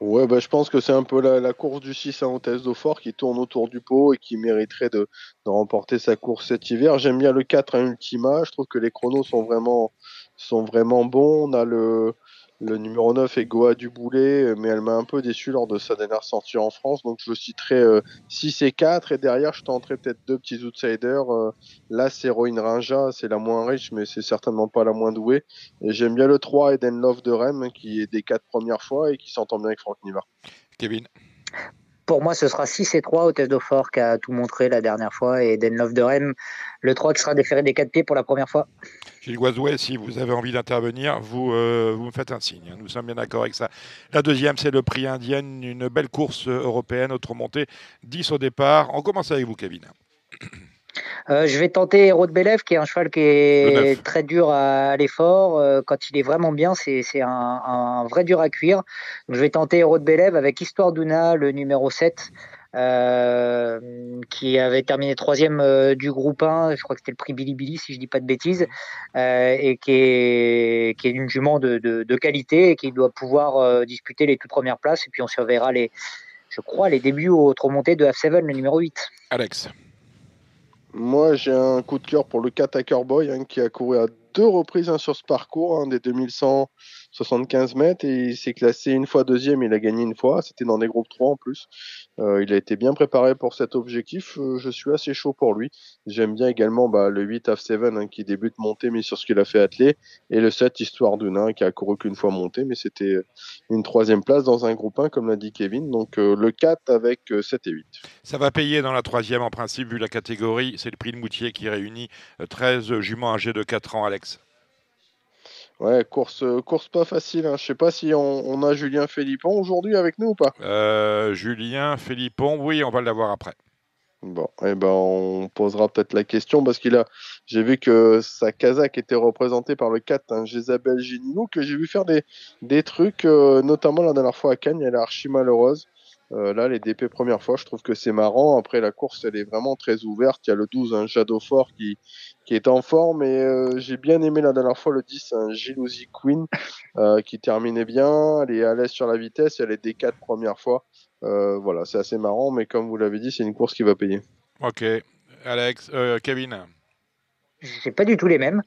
Ouais, bah, je pense que c'est un peu la, course du 6 à Hôtesse d'Eau-Fort qui tourne autour du pot et qui mériterait de, remporter sa course cet hiver. J'aime bien le 4 à Ultima. Je trouve que les chronos sont vraiment, sont vraiment bons. On a le, le numéro 9 est Goa du Boulet, mais elle m'a un peu déçu lors de sa dernière sortie en France. Donc je citerai 6 euh, et 4. Et derrière, je tenterai peut-être deux petits outsiders. Euh, là, c'est Roin Rinja, c'est la moins riche, mais c'est certainement pas la moins douée. J'aime bien le 3 Eden Love de Rem, qui est des quatre premières fois et qui s'entend bien avec Franck Niva. Kevin? Pour moi, ce sera 6 et 3 au test d'Offort qui a tout montré la dernière fois et Denlove de Rennes, le 3 qui sera déféré des 4 pieds pour la première fois. Gilles Guazouet, si vous avez envie d'intervenir, vous, euh, vous me faites un signe. Nous sommes bien d'accord avec ça. La deuxième, c'est le prix indien, une belle course européenne, autre montée, 10 au départ. On commence avec vous, Kevin. Euh, je vais tenter Héros de Bélève, qui est un cheval qui est très dur à l'effort. Euh, quand il est vraiment bien, c'est un, un vrai dur à cuire. Donc, je vais tenter Héros de Bélève avec Histoire d'Una, le numéro 7, euh, qui avait terminé troisième euh, du groupe 1. Je crois que c'était le prix Billy Billy, si je dis pas de bêtises. Euh, et qui est, qui est une jument de, de, de qualité et qui doit pouvoir disputer les toutes premières places. Et puis on surveillera les, je crois, les débuts au trop monté de F7, le numéro 8. Alex. Moi, j'ai un coup de cœur pour le Cataker Boy hein, qui a couru à deux reprises hein, sur ce parcours, hein, des 2175 mètres, et il s'est classé une fois deuxième, il a gagné une fois, c'était dans des groupes 3 en plus. Euh, il a été bien préparé pour cet objectif, euh, je suis assez chaud pour lui. J'aime bien également bah, le 8 F7 hein, qui débute monté, mais sur ce qu'il a fait atteler, et le 7 Histoire de Nain qui a couru qu'une fois monté, mais c'était une troisième place dans un groupe 1, comme l'a dit Kevin, donc euh, le 4 avec euh, 7 et 8. Ça va payer dans la troisième en principe, vu la catégorie. C'est le prix de Moutier qui réunit euh, 13 juments âgés de 4 ans, Alex. Ouais, course, euh, course pas facile. Hein. Je sais pas si on, on a Julien Philippon aujourd'hui avec nous ou pas. Euh, Julien, Philippon, oui, on va l'avoir après. Bon, eh ben on posera peut-être la question parce qu'il a, j'ai vu que sa Kazakh était représentée par le 4, hein, Jésabel Géninou, que j'ai vu faire des, des trucs, euh, notamment la dernière fois à Cannes, elle est archi malheureuse. Euh, là, les DP première fois, je trouve que c'est marrant. Après, la course, elle est vraiment très ouverte. Il y a le 12, un Shadow Fort qui, est en forme. Et euh, j'ai bien aimé la dernière fois le 10, un Gilouzi Queen euh, qui terminait bien. Elle est à l'aise sur la vitesse. Elle est des 4 première fois. Voilà, c'est assez marrant. Mais comme vous l'avez dit, c'est une course qui va payer. Ok. Alex, Kevin. C'est pas du tout les mêmes.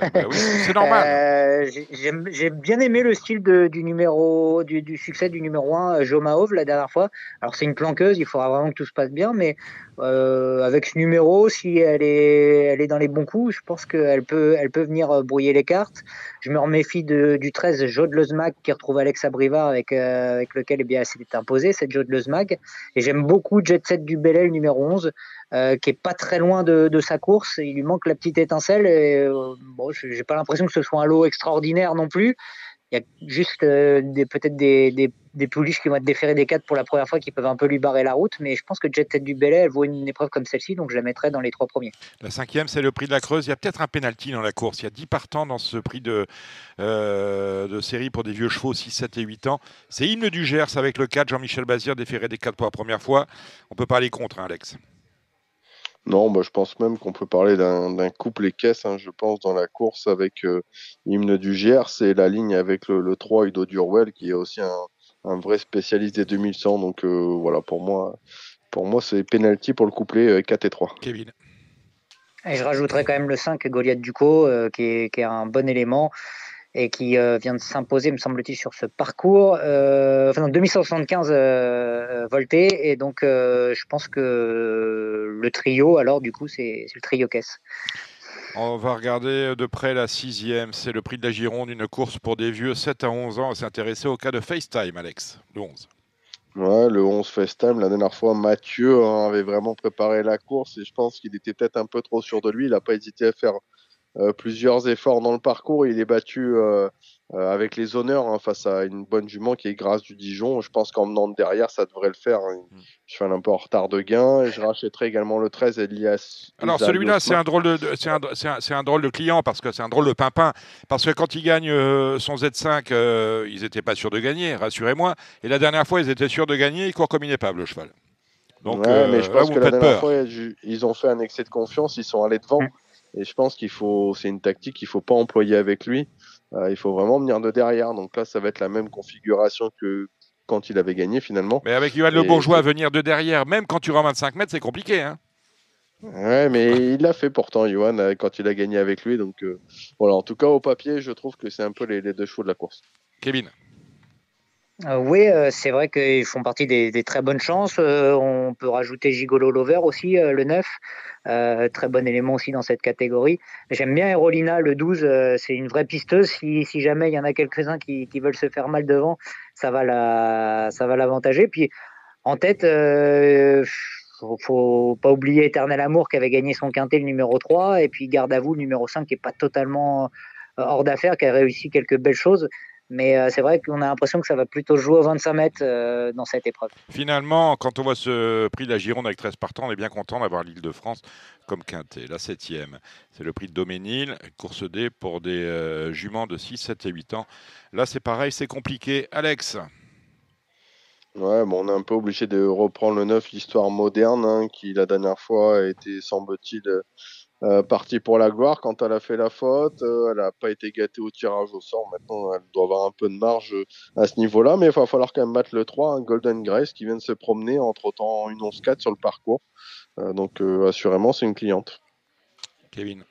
Bah, bah oui, c'est normal. Euh, j'ai- J'ai bien aimé le style de- du numéro du, du succès du numéro 1, Jomahov, la dernière fois. Alors c'est une planqueuse, il faudra vraiment que tout se passe bien, mais euh, avec ce numéro, si elle est, elle est dans les bons coups, je pense qu'elle peut, elle peut venir euh, brouiller les cartes. Je me reméfie de, du 13, Jode Lezmag, qui retrouve Alex Abrivard, avec, euh, avec lequel eh bien, elle s'est imposée, cette Jode Lezmag. Et j'aime beaucoup Jet Set du Bellel, le numéro 11, euh, qui est pas très loin de, de sa course. Il lui manque la petite étincelle. Et, bon, j'ai pas l'impression que ce soit un lot extraordinaire non plus. Il y a juste peut-être des, des pouliches qui vont être déférés des 4 pour la première fois qui peuvent un peu lui barrer la route. Mais je pense que Jet Set du Bellel, elle vaut une épreuve comme celle-ci, donc je la mettrai dans les trois premiers. La cinquième, c'est le prix de la Creuse. Il y a peut-être un penalty dans la course. Il y a 10 partants dans ce prix de, euh, de série pour des vieux chevaux, 6, 7 et 8 ans. C'est Hymne du Gers avec le 4, Jean-Michel Bazir, déféré des 4 pour la première fois. On peut pas aller contre, hein, Alex. Non, bah, je pense même qu'on peut parler d'un d'un couple et caisse, hein, je pense, dans la course avec euh, Hymne du Gers et la ligne avec le, le 3 Udo Durwell, qui est aussi un, un vrai spécialiste des 2100. Donc euh, voilà, pour moi, pour moi c'est penalty pour le couplet euh, 4 et 3. Kevin. Et je rajouterai quand même le 5, Goliath Ducot, euh, qui, est, qui est un bon élément et qui euh, vient de s'imposer, me semble-t-il, sur ce parcours. Euh, enfin, non, 2175 euh, voltés. Et donc, euh, je pense que le trio, alors, du coup, c'est c'est le trio caisse. On va regarder de près la sixième. C'est le prix de la Gironde, une course pour des vieux 7 à 11 ans. On s'est intéressé au cas de FaceTime, Alex, le 11. Ouais, le 11 FaceTime, la dernière fois, Mathieu hein, avait vraiment préparé la course et je pense qu'il était peut-être un peu trop sûr de lui. Il n'a pas hésité à faire euh, plusieurs efforts dans le parcours. Il est battu euh, euh, avec les honneurs hein, face à une bonne jument qui est Grâce du Dijon. Je pense qu'en menant de derrière, ça devrait le faire. hein. Je fais un peu en retard de gain et je rachèterai également le 13 Elias. Alors celui-là, c'est un drôle de, de- c'est un, c'est un- un drôle de client parce que c'est un drôle de pimpin. Parce que quand il gagne euh, son Z5, euh, ils n'étaient pas sûrs de gagner, rassurez-moi. Et la dernière fois, ils étaient sûrs de gagner, il court comme inépable, le cheval. Donc, ouais, euh, mais je pense que la faites dernière peur. fois, ils ont fait un excès de confiance, ils sont allés devant. Et je pense qu'il faut, c'est une tactique qu'il faut pas employer avec lui. Euh, il faut vraiment venir de derrière. Donc là, ça va être la même configuration que quand il avait gagné finalement. Mais avec Et- Le Bourgeois, venir de derrière, même quand tu rends 25 mètres, c'est compliqué. Hein Ouais, mais il l'a fait pourtant, Johan, euh, quand il a gagné avec lui. Donc euh, voilà, en tout cas, au papier, je trouve que c'est un peu les, les deux chevaux de la course. Kevin. Euh, oui, euh, c'est vrai qu'ils font partie des, très bonnes chances. Euh, on peut rajouter Gigolo Lover aussi, le 9. Euh, très bon élément aussi dans cette catégorie. J'aime bien Erolina, le 12. euh, c'est une vraie pisteuse. Si, jamais il y en a quelques-uns qui, veulent se faire mal devant, ça va l'avantager. Puis en tête, faut, faut pas oublier Éternel Amour qui avait gagné son quintet le numéro 3 et puis Garde à vous le numéro 5 qui est pas totalement hors d'affaire, qui a réussi quelques belles choses. Mais euh, c'est vrai qu'on a l'impression que ça va plutôt jouer aux 25 mètres euh, dans cette épreuve. Finalement, quand on voit ce prix de la Gironde avec 13 partants, on est bien content d'avoir l'île de France comme quintet. La septième, c'est le prix de Doménil, course D pour des euh, juments de 6, 7 et 8 ans. Là, c'est pareil, c'est compliqué. Alex Ouais, bon, on est un peu obligé de reprendre le neuf, l'histoire moderne, hein, qui la dernière fois a été, semble-t-il, euh, partie pour la gloire quand elle a fait la faute. Euh, elle n'a pas été gâtée au tirage au sort. Maintenant, elle doit avoir un peu de marge euh, à ce niveau-là, mais il va falloir quand même battre le 3, un Golden Grace, qui vient de se promener entre temps une 11-4 sur le parcours. Donc, assurément, c'est une cliente. Kevin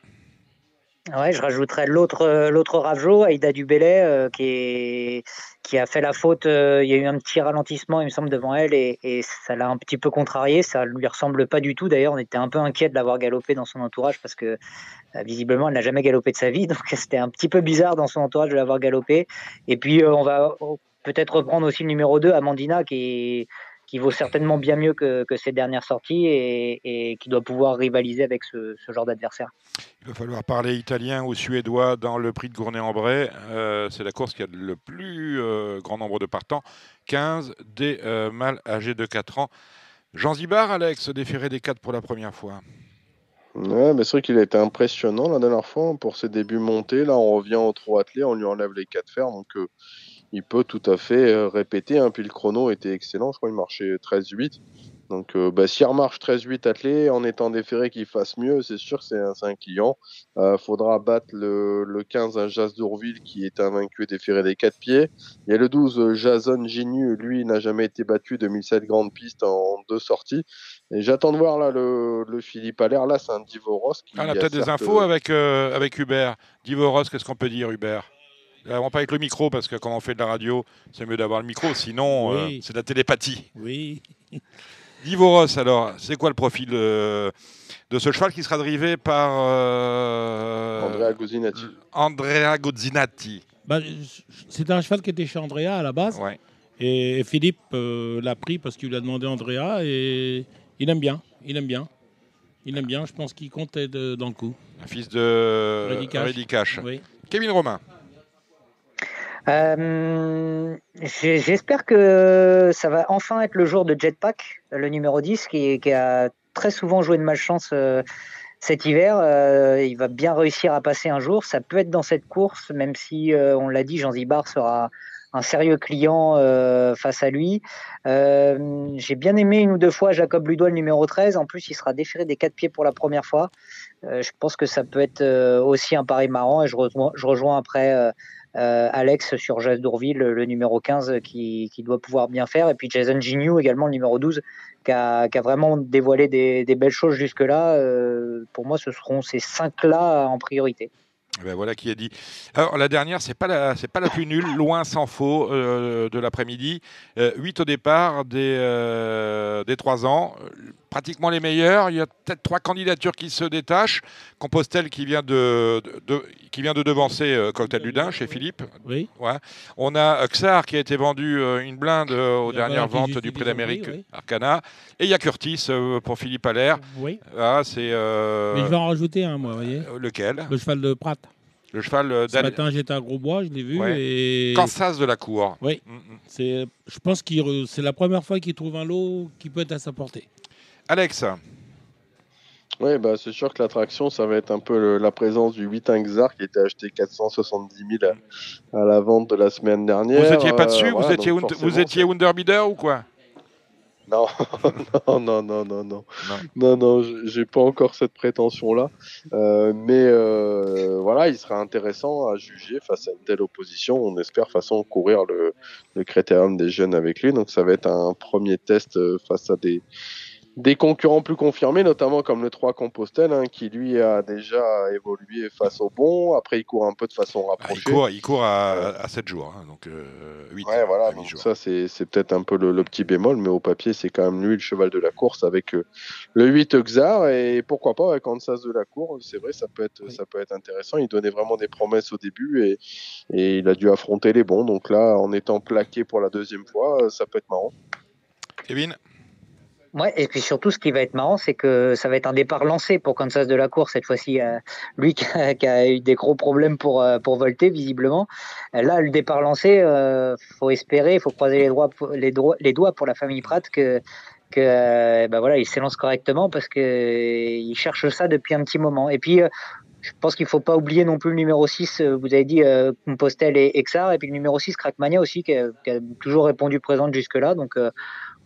Ouais, je rajouterais l'autre euh, l'autre Ravjo, Aïda Dubélé, euh, qui est qui a fait la faute. euh, il y a eu un petit ralentissement, il me semble, devant elle, et, et ça l'a un petit peu contrarié. Ça lui ressemble pas du tout. D'ailleurs, on était un peu inquiet de l'avoir galopé dans son entourage parce que visiblement, elle n'a jamais galopé de sa vie, donc c'était un petit peu bizarre dans son entourage de l'avoir galopé. Et puis, on va oh, peut-être reprendre aussi le numéro 2, Amandina, qui qui vaut certainement bien mieux que, que ses dernières sorties et, et qui doit pouvoir rivaliser avec ce, ce genre d'adversaire. Il va falloir parler italien ou suédois dans le prix de Gournay-en-Bray. Euh, c'est la course qui a le plus euh, grand nombre de partants. 15 des euh, mâles âgés de 4 ans. Jean Zibar, Alex, déféré des 4 pour la première fois. Ouais, mais c'est vrai qu'il a été impressionnant la dernière fois pour ses débuts montés. Là, on revient au trot attelé, on lui enlève les quatre fers, donc euh, il peut tout à fait euh, répéter. hein. Puis le chrono était excellent, je crois qu'il marchait 13-8. Donc, euh, bah, s'il remarche 13-8 attelé en étant déféré qu'il fasse mieux, c'est sûr que c'est un, un client. Euh, faudra battre le, le 15 à Jas d'Ourville qui est invaincu et déféré des quatre pieds. Il y a le 12 euh, Jason Ginu, lui n'a jamais été battu 2007 grande piste en deux sorties. Et j'attends de voir là le, le Philippe Allaire. Là, c'est un Divoros qui Ah, on a a peut-être des infos avec, euh, avec Hubert. Divoros, qu'est-ce qu'on peut dire, Hubert? On pas avec le micro, parce que quand on fait de la radio, c'est mieux d'avoir le micro, sinon euh, c'est de la télépathie. Oui. Divoros, alors, c'est quoi le profil euh, de ce cheval qui sera drivé par euh, Andrea Guzzinati. Andrea Bah, c'est un cheval qui était chez Andrea à la base. Ouais. Et Philippe euh, l'a pris parce qu'il lui a demandé Andrea et il aime bien. Il aime bien. Il aime bien. Je pense qu'il compte être dans le coup. Un fils de Reddy Cash. Reddy Cash. Oui. Kevin Romain. Euh, J'espère que ça va enfin être le jour de Jetpack, le numéro 10, qui, a très souvent joué de malchance euh, cet hiver. Euh, il va bien réussir à passer un jour. Ça peut être dans cette course, même si, on l'a dit, Jean Zibar sera un sérieux client face à lui. J'ai bien aimé une ou deux fois Jacob Ludois, le numéro 13. En plus, il sera déféré des quatre pieds pour la première fois. Je pense que ça peut être aussi un pari marrant et je rejoins après euh, euh, Alex sur Jas d'Ourville, le numéro 15, qui, qui doit pouvoir bien faire. Et puis Jason Gignoux également, le numéro 12, qui a, vraiment dévoilé des, belles choses jusque-là. Euh, pour moi, ce seront ces cinq-là en priorité. Eh Ben voilà qui est dit. Alors la dernière, c'est pas la, c'est pas la plus nulle, loin s'en faut euh, de l'après-midi. 8 au départ des, euh, des 3 ans, Euh, pratiquement les meilleurs. Il y a peut-être trois candidatures qui se détachent. Compostelle qui vient de, de- de- qui vient de devancer euh, Cocktail Ludin chez Philippe. Oui. Ouais. On a euh, Xar qui a été vendu euh, une blinde euh, aux dernières ventes du Prix d'Amérique oui. Arcana. Et il y a Curtis pour Philippe Allaire. Oui. Ah, c'est Mais je vais en rajouter un, moi, vous voyez. lequel? Le cheval de Pratt. Le cheval euh, Ce d'Al- matin, j'étais à Grosbois, je l'ai vu. Ouais. Et... Kansas de la cour. Oui. Mm, mm. C'est, je pense qu'il re- c'est la première fois qu'il trouve un lot qui peut être à sa portée. Alex, Oui, bah, c'est sûr que l'attraction, ça va être un peu le- la présence du 8 Xar qui était acheté 470 000 à, à la vente de la semaine dernière. vous étiez pas Euh, dessus voilà, Vous étiez, vous étiez Wunderbieder ou quoi Non, non, non, non, non, non. Non. Non, j'ai pas encore cette prétention-là. Euh, mais euh, voilà, il sera intéressant à juger face à une telle opposition. On espère, de façon, courir le, le critérium des jeunes avec lui. Donc, ça va être un premier test euh, face à des, des concurrents plus confirmés, notamment comme le 3 Compostelle, hein, qui lui a déjà évolué face au bon. Après, il court un peu de façon Ah, il, rapprochée. court, il court à, à 7 jours, hein, donc euh, 8, Ouais, voilà, donc jours. ça c'est c'est peut-être un peu le, le petit bémol, mais au papier c'est quand même lui le cheval de la course avec euh, le 8 Xar et pourquoi pas avec Kansas de la cour, c'est vrai ça peut être Oui. ça peut être intéressant. Il donnait vraiment des promesses au début et, et il a dû affronter les bons, donc là en étant plaqué pour la deuxième fois, euh, ça peut être marrant. Kevin? Ouais, et puis surtout, ce qui va être marrant, c'est que ça va être un départ lancé pour Kansas de la course cette fois-ci. Euh, lui qui a, eu des gros problèmes pour, euh, pour volter, visiblement. Euh, là, le départ lancé, euh, faut espérer, il faut croiser les, droits, les, doigts, les doigts pour la famille Pratt que, que ben voilà, il s'élance correctement parce que il cherche ça depuis un petit moment. Et puis, je pense qu'il ne faut pas oublier non plus le numéro 6, vous avez dit Compostel et Exar, et puis le numéro 6, Crackmania aussi, qui a, toujours répondu présente jusque-là. Donc,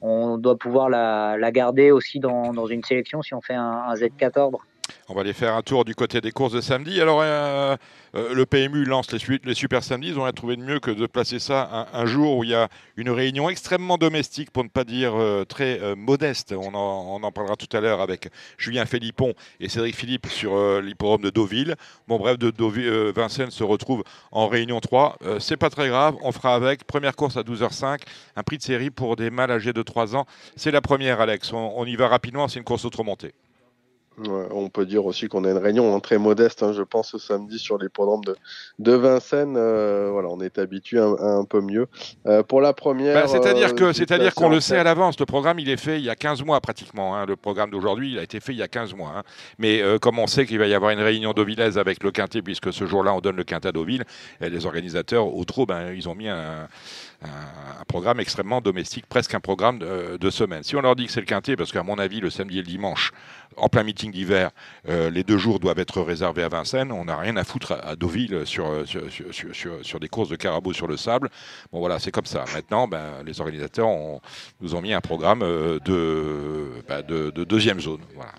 on doit pouvoir la, garder aussi dans, dans, une sélection si on fait un, un Z4 ordre. On va aller faire un tour du côté des courses de samedi. Alors, euh, euh, le PMU lance les, super samedis. Ils ont rien trouvé de mieux que de placer ça un, jour où il y a une réunion extrêmement domestique, pour ne pas dire euh, très modeste. On en, parlera tout à l'heure avec Julien Philippon et Cédric Philippe sur l'hippodrome de Deauville. Bon, bref, de Vincennes se retrouve en réunion 3. C'est pas très grave. On fera avec. Première course à 12h05. Un prix de série pour des mâles âgés de 3 ans. C'est la première, Alex. On, y va rapidement. C'est une course autre-montée. Ouais, on peut dire aussi qu'on a une réunion hein, très modeste, hein, je pense, ce samedi sur l'hippodrome de, de Vincennes. Euh, voilà, on est habitué un, un, peu mieux. Euh, pour la première. Bah, c'est-à-dire que, c'est-à-dire qu'on le sait à l'avance. Le programme, il est fait il y a 15 mois pratiquement. Hein. Le programme d'aujourd'hui, il a été fait il y a 15 mois. Mais euh, comme on sait qu'il va y avoir une réunion d'Auvillaise avec le Quintet, puisque ce jour-là, on donne le Quintet à Deauville, les organisateurs, au trop, ben, ils ont mis un, un, programme extrêmement domestique, presque un programme de, semaine. Si on leur dit que c'est le quintet, parce qu'à mon avis, le samedi et le dimanche, en plein meeting d'hiver, euh, les deux jours doivent être réservés à Vincennes, on n'a rien à foutre à, Deauville sur, sur, sur, sur, sur des courses de carabou sur le sable. Bon voilà, c'est comme ça. Maintenant, ben, les organisateurs nous ont mis un programme euh, de, ben, de, de deuxième zone. Voilà.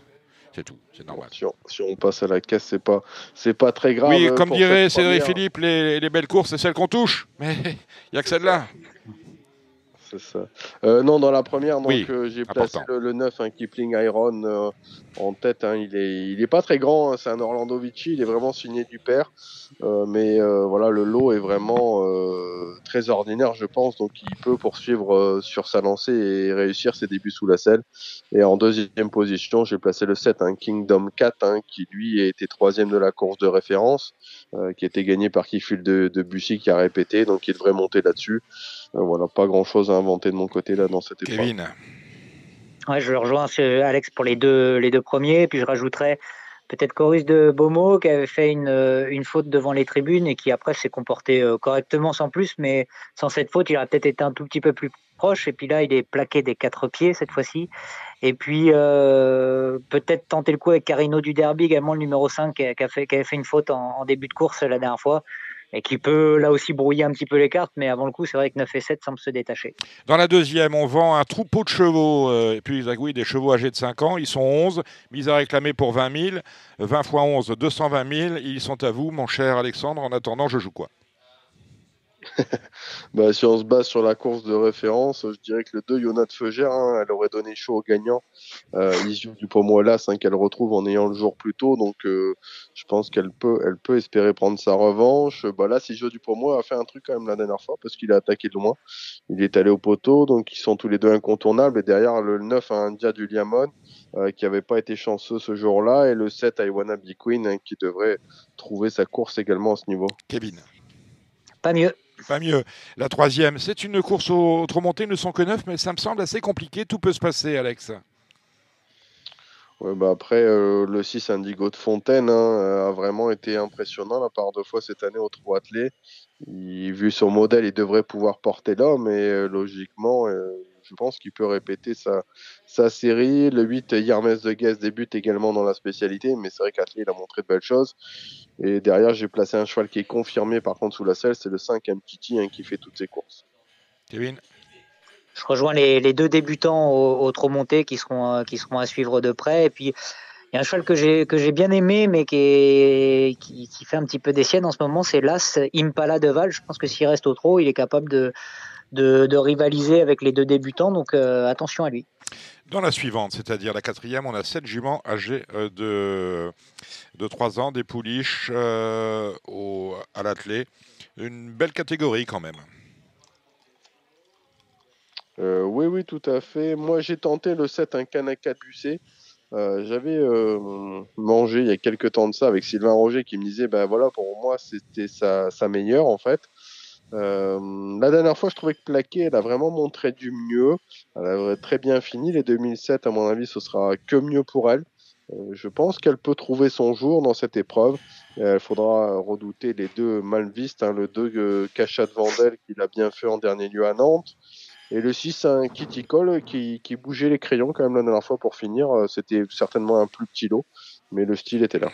C'est tout, c'est normal. Si on, si on, passe à la caisse, c'est pas, c'est pas très grave. Oui, comme dirait Cédric Philippe, les, les, belles courses, c'est celles qu'on touche. Mais il n'y a que celle-là. C'est ça. Euh, non, dans la première, donc oui, euh, j'ai placé le, le, 9, un Kipling Iron euh, en tête. Hein, il est, il est pas très grand. Hein, c'est un Orlando Vici. Il est vraiment signé du père. Mais voilà, le lot est vraiment très ordinaire, je pense. Donc, il peut poursuivre sur sa lancée et réussir ses débuts sous la selle. Et en deuxième position, j'ai placé le 7, un Kingdom 4, hein, qui lui a été troisième de la course de référence, qui a été gagné par Kiful de, de Bussy, qui a répété. Donc, il devrait monter là-dessus. Voilà, pas grand-chose à inventer de mon côté là dans cette épreuve. Kevin. Ouais, je le rejoins Alex pour les deux, les deux premiers, puis je rajouterais peut-être Chorus de Beaumont qui avait fait une, une faute devant les tribunes et qui après s'est comporté correctement sans plus, mais sans cette faute, il aurait peut-être été un tout petit peu plus proche. Et puis là, il est plaqué des quatre pieds cette fois-ci. Et puis euh, peut-être tenter le coup avec Carino du Derby, également le numéro 5 qui, a fait, qui avait fait une faute en, en début de course la dernière fois et qui peut là aussi brouiller un petit peu les cartes, mais avant le coup, c'est vrai que 9 et 7 semblent se détacher. Dans la deuxième, on vend un troupeau de chevaux, euh, et puis oui, des chevaux âgés de 5 ans, ils sont 11, mis à réclamer pour 20 000, 20 fois 11, 220 000, ils sont à vous, mon cher Alexandre, en attendant, je joue quoi bah, si on se base sur la course de référence, je dirais que le 2, Yonat Feugère, hein, elle aurait donné chaud au gagnant. Euh, Issue du Pomoelas, hein, qu'elle retrouve en ayant le jour plus tôt. Donc, euh, je pense qu'elle peut, elle peut espérer prendre sa revanche. Bah, là, si du Pomoe a fait un truc quand même la dernière fois parce qu'il a attaqué de loin. Il est allé au poteau, donc ils sont tous les deux incontournables. Et derrière, le 9 a un Dia du Liamon, euh, qui n'avait pas été chanceux ce jour-là. Et le 7 a Iwana Queen, hein, qui devrait trouver sa course également à ce niveau. Kevin. Pas mieux pas mieux. La troisième, c'est une course au montée, ne sont que neuf, mais ça me semble assez compliqué. Tout peut se passer, Alex. Ouais, bah après, euh, le 6 Indigo de Fontaine hein, a vraiment été impressionnant la part de fois cette année au trot attelé. Vu son modèle, il devrait pouvoir porter l'homme, et euh, logiquement, euh, je pense qu'il peut répéter sa, sa série. Le 8, Yermes de Guest débute également dans la spécialité, mais c'est vrai qu'Atelier il a montré de belles choses. Et derrière, j'ai placé un cheval qui est confirmé par contre sous la selle, c'est le 5 MTT hein, qui fait toutes ses courses. Kevin? Je rejoins les, les deux débutants au, au trop monté qui seront, euh, qui seront à suivre de près. Et puis, il y a un cheval que j'ai que j'ai bien aimé, mais qui, est, qui, qui, fait un petit peu des siennes en ce moment, c'est l'As Impala de Val. Je pense que s'il reste au trot, il est capable de, de, de, rivaliser avec les deux débutants. Donc euh, attention à lui. Dans la suivante, c'est-à-dire la quatrième, on a sept juments âgés euh, de, de 3 ans, des pouliches euh, au, à l'attelé. Une belle catégorie quand même. Euh, oui, oui, tout à fait. Moi, j'ai tenté le 7, un Kanaka bucé. Euh, J'avais euh, mangé il y a quelques temps de ça avec Sylvain Roger qui me disait, ben voilà, pour moi, c'était sa, sa meilleure en fait. Euh, la dernière fois, je trouvais que Plaquet, elle a vraiment montré du mieux. Elle a très bien fini. Les 2007, à mon avis, ce sera que mieux pour elle. Euh, je pense qu'elle peut trouver son jour dans cette épreuve. Il faudra redouter les deux Malvistes, hein, le 2 euh, Cachat de Vandel qu'il a bien fait en dernier lieu à Nantes. Et le 6, un Kitty Cole qui, qui, bougeait les crayons quand même la dernière fois pour finir. C'était certainement un plus petit lot, mais le style était là.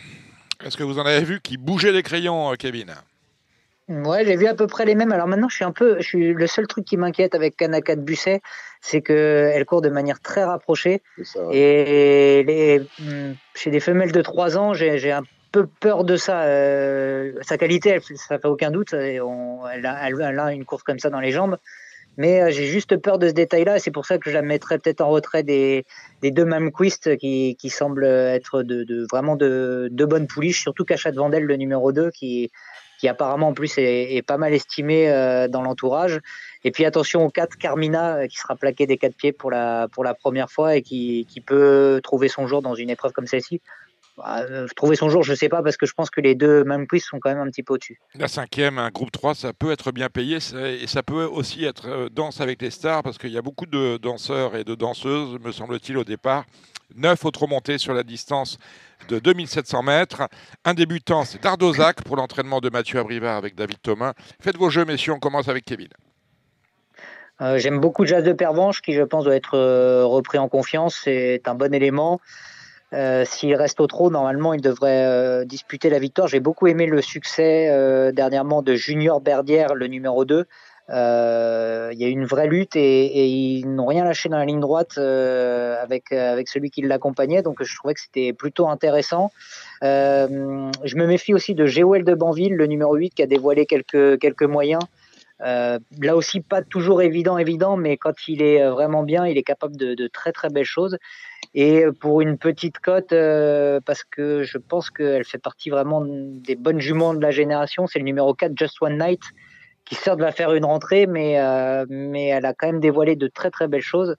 Est-ce que vous en avez vu qui bougeait les crayons, Kevin? Ouais, j'ai vu à peu près les mêmes. Alors maintenant, je suis un peu, je suis le seul truc qui m'inquiète avec Kanaka de Busset, c'est que elle court de manière très rapprochée. Et les, hmm, chez des femelles de 3 ans, j'ai un peu peur de ça. Euh, sa qualité, elle, ça fait aucun doute. Et on, elle, a, elle, a, une course comme ça dans les jambes. Mais euh, j'ai juste peur de ce détail-là, c'est pour ça que je la mettrais peut-être en retrait des, des deux Mamquist qui, qui semblent être de, de vraiment de, de bonnes pouliches, surtout Cachat Vandel, le numéro 2, qui, qui apparemment en plus est, pas mal estimé euh, dans l'entourage. Et puis attention au 4 Carmina euh, qui sera plaqué des quatre pieds pour la, pour la première fois et qui, qui peut trouver son jour dans une épreuve comme celle-ci. Bah, euh, trouver son jour, je ne sais pas, parce que je pense que les deux mêmes quiz sont quand même un petit peu au-dessus. La cinquième, un groupe 3, ça peut être bien payé et ça peut aussi être danse avec les stars, parce qu'il y a beaucoup de danseurs et de danseuses, me semble-t-il, au départ. Neuf autres montées sur la distance de 2700 mètres. Un débutant, c'est Dardozac pour l'entraînement de Mathieu Abrivard avec David Thomas. Faites vos jeux, messieurs, on commence avec Kevin. Euh, j'aime beaucoup Jazz de Pervenche, qui je pense doit être euh, repris en confiance. C'est un bon élément. Euh, s'il reste au trot, normalement, il devrait disputer la victoire. J'ai beaucoup aimé le succès dernièrement de Junior Berdière, le numéro 2. Euh, il y a eu une vraie lutte et, ils n'ont rien lâché dans la ligne droite euh, avec, avec celui qui l'accompagnait. Donc je trouvais que c'était plutôt intéressant. Euh, je me méfie aussi de Géouel de Banville, le numéro 8, qui a dévoilé quelques, quelques moyens. là aussi, pas toujours évident, évident, mais quand il est vraiment bien, il est capable de, de très très belles choses. Et pour une petite cote, parce que je pense qu'elle fait partie vraiment des bonnes juments de la génération, c'est le numéro 4, Just One Night, qui certes va faire une rentrée, mais, euh, mais elle a quand même dévoilé de très très belles choses.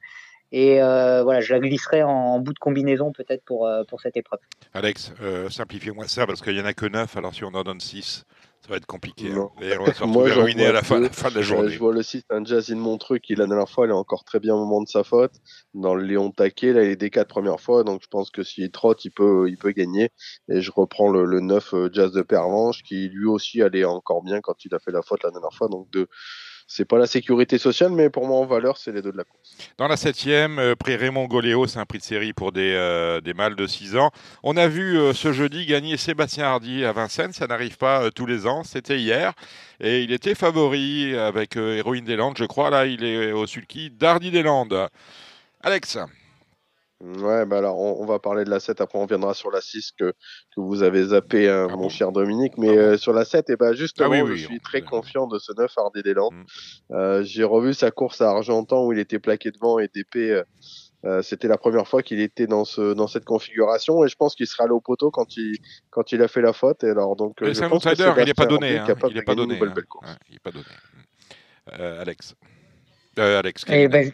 Et euh, voilà, je la glisserai en, bout de combinaison peut-être pour, euh, pour cette épreuve. Alex, simplifiez-moi ça parce qu'il n'y en a que 9, alors si on en donne 6, ça va être compliqué. Hein. Et on va se retrouver ruiné à la fin, fin, de la journée. je vois le site, un Jazz in Montreux qui, la dernière fois, il est encore très bien au moment de sa faute. Dans le Léon Taquet, là, il est des quatre premières fois. Donc, je pense que s'il trotte, il peut, il peut gagner. Et je reprends le, le 9 euh, Jazz de Pervenche qui, lui aussi, allait encore bien quand il a fait la faute la dernière fois. Donc, de c'est pas la sécurité sociale, mais pour moi en valeur, c'est les deux de la course. Dans la septième, euh, prix Raymond Goléo, c'est un prix de série pour des, euh, des mâles de 6 ans. On a vu euh, ce jeudi gagner Sébastien Hardy à Vincennes, ça n'arrive pas tous les ans, c'était hier. Et il était favori avec Héroïne des Landes, je crois. Là, il est au sulky d'Hardy des Landes. Alex Ouais, bah alors on, va parler de la 7, après on viendra sur la 6 que, que vous avez zappé, hein, ah mon cher Dominique. Mais ah euh, sur la 7, et bah justement, ah je suis très confiant de ce 9 Hardy des Landes. Mm. Euh, J'ai revu sa course à Argentan où il était plaqué devant et d'épée. Euh, euh, C'était la première fois qu'il était dans, ce, dans cette configuration et je pense qu'il sera allé au poteau quand il, quand il a fait la faute. Et alors, donc, c'est un outsider, il n'est pas donné. Hein, il n'est pas donné. Hein. il n'est pas donné. Alex. Alex. Eh ben,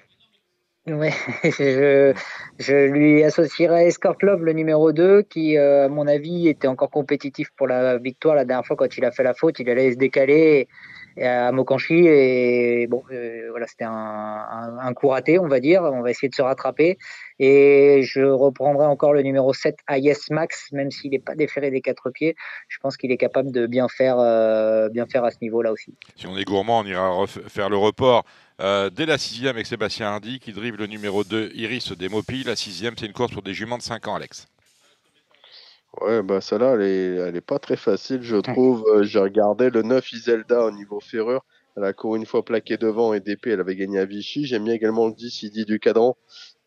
oui, je, je, lui associerais Escort Love, le numéro 2, qui, euh, à mon avis, était encore compétitif pour la victoire la dernière fois quand il a fait la faute. Il allait se décaler à Mokanchi et bon, euh, voilà, c'était un, un, un, coup raté, on va dire. On va essayer de se rattraper. Et je reprendrai encore le numéro 7, Ayes Max, même s'il n'est pas déféré des quatre pieds. Je pense qu'il est capable de bien faire, euh, bien faire à ce niveau-là aussi. Si on est gourmand, on ira faire le report euh, dès la sixième avec Sébastien Hardy qui drive le numéro 2 Iris Demopi. La sixième, c'est une course pour des juments de 5 ans, Alex. Ouais, bah celle-là, elle est, elle est pas très facile, je trouve. Euh, j'ai regardé le 9 Iselda au niveau ferrure. Elle a couru une fois plaqué devant et d'épée, elle avait gagné à Vichy. J'aime bien également le 10 Idi du cadran,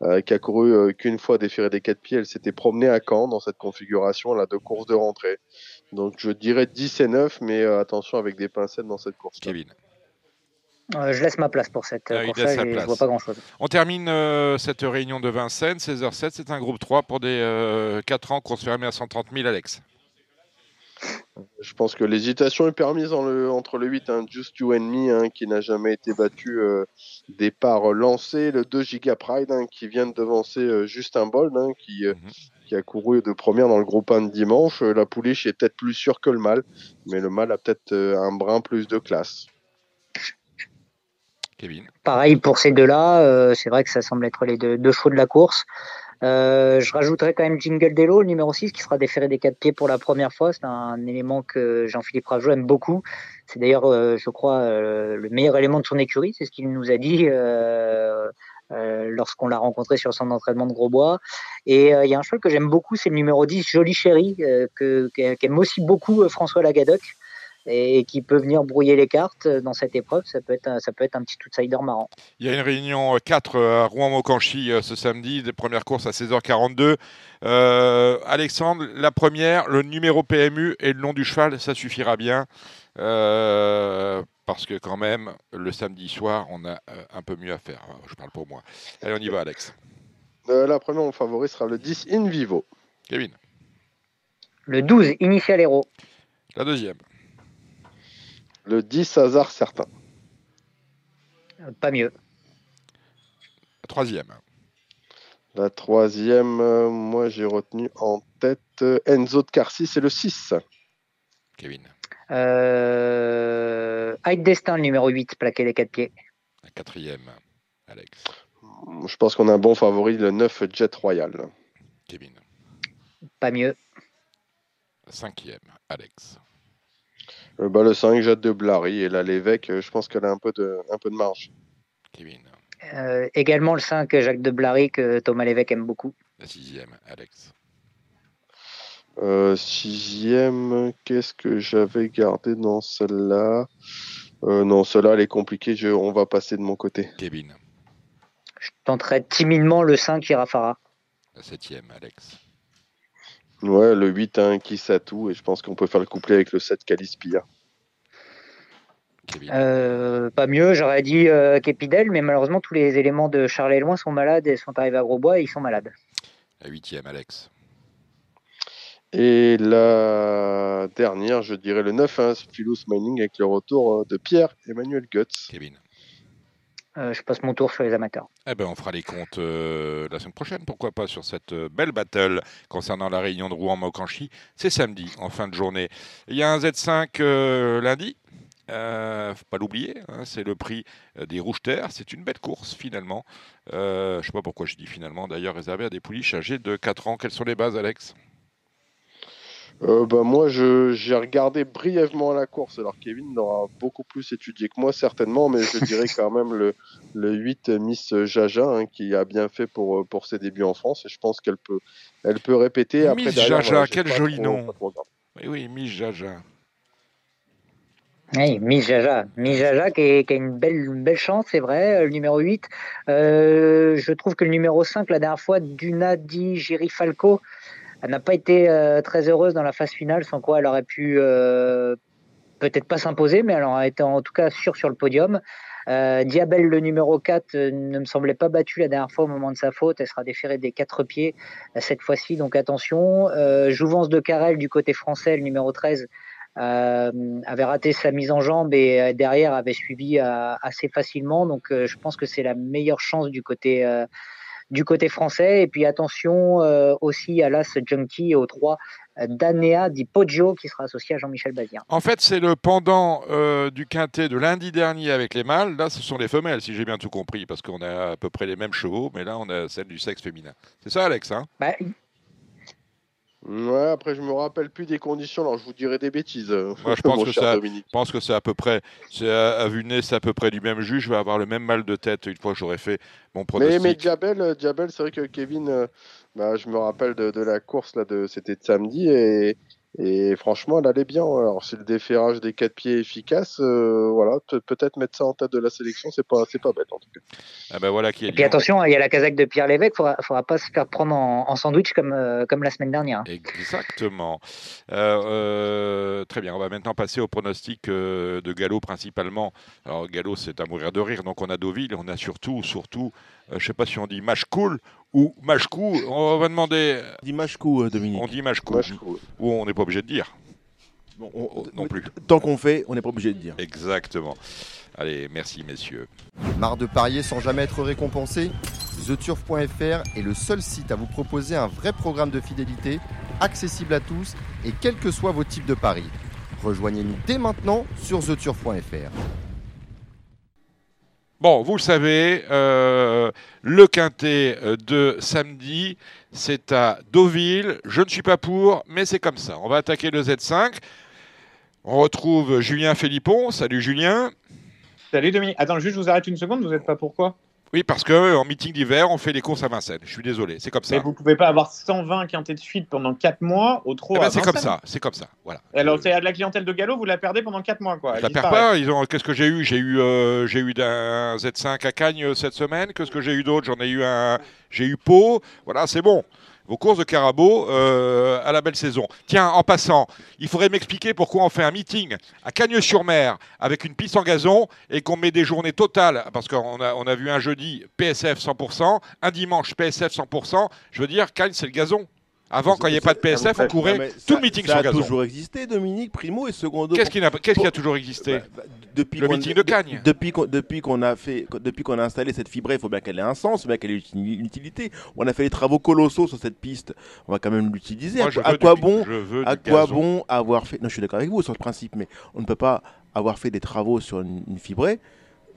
euh, qui a couru qu'une fois déféré des quatre pieds. Elle s'était promenée à Caen dans cette configuration. Elle a deux courses de rentrée. Donc je dirais 10 et 9, mais attention avec des pincettes dans cette course. Kevin. Euh, je laisse ma place pour cette ah, course je vois pas grand-chose. On termine euh, cette réunion de Vincennes, 16h07. C'est un groupe 3 pour des 4 euh, ans, course fermée à 130 000, Alex. Je pense que l'hésitation est permise le, entre le 8, un Just You and Me, hein, qui n'a jamais été battu, départ lancé, le 2 Giga Pride, hein, qui vient de devancer Justin Bold, hein, qui, mhm. qui a couru de première dans le groupe 1 de dimanche. La pouliche est peut-être plus sûre que le mal, mais le mal a peut-être un brin plus de classe. Pareil pour ces deux-là, euh, c'est vrai que ça semble être les deux, chevaux de la course. Euh, je rajouterais quand même Jingle Delo, le numéro 6, qui sera déféré des quatre pieds pour la première fois. C'est un élément que Jean-Philippe Rajo aime beaucoup. C'est d'ailleurs, euh, je crois, le meilleur élément de son écurie. C'est ce qu'il nous a dit lorsqu'on l'a rencontré sur son entraînement de Grosbois. Et il y a un cheval que j'aime beaucoup, c'est le numéro 10, Jolie Chérie, euh, que, que- qu'aime aussi beaucoup François Lagadoc et qui peut venir brouiller les cartes dans cette épreuve. Ça peut être, un- ça peut être un petit outsider marrant. Il y a une réunion 4 à Rouen-Mocanchi euh, ce samedi, des premières courses à 16h42. Euh, Alexandre, la première, le numéro PMU et le nom du cheval, ça suffira bien. Euh, parce que quand même, le samedi soir, on a euh, un peu mieux à faire. Je parle pour moi. Allez, on y va, Alex. Euh, la première, mon favori sera le 10 In Vivo. Kevin. Le 12, Initial Hero. La deuxième. Le 10 Hasard Certain. Pas mieux. La troisième. La troisième, euh, moi j'ai retenu en tête euh, Enzo de Carcy, c'est le 6. Kevin. Euh... Hide Destin, le numéro 8, plaqué les quatre pieds. La quatrième. Alex. Je pense qu'on a un bon favori, le 9 Jet Royal. Kevin. Pas mieux. La cinquième. Alex. Euh, bah, le 5 Jet de Blary et là l'évêque, euh, je pense qu'elle a un peu de, un peu de marge. Kevin. Euh, également le 5, Jacques de Blary, que Thomas Lévesque aime beaucoup. La sixième. Alex. Euh, sixième, qu'est-ce que j'avais gardé dans celle-là? Euh, Non, celle-là elle est compliquée, je- on va passer de mon côté. Kevin. Je tenterai timidement le 5, Irafara. La septième. Alex. Ouais, le 8 un qui tout et je pense qu'on peut faire le couplet avec le 7 Calispia. Kevin. Euh, pas mieux, j'aurais dit euh, Képidel, mais malheureusement, tous les éléments de Charles Loin sont malades et sont arrivés à Grosbois et ils sont malades. La huitième. Alex. Et la dernière, je dirais le 9, hein, Philous Mining avec le retour euh, de Pierre Emmanuel Guts. Kevin. Euh, je passe mon tour sur les amateurs. Eh ben, on fera les comptes euh, la semaine prochaine, pourquoi pas, sur cette euh, belle battle concernant la réunion de Rouen-Mocanchi. C'est samedi, en fin de journée. Il y a un Z5 euh, lundi. Euh, faut pas l'oublier, hein, c'est le prix des Rouges Terres. C'est une belle course finalement. Je sais pas pourquoi je dis finalement. D'ailleurs, réservé à des pouliches âgées de 4 ans. Quelles sont les bases, Alex? Euh, bah, moi, j'ai regardé brièvement la course. Alors, Kevin l'aura beaucoup plus étudié que moi, certainement, mais je dirais quand même le, le 8 Miss Jaja, hein, qui a bien fait pour, euh, pour ses débuts en France. Et je pense qu'elle peut, elle peut répéter. Après, Miss derrière, Jaja, voilà, quel joli trop- nom. Oui, oui, Miss Jaja. Oui, Miss Jaja. Miss Jaja qui, est- qui a une belle, une belle chance, c'est vrai. Le numéro 8. Euh, je trouve que le numéro 5, la dernière fois, Duna Di Girifalco, elle n'a pas été euh, très heureuse dans la phase finale, sans quoi elle aurait pu euh, peut-être pas s'imposer, mais elle aurait été en tout cas sûre sur le podium. Euh, Diabel, le numéro 4, euh, ne me semblait pas battu la dernière fois au moment de sa faute. Elle sera déférée des quatre pieds cette fois-ci, donc attention. Jouvence de Carrel du côté français, le numéro 13, euh, avait raté sa mise en jambe et derrière avait suivi assez facilement. Donc je pense que c'est la meilleure chance du côté, du côté français. Et puis attention euh, aussi à l'As Junkie et au 3 euh, Danea Di Poggio qui sera associé à Jean-Michel Bazir. En fait, c'est le pendant euh, du quintet de lundi dernier avec les mâles. Là, ce sont les femelles, si j'ai bien tout compris, parce qu'on a à peu près les mêmes chevaux, mais là, on a celle du sexe féminin. C'est ça, Alex hein? Bah, Ouais, après, je me rappelle plus des conditions, alors je vous dirai des bêtises. euh, Moi, je pense que ça- pense que c'est à peu près, c'est à, à vue de nez, c'est à peu près du même jus. Je vais avoir le même mal de tête une fois que j'aurai fait mon Mais, pronostic. mais Diabel, euh, Diabel c'est vrai que Kevin, euh, bah, je me rappelle de, de la course, là, de, c'était de samedi, et, et franchement, elle allait bien. Alors, si le déferrage des quatre pieds est efficace, euh, voilà, peut- peut-être mettre ça en tête de la sélection, c'est pas, c'est pas bête en tout cas. Ah ben voilà qui est et puis attention, il y a la casaque de Pierre Lévesque. Il faudra, faudra pas se faire prendre en, en sandwich comme, euh, comme la semaine dernière. Exactement. Euh, euh, très bien, on va maintenant passer au pronostic euh, de Gallo principalement. Alors Gallo, c'est à mourir de rire. Donc on a Deauville, on a surtout, surtout, euh, je ne sais pas si on dit match cool ou match coup. On va demander. On dit match coup, euh, Dominique. On dit trouve. Ou on n'est pas obligé de dire. Bon, on- Non plus. Tant qu'on fait, on n'est pas obligé de dire. Exactement. Allez, merci messieurs. Marre de parier sans jamais être récompensé TheTurf.fr est le seul site à vous proposer un vrai programme de fidélité, accessible à tous et quels que soient vos types de paris. Rejoignez-nous dès maintenant sur TheTurf.fr. Bon, vous le savez, euh, le quintet euh, de samedi, c'est à Deauville. Je ne suis pas pour, mais c'est comme ça. On va attaquer le Z5. On retrouve Julien Philippon. Salut Julien. Salut Dominique. Attends, juste je vous arrête une seconde, vous n'êtes pas pourquoi Oui, parce que en meeting d'hiver, on fait les courses à Vincennes. Je suis désolé, c'est comme ça. Mais vous pouvez pas avoir 120 quintés de suite pendant 4 mois au trop Eh ben, c'est comme ça, c'est comme ça. Voilà. Et alors, c'est à de la clientèle de galop, vous la perdez pendant 4 mois, quoi. Je la perds pas. Ils ont. Qu'est-ce que j'ai eu? J'ai eu, euh, j'ai eu d'un Z5 à Cagnes euh, cette semaine. Qu'est-ce que j'ai eu d'autre? J'en ai eu un. J'ai eu Pau. Voilà, c'est bon. Vos courses de carabo euh, à la belle saison. Tiens, en passant, il faudrait m'expliquer pourquoi on fait un meeting à Cagnes-sur-Mer avec une piste en gazon et qu'on met des journées totales, parce qu'on a, a vu un jeudi PSF 100%, un dimanche PSF 100%. Je veux dire, Cagnes, c'est le gazon. Avant, quand il n'y avait pas de PSF, on courait Non, tout ça- le meeting ça sur a gazon. toujours existé, Dominique, primo et secondo. Qu'est-ce qui, a toujours existé Bah, bah, depuis Le qu'on- meeting de Cagnes. Depuis qu'on depuis qu'on a fait, depuis qu'on a installé cette fibrée, il faut bien qu'elle ait un sens, il faut bien qu'elle ait une utilité. On a fait des travaux colossaux sur cette piste. On va quand même l'utiliser. À, à quoi du- bon, je veux à quoi gazon. bon avoir fait Non, je suis d'accord avec vous sur le principe, mais on ne peut pas avoir fait des travaux sur une, une fibrée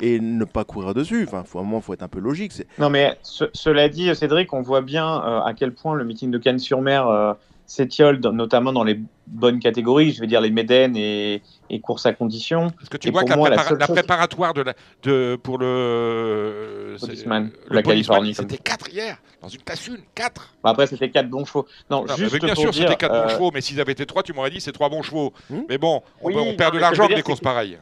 et ne pas courir dessus. Enfin, faut, à un moment, faut être un peu logique. Non, mais ce- cela dit, Cédric, on voit bien euh, à quel point le meeting de Cannes-sur-Mer euh, s'étiole, notamment dans les bonnes catégories, je vais dire les Médènes et, et courses à condition. Parce que tu Et vois pour que la, moi, la prépara- la chose- préparatoire de la, de, pour le. c'est- Policeman, le la Californie, C'était 4 hier, dans une classe une, 4. Bon, après, c'était quatre bons chevaux. Non, Non, juste bien pour sûr, dire, c'était 4 euh, bons chevaux, mais s'ils avaient été 3, tu m'aurais dit c'est 3 bons chevaux. Hmm. Mais bon, on, Oui, on non, perd de l'argent avec des courses pareilles.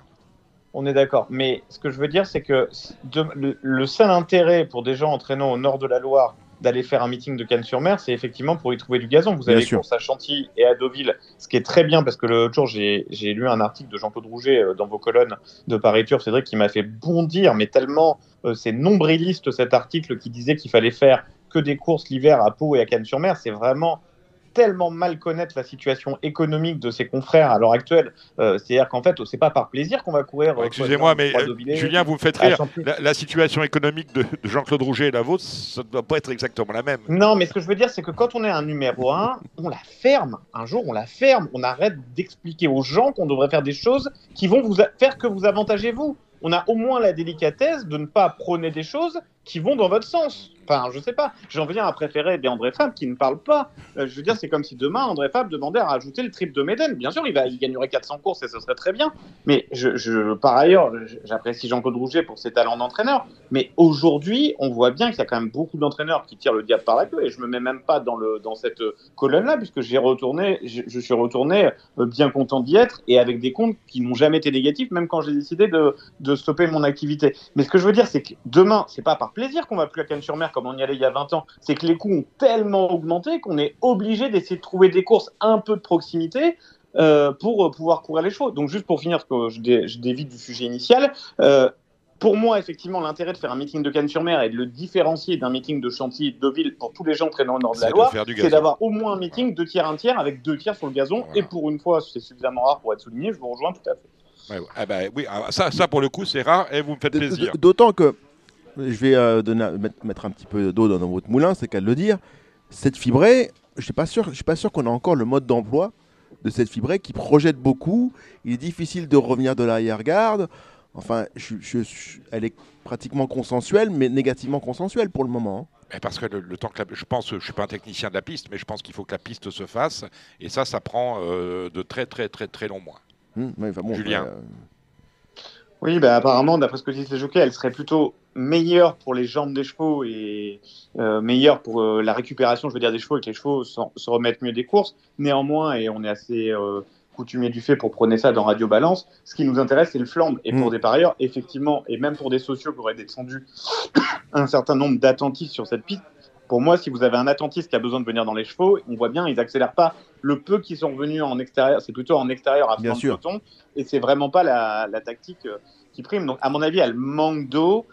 On est d'accord. Mais ce que je veux dire, c'est que de- le, le seul intérêt pour des gens entraînant au nord de la Loire d'aller faire un meeting de Cannes-sur-Mer, c'est effectivement pour y trouver du gazon. Vous avez course à Chantilly et à Deauville, ce qui est très bien parce que l'autre jour, j'ai lu un article de Jean-Claude Rouget euh, dans vos colonnes de Paris Tour, Cédric, qui m'a fait bondir, mais tellement euh, c'est nombriliste cet article qui disait qu'il fallait faire que des courses l'hiver à Pau et à Cannes-sur-Mer. C'est vraiment tellement mal connaître la situation économique de ses confrères à l'heure actuelle. Euh, C'est-à-dire qu'en fait, c'est pas par plaisir qu'on va courir. Euh, Excusez-moi, mais euh, Julien, vous me faites rire. La, la situation économique de, de Jean-Claude Rouget et la vôtre, ça ne doit pas être exactement la même. Non, mais ce que je veux dire, c'est que quand on est un numéro un, on la ferme. Un jour, on la ferme. On arrête d'expliquer aux gens qu'on devrait faire des choses qui vont vous faire que vous avantagez vous. On a au moins la délicatesse de ne pas prôner des choses qui vont dans votre sens. Enfin, je sais pas. J'en viens à préférer des André Fab qui ne parlent pas. Euh, je veux dire, c'est comme si demain André Fab demandait à rajouter le trip de Méden. Bien sûr, il, gagnerait 400 courses et ce serait très bien. Mais par ailleurs, j'apprécie Jean-Claude Rouget pour ses talents d'entraîneur. Mais aujourd'hui, on voit bien qu'il y a quand même beaucoup d'entraîneurs qui tirent le diable par la queue. Et je me mets même pas dans, cette colonne-là, puisque retourné, je, je suis retourné euh, bien content d'y être et avec des comptes qui n'ont jamais été négatifs, même quand j'ai décidé de, de stopper mon activité. Mais ce que je veux dire, c'est que demain, c'est pas par plaisir qu'on va plus à Cannes-sur-Mer comme on y allait il y a 20 ans. C'est que les coûts ont tellement augmenté qu'on est obligé d'essayer de trouver des courses un peu de proximité. euh, pour euh, pouvoir courir les chevaux. Donc juste pour finir, parce que je, dé- je dévie du sujet initial, euh, pour moi, effectivement, l'intérêt de faire un meeting de Cannes-sur-Mer et de le différencier d'un meeting de Chantilly de Deauville pour tous les gens traînant au nord de C'est la Loire, c'est d'avoir au moins un meeting deux tiers, un tiers, avec deux tiers sur le gazon. Voilà. Et pour une fois, c'est suffisamment rare pour être souligné, je vous rejoins tout à fait. Ouais, ouais. Ah bah oui, ah, ça, ça pour le coup, c'est rare et vous me faites plaisir. D'autant que, je vais euh, donner, mettre, un petit peu d'eau dans votre moulin, c'est qu'à le dire, cette fibrée, je suis pas sûr, je suis pas sûr qu'on a encore le mode d'emploi de cette fibrée qui projette beaucoup. Il est difficile de revenir de l'arrière-garde. Enfin, je- je- je- elle est pratiquement consensuelle, mais négativement consensuelle pour le moment. hein. Mais parce que le, le temps que la- je pense, je suis pas un technicien de la piste, mais je pense qu'il faut que la piste se fasse et ça, ça prend euh, de très très très très longs mois. Hum, enfin bon, Julien. euh, Oui, bah, apparemment, d'après ce que disent les jockeys, elle serait plutôt meilleure pour les jambes des chevaux et euh, meilleure pour euh, la récupération, je veux dire, des chevaux et que les chevaux se remettent mieux des courses. Néanmoins, et on est assez euh, coutumier du fait pour prôner ça dans Radio Balance, ce qui nous intéresse, c'est le flambe. Et pour Mm. des parieurs, effectivement, et même pour des sociaux qui auraient descendu un certain nombre d'attentistes sur cette piste, pour moi, si vous avez un attentiste qui a besoin de venir dans les chevaux, on voit bien, ils accélèrent pas. Le peu qui sont revenus en extérieur, c'est plutôt en extérieur à Bien sûr. peloton, et c'est vraiment pas la, la tactique euh, qui prime. Donc, à mon avis, elle manque d'eau.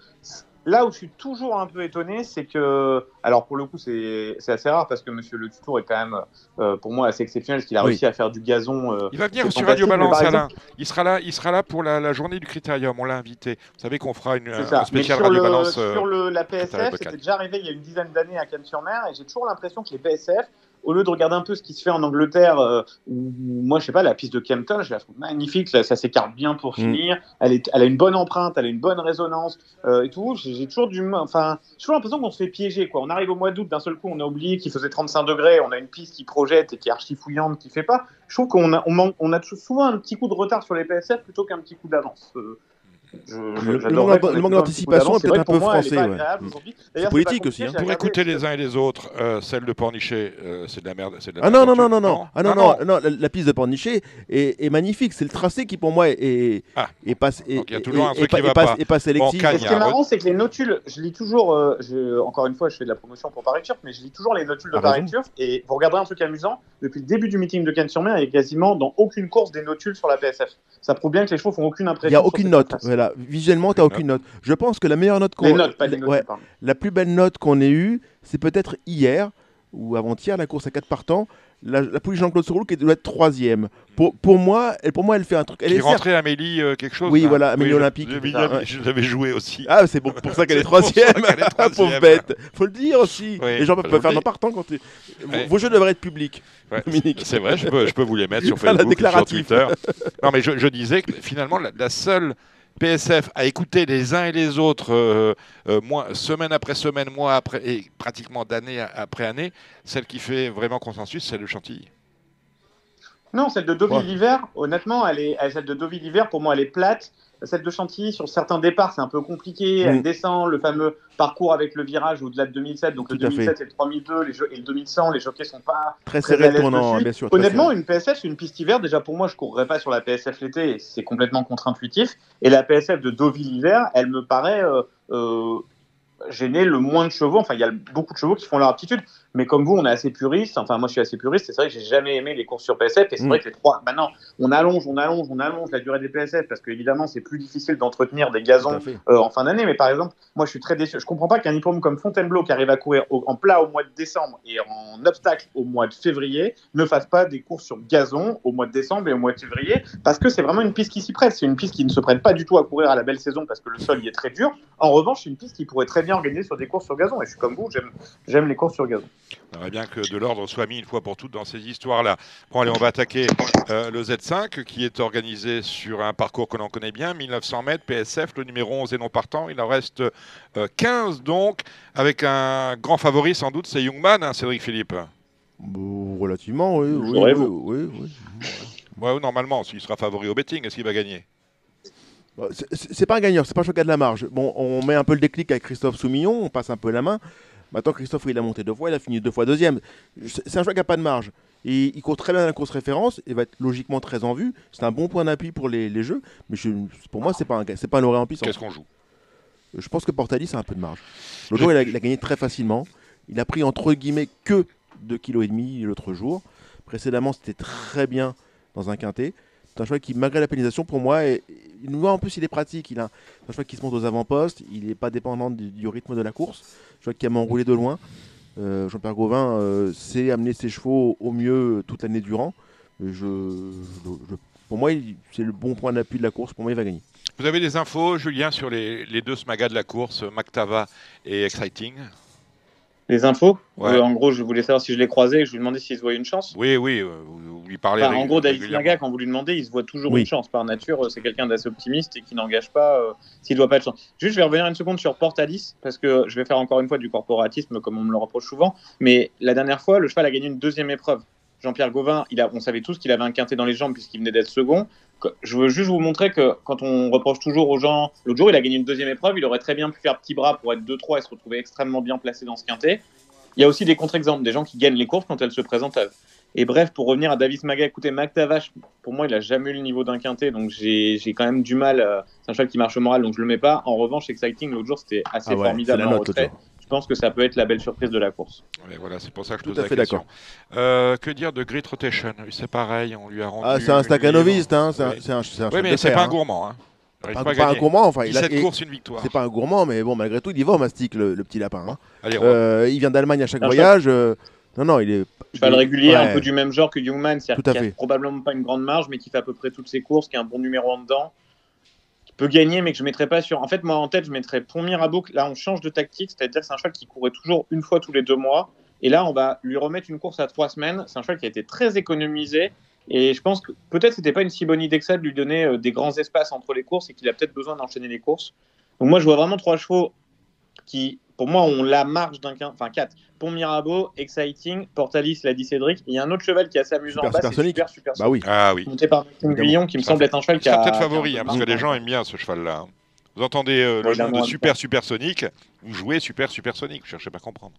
Là où je suis toujours un peu étonné, c'est que, alors pour le coup, c'est assez rare parce que Monsieur Le Tutour est quand même, euh, pour moi, assez exceptionnel, parce qu'il a Oui. réussi à faire du gazon. euh, Il va venir sur Radio Balance, Alain. exemple- Il sera là, il sera là pour la, la journée du Critérium. On l'a invité. Vous savez qu'on fera une, un ça. Mais spécial sur, Radio le, Balance. euh, sur le, la PSF, c'était déjà arrivé il y a une dizaine d'années à Cannes-sur-Mer, et j'ai toujours l'impression que les PSF au lieu de regarder un peu ce qui se fait en Angleterre, euh, où, moi, je sais pas, la piste de Kempton, je la trouve magnifique, ça, ça s'écarte bien pour Mm. finir, elle, est, elle a une bonne empreinte, elle a une bonne résonance euh, et tout. J'ai toujours du, enfin, j'ai toujours l'impression qu'on se fait piéger, quoi. On arrive au mois d'août, d'un seul coup, on a oublié qu'il faisait 35 degrés, on a une piste qui projette et qui est archi fouillante, qui fait pas. Je trouve qu'on a, on manque- on a souvent un petit coup de retard sur les PSF plutôt qu'un petit coup d'avance. Euh, je- Le- manque- le d'anticipation est peut-être un peu moi, français, pas ouais. C'est politique pas aussi, hein. Pour écouter les uns et les autres, euh, celle de Pornichet, euh, c'est de la merde. c'est de la Ah non, non, non, non, non. Ah non, non, non, la, la piste de Pornichet est, est magnifique. C'est le tracé qui, pour moi, est, Ah. est passe- est- Donc, il y a toujours un truc pas- qui va est pas- pas. pas sélectif. Bon, ce qui est Cagne, marrant, c'est que les notules, je lis toujours, euh, je- encore une fois, je fais de la promotion pour Paris Turf, mais je lis toujours les notules de Paris. Turf. Et vous regarderez un truc amusant, depuis le début du meeting de Cannes-sur-Mer, il y a quasiment dans aucune course des notules sur la PSF. Ça prouve bien que les chevaux font aucune Il impression. n'y a aucune note. Voilà. Visuellement, tu n'as aucune note. Je pense que la meilleure note qu'on Les notes, pas les notules, ouais, la plus belle note qu'on ait eue, c'est peut-être hier ou avant-hier, la course à 4 partants. La, la pouliche Jean-Claude Sourou qui doit être troisième. Pour, pour, moi, elle, pour moi, elle fait un truc. Elle Qui est certes- rentrait Amélie euh, quelque chose Oui, là voilà, Amélie Olympique. Je, ouais. je l'avais joué aussi. Ah, c'est bon, pour ça qu'elle est troisième. Pauvre bête. Faut le dire aussi. Oui, les gens peuvent faire dire. n'importe quand. tu- Vos- Ouais. Vos jeux devraient être publics. Ouais, Dominique. C'est vrai, je peux, je peux vous les mettre sur Facebook, sur. Twitter. Non, mais je, je disais que finalement, la, la seule PSF à écouter les uns et les autres, euh, euh, mois- semaine après semaine, mois après, et pratiquement d'année après année, celle qui fait vraiment consensus, c'est le Chantilly. Non, celle de Deauville Ouais. l'hiver, honnêtement, elle est, elle- celle de Deauville l'hiver, pour moi, elle est plate. Celle de Chantilly, sur certains départs, c'est un peu compliqué. Elle descend le fameux parcours avec le virage au-delà de 2007. Donc le Tout à fait. 2007 et le 3002 les jo- et le 2100, les jockeys sont pas Très très serré à le l'aise tournant, dessus. bien sûr. Honnêtement, une PSF, c'est une piste hiver. Déjà, pour moi, je courrais pas sur la PSF l'été, c'est complètement contre-intuitif. Et la PSF de Deauville l'hiver, elle me paraît euh, euh, gêner le moins de chevaux. Enfin, il y a beaucoup de chevaux qui font leur aptitude. Mais comme vous, on est assez puriste. Enfin, moi, je suis assez puriste. C'est vrai que j'ai jamais aimé les courses sur PSF. Et c'est Mm. vrai que les trois, maintenant, on allonge, on allonge, on allonge la durée des PSF parce qu'évidemment, c'est plus difficile d'entretenir des gazons euh, en fin d'année. Mais par exemple, moi, je suis très déçu. Je comprends pas qu'un hippodrome comme Fontainebleau, qui arrive à courir au- en plat au mois de décembre et en obstacle au mois de février, ne fasse pas des courses sur gazon au mois de décembre et au mois de février, parce que c'est vraiment une piste qui s'y prête. C'est une piste qui ne se prête pas du tout à courir à la belle saison parce que le sol y est très dur. En revanche, c'est une piste qui pourrait très bien organiser sur des courses sur gazon. Et je suis comme vous, j'aime, les courses sur gazon. On aimerait bien que de l'ordre soit mis une fois pour toutes dans ces histoires-là. Bon, allez, on va attaquer euh, le Z5 qui est organisé sur un parcours que l'on connaît bien, 1900 mètres, PSF, le numéro 11 est non partant. Il en reste euh, 15 donc, avec un grand favori sans doute, c'est Youngman, hein, Cédric Philippe. Bon, relativement, oui. oui, oui, oui, oui. Ouais, normalement, s'il sera favori au betting, est-ce qu'il va gagner? C'est- pas un gagnant, c'est pas un choix qui a de la marge. Bon, on met un peu le déclic avec Christophe Soumillon, on passe un peu la main. Maintenant, Christophe, il a monté deux fois, il a fini deux fois deuxième. C'est un choix qui n'a pas de marge. Et il court très bien dans la course référence, il va être logiquement très en vue. C'est un bon point d'appui pour les, les jeux, mais je- pour moi, c'est pas un, c'est pas un lauréat en puissance. Qu'est-ce qu'on joue? Je pense que Portalis a un peu de marge. L'autre jour, il a, il a gagné très facilement. Il a pris entre guillemets que 2,5 kg l'autre jour. Précédemment, c'était très bien dans un quintet. C'est un cheval qui, malgré la pénalisation, pour moi, est, nous en plus, il est pratique. Il a un cheval qui se monte aux avant-postes. Il n'est pas dépendant du, rythme de la course. Un cheval qui aime enrouler de loin. Euh, Jean-Pierre Gauvin euh, sait amener ses chevaux au mieux toute l'année durant. Pour moi, c'est le bon point d'appui de la course. Pour moi, il va gagner. Vous avez des infos, Julien, sur les, les deux smagas de la course, Mactava et Exciting? Les infos Ouais. Euh, En gros, je voulais savoir si je l'ai croisé et je lui demandais s'il se voyait une chance. Oui, oui, euh, vous, vous lui parlez. Enfin, en gros, David. Maga, quand vous lui demandez, il se voit toujours Oui. une chance. Par nature, euh, c'est quelqu'un d'assez optimiste et qui n'engage pas euh, s'il ne doit pas de chance. Juste, je vais revenir une seconde sur Portalis, parce que je vais faire encore une fois du corporatisme, comme on me le reproche souvent. Mais la dernière fois, le cheval a gagné une deuxième épreuve. Jean-Pierre Gauvin, il a, on savait tous qu'il avait un quintet dans les jambes puisqu'il venait d'être second. Je veux juste vous montrer que quand on reproche toujours aux gens, l'autre jour il a gagné une deuxième épreuve, il aurait très bien pu faire petit bras pour être 2-3 et se retrouver extrêmement bien placé dans ce quintet. Il y a aussi des contre-exemples, des gens qui gagnent les courses quand elles se présentent à eux. Et bref, pour revenir à Davis Maga, écoutez, Mac Tavache, pour moi, il a jamais eu le niveau d'un quintet, donc j'ai quand même du mal. euh, c'est un cheval qui marche au moral, donc je le mets pas. En revanche, Exciting, l'autre jour, c'était assez Ah ouais, formidable en retrait. Je pense que ça peut être la belle surprise de la course. Voilà, c'est pour ça que je Tout pose à la fait question. d'accord. Euh, que dire de Grit Rotation? C'est pareil, on lui a rendu. Ah, c'est un staccanoviste, hein. C'est un, Oui. c'est un, c'est un Oui, cheval mais c'est fer, pas un hein. gourmand. Hein. Pas, pas un gourmand, enfin. Il a, 17 et- courses, une victoire. C'est pas un gourmand, mais bon, malgré tout, il y va au mastic, le, le petit lapin. hein. Allez, Euh, il vient d'Allemagne à chaque Un voyage. euh, non, non, il est. Cheval régulier, un peu du même genre que Youngman, c'est-à-dire Tout à qui a fait. probablement pas une grande marge, mais qui fait à peu près toutes ses courses, qui a un bon numéro en dedans, peut gagner, mais que je mettrais pas sur. En fait, moi en tête, je mettrais Pont Mirabeau. Là, on change de tactique, c'est-à-dire c'est un cheval qui courait toujours une fois tous les deux mois. Et là, on va lui remettre une course à trois semaines. C'est un cheval qui a été très économisé. Et je pense que peut-être c'était pas une si bonne idée que ça de lui donner euh, des grands espaces entre les courses et qu'il a peut-être besoin d'enchaîner les courses. Donc moi, je vois vraiment trois chevaux qui, pour moi, ont la marge d'un quin- enfin quatre. Pont Mirabeau, Exciting, Portalis, l'a dit Cédric. Il y a un autre cheval qui est assez amusant Super en bas, c'est Supersonic. Super Super Bah oui. Ah oui. monté par Maxime. Guillon, qui me semble fait- être un cheval qui a. peut-être favori, hein, parce que les gens aiment bien ce cheval-là. Vous entendez euh, le nom de Super temps. Supersonique, vous jouez Super Supersonique, vous cherchez pas à comprendre.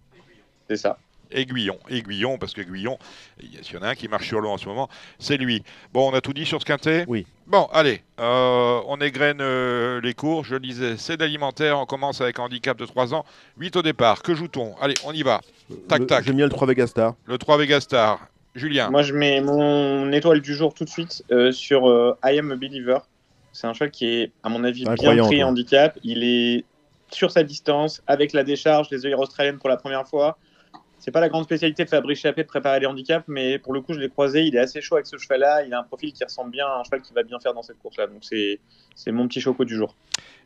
C'est ça. Aiguillon, aiguillon, parce que Aiguillon, il y a- s'il y en a un qui marche sur l'eau en ce moment, c'est lui. Bon, on a tout dit sur ce quintet Oui. Bon, allez, euh, on égrène euh, les cours. Je le disais, c'est d'alimentaire. On commence avec un handicap de 3 ans. 8 au départ. Que joue-t-on? Allez, on y va. Tac, Le- tac. J'ai mis le 3 Vegastar. Le 3 Vegastar. Julien. Moi, je mets mon étoile du jour tout de suite euh, sur euh, I Am a Believer. C'est un cheval qui est, à mon avis, bien pris toi. handicap. Il est sur sa distance, avec la décharge, les œillères australiennes pour la première fois. C'est pas la grande spécialité de Fabrice Chappé de préparer les handicaps, mais pour le coup, je l'ai croisé. Il est assez chaud avec ce cheval-là. Il a un profil qui ressemble bien à un cheval qui va bien faire dans cette course-là. Donc, c'est c'est mon petit choco du jour.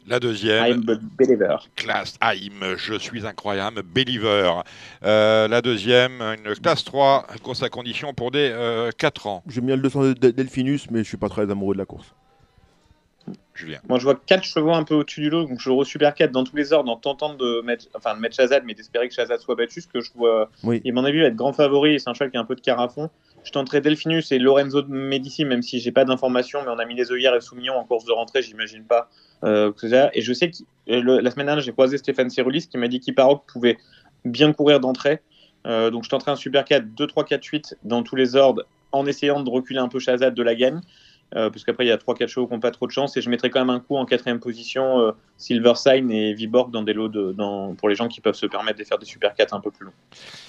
La deuxième. A Believer. Classe AIM, je suis incroyable, Believer. Euh, la deuxième, une classe 3, course à condition pour des euh, 4 ans. J'ai mis le 200 de de Delphinus, mais je suis pas très amoureux de la course. Julien. Moi, je vois quatre chevaux un peu au-dessus du lot, donc je roule super 4 dans tous les ordres, en tentant de mettre, enfin, de mettre Shazad, mais d'espérer que Shazad soit battu, ce que je vois. Oui. Et à mon avis, va être grand favori, et c'est un cheval qui a un peu de carafon. Je tenterai Delphinus et Lorenzo de Medici, même si j'ai pas d'informations, mais on a mis les œillères et Soumillon en course de rentrée, j'imagine pas euh, que ça. Et je sais que euh, le- la semaine dernière, j'ai croisé Stéphane Cerulis qui m'a dit qu'Iparoc pouvait bien courir d'entrée. Euh, donc je tenterai un super 4, 2, 3, 4, 8 dans tous les ordres, en essayant de reculer un peu Shazad de la gagne. Euh, parce qu'après il y a 3-4 chevaux qui n'ont pas trop de chance et je mettrai quand même un coup en quatrième position euh, Silver Sign et Viborg dans des lots de, dans, pour les gens qui peuvent se permettre de faire des super 4 un peu plus longs.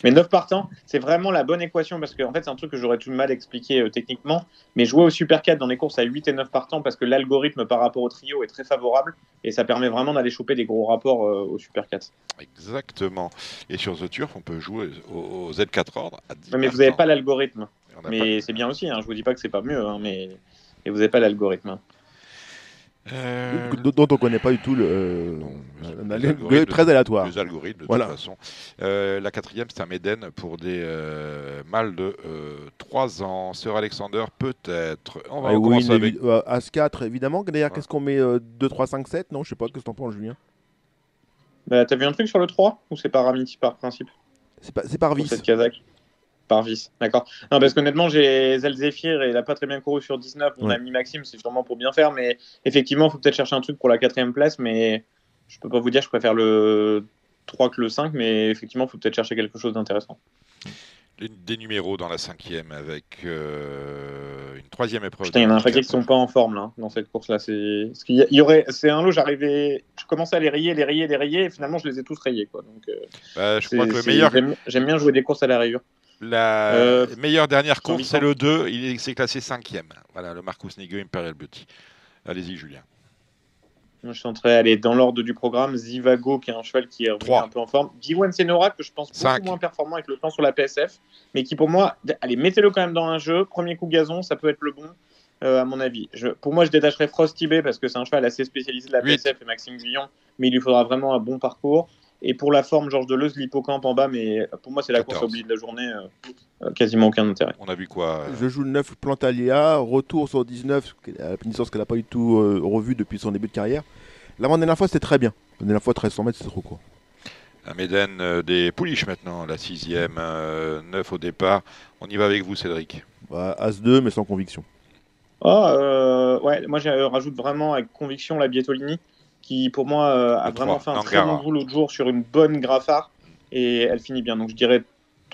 Mais 9 partants, c'est vraiment la bonne équation parce que en fait c'est un truc que j'aurais tout de mal à expliquer euh, techniquement, mais jouer au super 4 dans les courses à 8 et 9 partants parce que l'algorithme par rapport au trio est très favorable et ça permet vraiment d'aller choper des gros rapports euh, au super 4. Exactement. Et sur The Turf, on peut jouer au, au Z4 ordre à 10 Ouais, mais vous n'avez pas l'algorithme. Mais c'est bien aussi, hein, je vous dis pas que c'est pas mieux, hein, mais et vous n'avez pas l'algorithme. hein. Euh, Dont on connaît pas du tout le. euh, Non, les algorithmes- très aléatoire. Les algorithmes, de Voilà. toute façon. Euh, la quatrième, c'est un Méden pour des euh, mâles de 3 ans. Sir Alexander, peut-être. On va commencer Win, avec. euh, As-4, évidemment. D'ailleurs, Ouais. qu'est-ce qu'on met euh, 2, 3, 5, 7 Non, je sais pas. Qu'est-ce que t'en penses, Julien? Bah, T'as vu un truc sur le 3 ou c'est par amitié par principe? C'est par pour vis. cette Kazakh? Par d'accord. Non, parce qu'honnêtement, j'ai Zelzefir et il n'a pas très bien couru sur 19. On Ouais. a mis Maxime, c'est sûrement pour bien faire, mais effectivement, il faut peut-être chercher un truc pour la quatrième place, mais je peux pas vous dire, je préfère le 3 que le 5, mais effectivement, il faut peut-être chercher quelque chose d'intéressant. des numéros dans la cinquième avec euh, une troisième épreuve. Putain, il y en a un paquet qui sont pas en forme là, dans cette course-là. C'est parce qu'il y y aurait, c'est un lot. J'arrivais, je commençais à les rayer, les rayer, les rayer, et finalement, je les ai tous rayés, quoi. Donc, euh, Bah, je c'est- crois que le c'est- meilleur, j'aime bien jouer des courses à la rayure. La Euh, meilleure dernière course, c'est le 2. Il est- s'est classé cinquième. Voilà, le Marcus Nigo Imperial Beauty. Allez-y, Julien. Moi, je tenterais aller dans l'ordre du programme. Zivago, qui est un cheval qui est un peu en forme. Diwan Senora, que je pense beaucoup Cinq. moins performant avec le temps sur la PSF, mais qui pour moi, allez, mettez-le quand même dans un jeu. Premier coup gazon, ça peut être le bon, euh, à mon avis. Je, pour moi, je détacherais Frost Tibet parce que c'est un cheval assez spécialisé de la. PSF et Maxime Guillon, mais il lui faudra vraiment un bon parcours. Et pour la forme, Georges Deleuze, l'hippocampe en bas, mais pour moi, c'est la course à 14. oublier de la journée. euh, euh, quasiment aucun intérêt. On a vu quoi euh, Je joue le 9 Plantalia, retour sur 19, à la licence qu'elle n'a pas du tout euh, revue depuis son début de carrière. L'avant-dernière fois, c'était très bien. La dernière fois, 1300 mètres, c'est trop court. Un Méden euh, des Pouliches maintenant, la sixième, euh, neuf au départ. On y va avec vous, Cédric. Bah, As-2, mais sans conviction. Ah, euh, ouais, moi, je rajoute vraiment avec conviction la Bietolini, qui pour moi euh, a Le vraiment 3, fait un très bon bout l'autre jour sur une bonne graffard et elle finit bien. Donc je dirais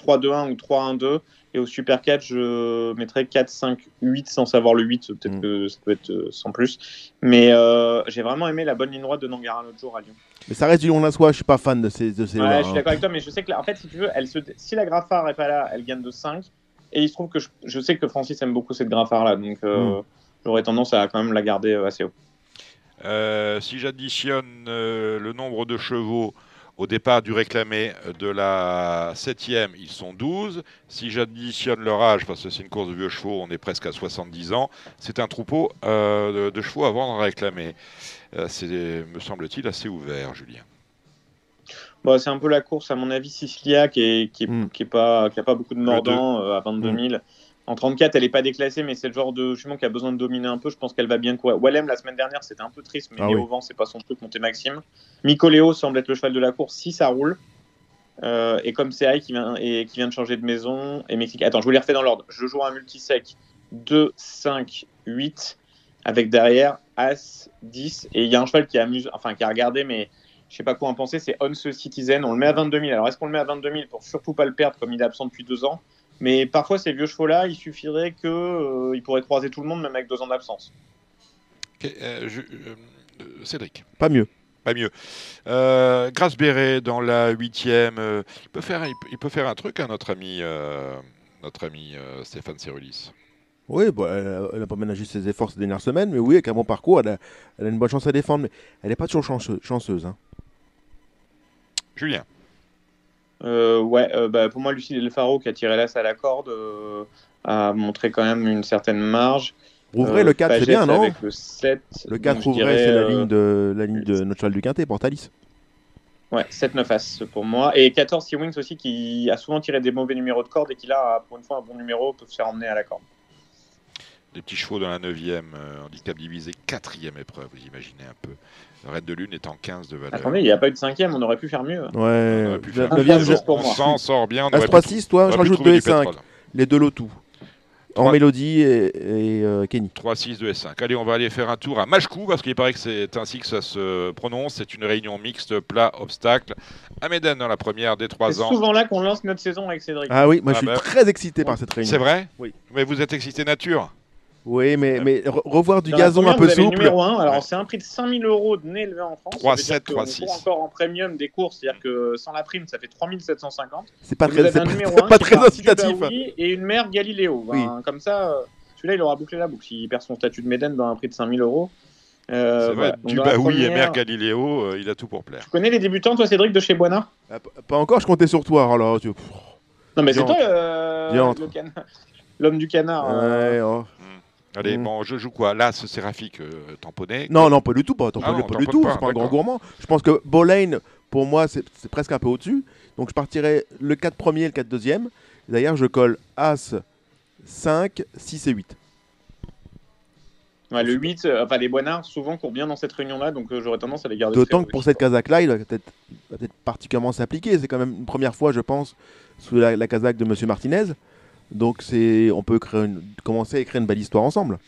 3-2-1 ou 3-1-2. Et au Super 4, je mettrais 4, 5, 8 sans savoir le 8. Peut-être Mm. que ça peut être euh, sans plus. Mais euh, j'ai vraiment aimé la bonne ligne droite de Nangara l'autre jour à Lyon. Mais ça reste du long la soie, je suis pas fan de ces, de ces Ouais, je suis hein. d'accord avec toi, mais je sais que là, en fait, si tu veux, elle se... si la graffard est pas là, elle gagne de 5. Et il se trouve que je, je sais que Francis aime beaucoup cette graffard là. Donc euh, j'aurais tendance à quand même la garder assez haut. Euh, si j'additionne euh, le nombre de chevaux au départ du réclamé de la septième, ils sont 12. Si j'additionne leur âge, parce que c'est une course de vieux chevaux, on est presque à 70 ans, c'est un troupeau euh, de, de chevaux à vendre à réclamer. Euh, c'est, me semble-t-il, assez ouvert, Julien. Bon, c'est un peu la course, à mon avis, Sicilia qui est, qui est, Mm. qui est pas, qui a pas beaucoup de mordants euh, à 22 Mm. 000. En 34, elle est pas déclassée, mais c'est le genre de jument qui a besoin de dominer un peu. Je pense qu'elle va bien courir. Wallem, la semaine dernière, c'était un peu triste, mais Ah oui. au vent, c'est pas son truc, monter Maxime. Micoléo semble être le cheval de la course si ça roule. Euh, et comme c'est Aïe qui vient, et qui vient de changer de maison, et Mexique. Attends, je vous les refais dans l'ordre. Je joue un multisec 2, 5, 8, avec derrière As, 10. Et il y a un cheval qui amuse, enfin qui a regardé, mais je sais pas quoi en penser, c'est On ce Citizen. On le met à 22 000. Alors est-ce qu'on le met à 22 000 pour surtout pas le perdre comme il est absent depuis deux ans? Mais parfois ces vieux chevaux-là, il suffirait que euh, il pourrait croiser tout le monde même avec deux ans d'absence. Euh, je- euh, Cédric. Pas mieux. Pas mieux. Euh, Grace Béret dans la huitième. euh, il, peut faire, il, peut, il peut faire un truc, hein, notre ami, euh, notre ami euh, Stéphane Cerulis. Oui, bon, elle, a- elle a pas ménagé ses efforts ces dernières semaines, mais oui, avec un bon parcours, elle a, elle a une bonne chance à défendre, mais elle n'est pas toujours chanceuse. chanceuse hein. Julien. Euh, ouais, euh, bah, pour moi, Lucille Elfaro qui a tiré l'as à la corde euh, a montré quand même une certaine marge. Rouvrez Euh, le 4, c'est bien, non avec le 7. Le 4 donc je Rouvray, c'est la ligne de, la ligne de notre cheval du Quintet, Portalis. Ouais, 7-9 As pour moi. Et 14 Sea Wings aussi qui a souvent tiré des mauvais numéros de corde et qui là, pour une fois, un bon numéro peut se faire emmener à la corde. Des petits chevaux dans la neuvième, euh, handicap divisé, quatrième épreuve, vous imaginez un peu. Reine de Lune est en 15 de valeur. Attendez, il n'y a pas eu de cinquième, on aurait pu faire mieux. Ouais, On pu faire pour on s'en sort bien. On As aurait pu 3-6, toi, je rajoute trouver 2 et du 5. pétrole. Les deux lotus. En Mélodie et, et, euh, Kenny. 3, 6, 2 et 5. Allez, on va aller faire un tour à Machkou, parce qu'il paraît que c'est ainsi que ça se prononce. C'est une réunion mixte, plat, obstacle. À Méden dans la première des C'est 3 ans. souvent là qu'on lance notre saison avec Cédric. Ah oui, moi Ah je suis bah. très excité par cette réunion. C'est vrai? Oui. Mais vous êtes excité nature? Oui, mais, mais re- revoir du Dans gazon première, un peu vous avez le souple. numéro 1. Alors, Ouais. c'est un prix de 5000 euros de nez élevé en France. 3, Ça veut dire 7, qu'on 3, court 6. encore en premium des courses, c'est-à-dire que sans la prime, ça fait 3750. C'est pas très, c'est un pas- numéro c'est 1 pas très incitatif. Et une mère Galiléo. Oui. Ben, Comme ça, euh, celui-là, il aura bouclé la boucle. S'il perd son statut de Méden dans un prix de 5000 euros. Euh, C'est vrai, voilà. Donc, du dans la Baoui et première- Mère Galiléo, euh, il a tout pour plaire. Tu connais les débutants, toi, Cédric, de chez Buona Ah, Pas encore, je comptais sur toi. Alors, tu... Non, mais c'est toi, euh, l'homme du canard. euh. Ouais, oh. Allez, Mm. bon, je joue quoi? Là, ce séraphique euh, tamponné. Non, non, pas du tout. Pas, pas, Ah non, pas du tout. C'est pas un grand gourmand. Je pense que Bolane, pour moi, c'est presque un peu au-dessus. Donc, je partirais le 4 premier et le 4 deuxième. D'ailleurs, je colle As, 5, 6 et 8. Ouais, le 8, euh, enfin, les Buonards, souvent, courent bien dans cette réunion-là, donc euh, j'aurais tendance à les garder. D'autant que pour cette Kazakh-là, il va peut-être particulièrement s'appliquer. C'est quand même une première fois, je pense, sous la, la Kazakh de Monsieur Martinez. Donc, c'est, on peut créer une- commencer à écrire une belle histoire ensemble.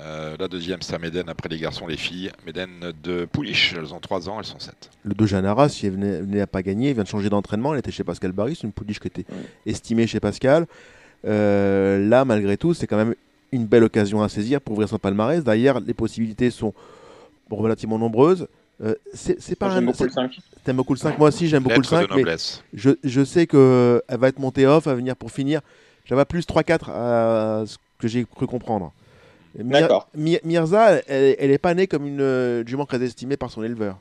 Euh, la deuxième, c'est à Méden, après les garçons, les filles. Méden de Pouliche, elles ont 3 ans, elles sont 7. Le De Janara, si elle venait, venait à pas gagner, il vient de changer d'entraînement. Elle était chez Pascal Barry, c'est une pouliche qui était estimée chez Pascal. Euh, là, malgré tout, c'est quand même une belle occasion à saisir pour ouvrir son palmarès. D'ailleurs, les possibilités sont relativement nombreuses. Euh, c'est pas j'aime un. beaucoup le c'est- 5. T'aimes beaucoup le 5 Moi aussi, j'aime beaucoup le Lettre de 5. Mais je, je sais qu'elle va être montée off, à venir pour finir. J'avais plus 3-4 à ce que j'ai cru comprendre. Mir- Mirza, elle, elle est pas née comme une euh, jument très estimée par son éleveur.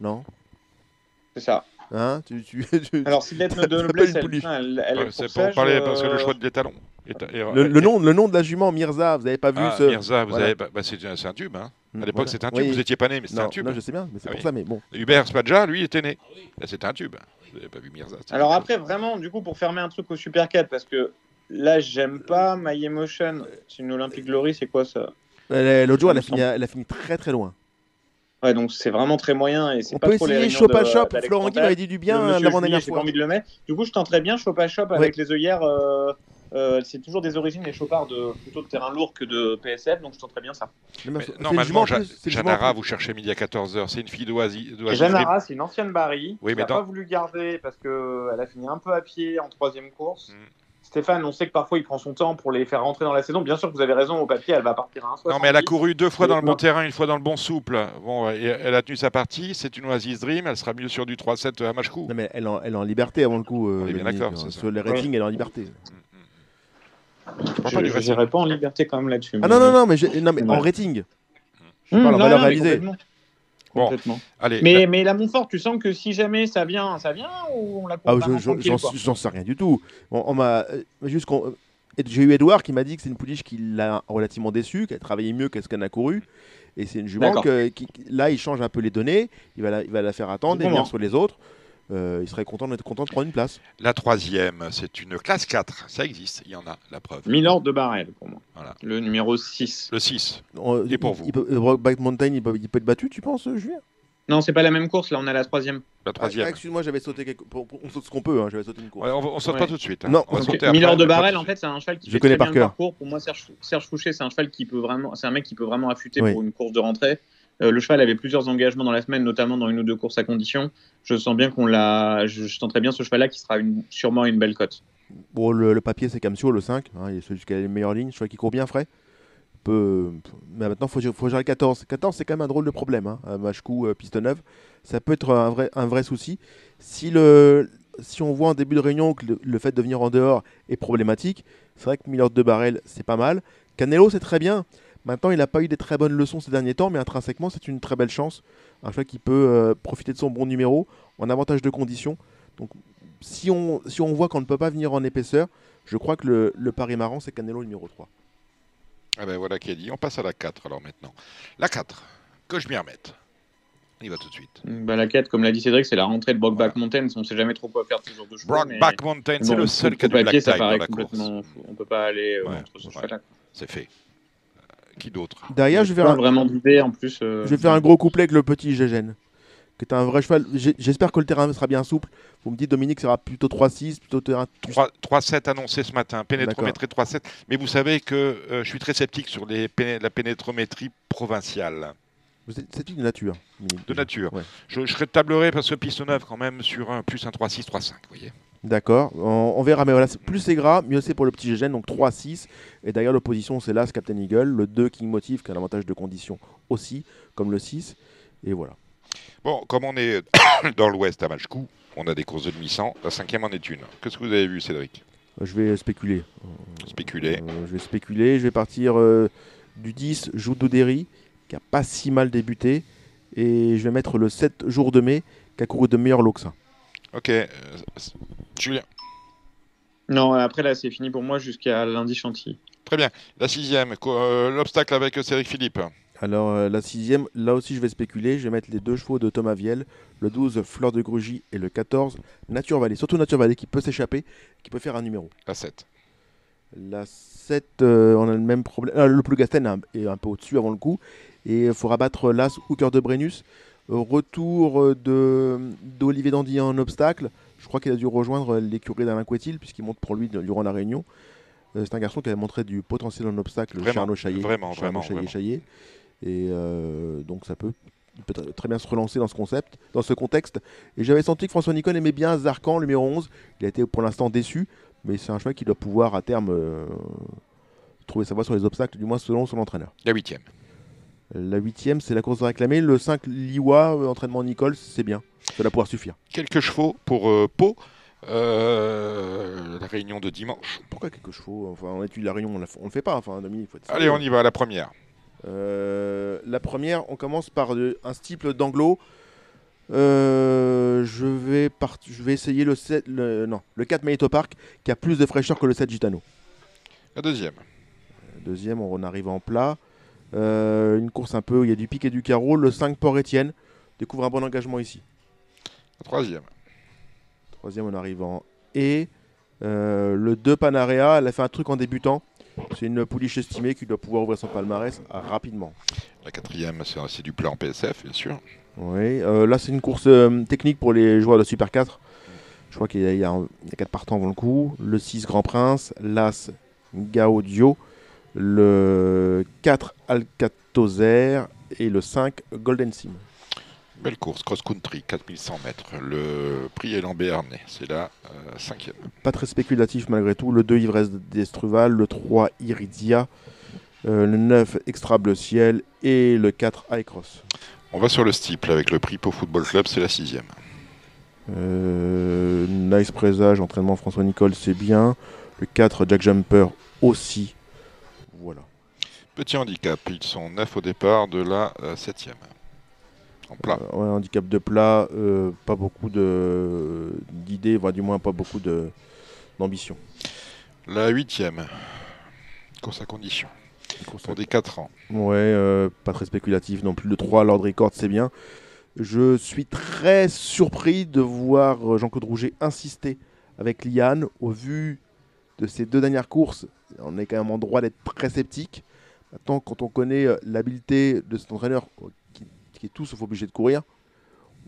Non? C'est ça. Hein? Tu, tu- tu- Alors, si lettre de pas noblesse, une elle, elle, elle Ouais, est c'est pour pour parler, euh, parce que le choix de l'étalon. le, le nom, le nom de la jument, Mirza, vous avez pas vu Ah, ce. Mirza, vous voilà. avez, bah, bah, c'est un, tube. Hein. À l'époque, voilà. c'était un tube. Oui. Vous étiez pas né, mais c'était un tube. non, je sais bien, mais c'est Ah pour oui. ça. Mais bon, Hubert Spadja, lui, était né. C'était un tube. Vous n'avez pas vu Mirza. Alors après, vraiment, du coup, pour fermer un truc au Super 4, parce que là, j'aime pas My Emotion. C'est une Olympic Glory, c'est quoi ça l'autre jour, elle a, fini, elle a fini très très loin. Ouais, donc c'est vraiment très moyen et c'est On pas peut trop les essayer Shop de- à d'Alex Florent Guy m'avait dit du bien Monsieur l'avant dernière j'ai pas fois. envie de le mettre. Du coup, je tenterais bien Shop à Shop avec les œillères. euh, euh, c'est toujours des origines, les chopards de plutôt de terrain lourd que de PSF, donc je tenterais bien ça. Mais Mais normalement, Janara, vous cherchez midi à 14h. C'est une fille d'Oasis. Et Janara, c'est une ancienne Barry. Oui, qui mais n'a dans- pas voulu garder parce qu'elle a fini un peu à pied en troisième course. Mm. Stéphane, on sait que parfois il prend son temps pour les faire rentrer dans la saison. Bien sûr que vous avez raison, au papier, elle va partir à 1,70. Non, mais elle a couru deux fois dans le bon terrain, une fois dans le bon souple. Bon, et elle a tenu sa partie. C'est une Oasis Dream. Elle sera mieux sur du 3-7 à Machkou. Non, mais elle, en- elle est en liberté avant le coup. euh, On est bien d'accord. Sur les ratings, elle est en liberté. Je parle pas du Je reste. n'irai pas en liberté quand même là-dessus. Ah non, non, non, mais, non, mais en rating. Je parle en non, valeur réalisée. Complètement. Bon, allez. Mais, mais la Montfort, tu sens que si jamais ça vient, ça vient ou on la Ah, je- j'en sais rien du tout. On, on m'a euh, juste qu'on- euh, J'ai eu Edouard qui m'a dit que c'est une pouliche qui l'a relativement déçu, qu'elle travaillait mieux qu'est-ce qu'elle a couru. Et c'est une jument que, qui, là, il change un peu les données. Il va la, il va la faire attendre et venir sur les autres. Euh, il serait content d'être content de prendre une place. La troisième, c'est une classe 4. Ça existe, il y en a, la preuve. Milord de Barrel pour moi. Voilà. Le numéro 6. Le 6. Euh, Et pour il- vous il peut- euh, Brokeback Mountain, il peut, il peut être battu, tu penses, euh, Julien? Non, c'est pas la même course, là on a la troisième. La Ah, troisième. Excuse-moi, j'avais sauté quelque... On saute ce qu'on peut, hein, j'avais sauté une course. Ouais, on, on saute Ouais. pas tout de suite. hein. Non. on va Ok. sauter après, Milord de Barrel, en fait, c'est un cheval qui Je fait connais très par bien le cœur. parcours. Pour moi, Serge, Serge Fouché, c'est un cheval qui peut vraiment, c'est un mec qui peut vraiment affûter Oui. pour une course de rentrée. Euh, le cheval avait plusieurs engagements dans la semaine, notamment dans une ou deux courses à condition. Je sens bien qu'on l'a, je, tenterais bien ce cheval-là qui sera sûrement une belle cote. Bon, le, papier, c'est Camsio, le 5. hein, il est celui qui a les meilleures lignes. Je crois qu'il court bien frais. Mais maintenant, il faut, gérer le 14. 14, c'est quand même un drôle de problème. Hein. à Machecou, euh, piste neuve. Ça peut être un vrai, un souci. Si on voit en début de réunion que le, le fait de venir en dehors est problématique, c'est vrai que Milord de Barrel, c'est pas mal. Canelo, c'est très bien. Maintenant, il n'a pas eu des très bonnes leçons ces derniers temps, mais intrinsèquement, c'est une très belle chance. Un cheval qui peut euh, profiter de son bon numéro en avantage de conditions. Donc, si on, si on voit qu'on ne peut pas venir en épaisseur, je crois que le, le pari marrant, c'est Canelo numéro 3. Ah ben voilà qui est dit. On passe à la 4 alors maintenant. La 4, que je m'y remette. On y va tout de suite. Bah, la quête, comme l'a dit Cédric, c'est la rentrée de Brokeback Mountain. On sait jamais trop quoi faire de ce genre de mais- Brockback Mountain, c'est Bon, le seul qui a du papier, black tie dans la course. On peut pas aller euh, Ouais, entre ce ouais. cheval-là. C'est fait. Qui d'autre Derrière, je vais, faire un, vraiment d'idée en plus. euh, je vais faire un gros couplet avec le petit Gégène, qui est un vrai cheval. J'espère que le terrain sera bien souple. Vous me dites, Dominique, ça sera plutôt 3-6, plutôt terrain. 3 3-7 annoncé ce matin, pénétrométrie 3-7. Mais vous savez que euh, je suis très sceptique sur les péné- la pénétrométrie provinciale, C'est une nature. Dominique. de nature. Ouais. Je, je serais tableré parce que piste neuve quand même sur un plus un 3-6, 3-5, vous voyez. D'accord, on, on verra. Mais voilà, plus c'est gras, mieux c'est pour le petit Gégène. Donc 3-6. Et derrière l'opposition, c'est l'As, Captain Eagle. Le 2 King Motive, qui a l'avantage de condition aussi, comme le 6. Et voilà. Bon, comme on est dans l'ouest à Machecou, on a des courses de demi-cent. La cinquième en est une. Qu'est-ce que vous avez vu, Cédric? Euh, Je vais spéculer. Spéculer. Euh, je vais spéculer. Je vais partir euh, du 10, Joudoderi, qui a pas si mal débuté. Et je vais mettre le 7 jour de mai, qui a couru de que ça. Ok. Euh, Julien. Non, après là, c'est fini pour moi jusqu'à lundi Chantilly. Très bien. La sixième, euh, l'obstacle avec Cédric Philippe. Alors, euh, la sixième, là aussi, je vais spéculer. Je vais mettre les deux chevaux de Thomas Viel, le 12, Fleur de Grugy, et le 14, Nature Valley. Surtout Nature Valley, qui peut s'échapper, qui peut faire un numéro. La 7. La 7, euh, on a le même problème. Ah, le Plugasten est un- est un peu au-dessus avant le coup. Et il faudra battre l'As Hooker de Brennus. Euh, retour euh, de d'Olivier Dandy en obstacle. Je crois qu'il a dû rejoindre l'écurie d'Alain Couetil, puisqu'il monte pour lui durant la réunion. Euh, c'est un garçon qui a montré du potentiel en obstacle Vraiment, Arnaud Chaillet. vraiment, chez vraiment, Arnaud Chaillet, vraiment. Chaillet. Et euh, donc ça peut, très bien se relancer dans ce concept, dans ce contexte. Et j'avais senti que François Nicole aimait bien Zarkan, le numéro 11. Il a été pour l'instant déçu, mais c'est un cheval qui doit pouvoir à terme euh, trouver sa voie sur les obstacles, du moins selon son entraîneur. La huitième. La huitième, c'est la course de réclamer. Le 5, Liwa, entraînement Nicole, c'est bien. Ça va pouvoir suffire. Quelques chevaux pour euh, Pau. Euh, la réunion de dimanche. Pourquoi quelques chevaux Enfin, on étudie la réunion, on, la on le fait pas. Enfin, Dominique, faut être Allez, on y va, la première. Euh, la première, on commence par de- un steeple d'anglo. Euh, je, vais part- je vais essayer le, 7, le, non, le 4 Maito Park qui a plus de fraîcheur que le 7 Gitano. La deuxième. Deuxième, on arrive en plat. Euh, une course un peu où il y a du pic et du carreau. Le 5 Port-Étienne découvre un bon engagement ici. Troisième. Troisième, on arrive en et. Euh, le 2 Panarea, elle a fait un truc en débutant. C'est une pouliche estimée qui doit pouvoir ouvrir son palmarès euh, rapidement. La quatrième, c'est du plan PSF, bien sûr. Oui, euh, là c'est une course euh, technique pour les joueurs de Super 4. Je crois qu'il y a 4 partants avant le coup. Le 6 Grand Prince, l'As Gaudio, le 4 Alcatozer et le 5 Golden Sim. Belle course, cross-country, 4100 mètres. Le prix est Béarnais, c'est la euh, cinquième. Pas très spéculatif malgré tout. Le 2 Ivresse d'Estruval, le 3 Iridia, euh, le 9 Extra Bleu Ciel et le 4 High Cross. On va sur le steeple avec le prix Pau Football Club, c'est la sixième. Euh, nice présage, entraînement François Nicole, c'est bien. Le 4 Jack Jumper aussi. Voilà. Petit handicap, ils sont neuf au départ de la euh, septième. En plat. Euh, ouais, handicap de plat, euh, pas beaucoup de d'idées, voire du moins pas beaucoup d'ambition. La huitième. Course à condition. Course Pour des 4 ans. Ouais, euh, pas très spéculatif non plus. Le 3 Lord Record, c'est bien. Je suis très surpris de voir Jean-Claude Rouget insister avec Liane au vu de ces deux dernières courses. On est quand même en droit d'être très sceptique. Maintenant, quand on connaît l'habileté de cet entraîneur qui, est tout sauf obligé de courir,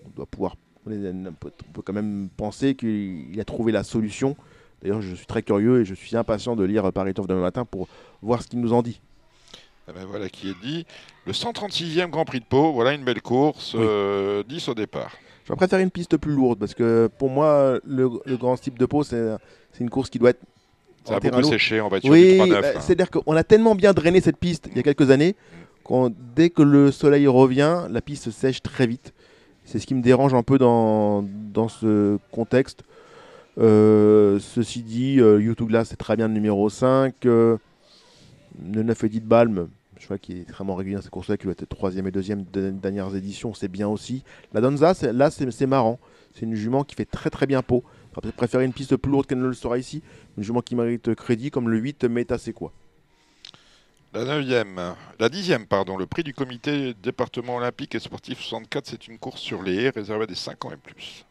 on doit pouvoir. On, est- on peut, on peut quand même penser qu'il a trouvé la solution. D'ailleurs, je suis très curieux et je suis impatient de lire Paris Turf demain matin pour voir ce qu'il nous en dit. Eh ben, voilà qui est dit. Le 136e Grand Prix de Pau, voilà une belle course, Oui. euh, 10 au départ. Je préfère une piste plus lourde parce que pour moi, le, le grand type de Pau, c'est une course qui doit être. Ça en a beaucoup séché, on va être sur Oui, du 3-9. bah, c'est-à-dire qu'on a tellement bien drainé cette piste il y a quelques années qu'on dès que le soleil revient, la piste sèche très vite. C'est ce qui me dérange un peu dans, dans ce contexte. Euh, ceci dit, euh, YouTube Glass c'est très bien le numéro 5. euh, le 9 Edith Balm, je vois qu'il est extrêmement régulier dans ces courses-là, qui doit être troisième et deuxième des dernières éditions, c'est bien aussi. La Donza, c'est- là c'est marrant. C'est une jument qui fait très très bien peau. Préféré une piste plus lourde qu'elle ne le sera ici. Une jument qui mérite crédit, comme le 8 Meta C'est quoi La 9e, la 10e, pardon, le prix du comité département olympique et sportif 64, c'est une course sur les haies réservée à des 5 ans et plus.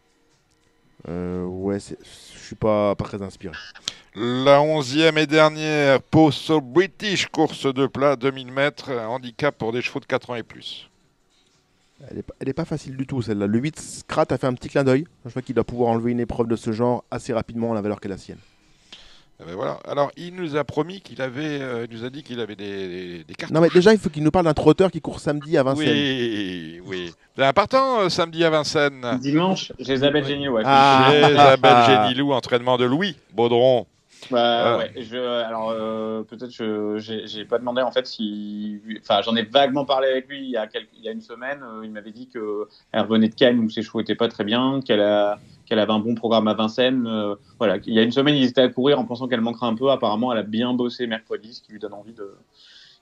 Euh, ouais, je suis pas, pas très inspiré. La 11e et dernière, Pau So British, course de plat, 2000 mètres, handicap pour des chevaux de 4 ans et plus. Elle est, pas- elle est pas facile du tout celle-là. Le 8 Scrat a fait un petit clin d'œil. Je crois qu'il doit pouvoir enlever une épreuve de ce genre assez rapidement à la valeur qu'est la sienne. Eh ben voilà. Alors, il nous a promis qu'il avait, euh, il nous a dit qu'il avait des, des, des cartes. Non mais déjà il faut qu'il nous parle d'un trotteur qui court samedi à Vincennes. Oui, oui. C'est important euh, samedi à Vincennes. Dimanche, j'ai Isabelle Géniot. ouais, Ah. Isabelle Génilou, entraînement de Louis Baudron. Bah, Ah. ouais, je, alors euh, peut-être je j'ai j'ai pas demandé en fait si, enfin j'en ai vaguement parlé avec lui il y a quelques, il y a une semaine. euh, il m'avait dit que elle revenait de Cannes où ses chevaux étaient pas très bien, qu'elle a qu'elle avait un bon programme à Vincennes. euh, voilà, il y a une semaine ils étaient à courir en pensant qu'elle manquerait un peu. Apparemment elle a bien bossé mercredi, ce qui lui donne envie de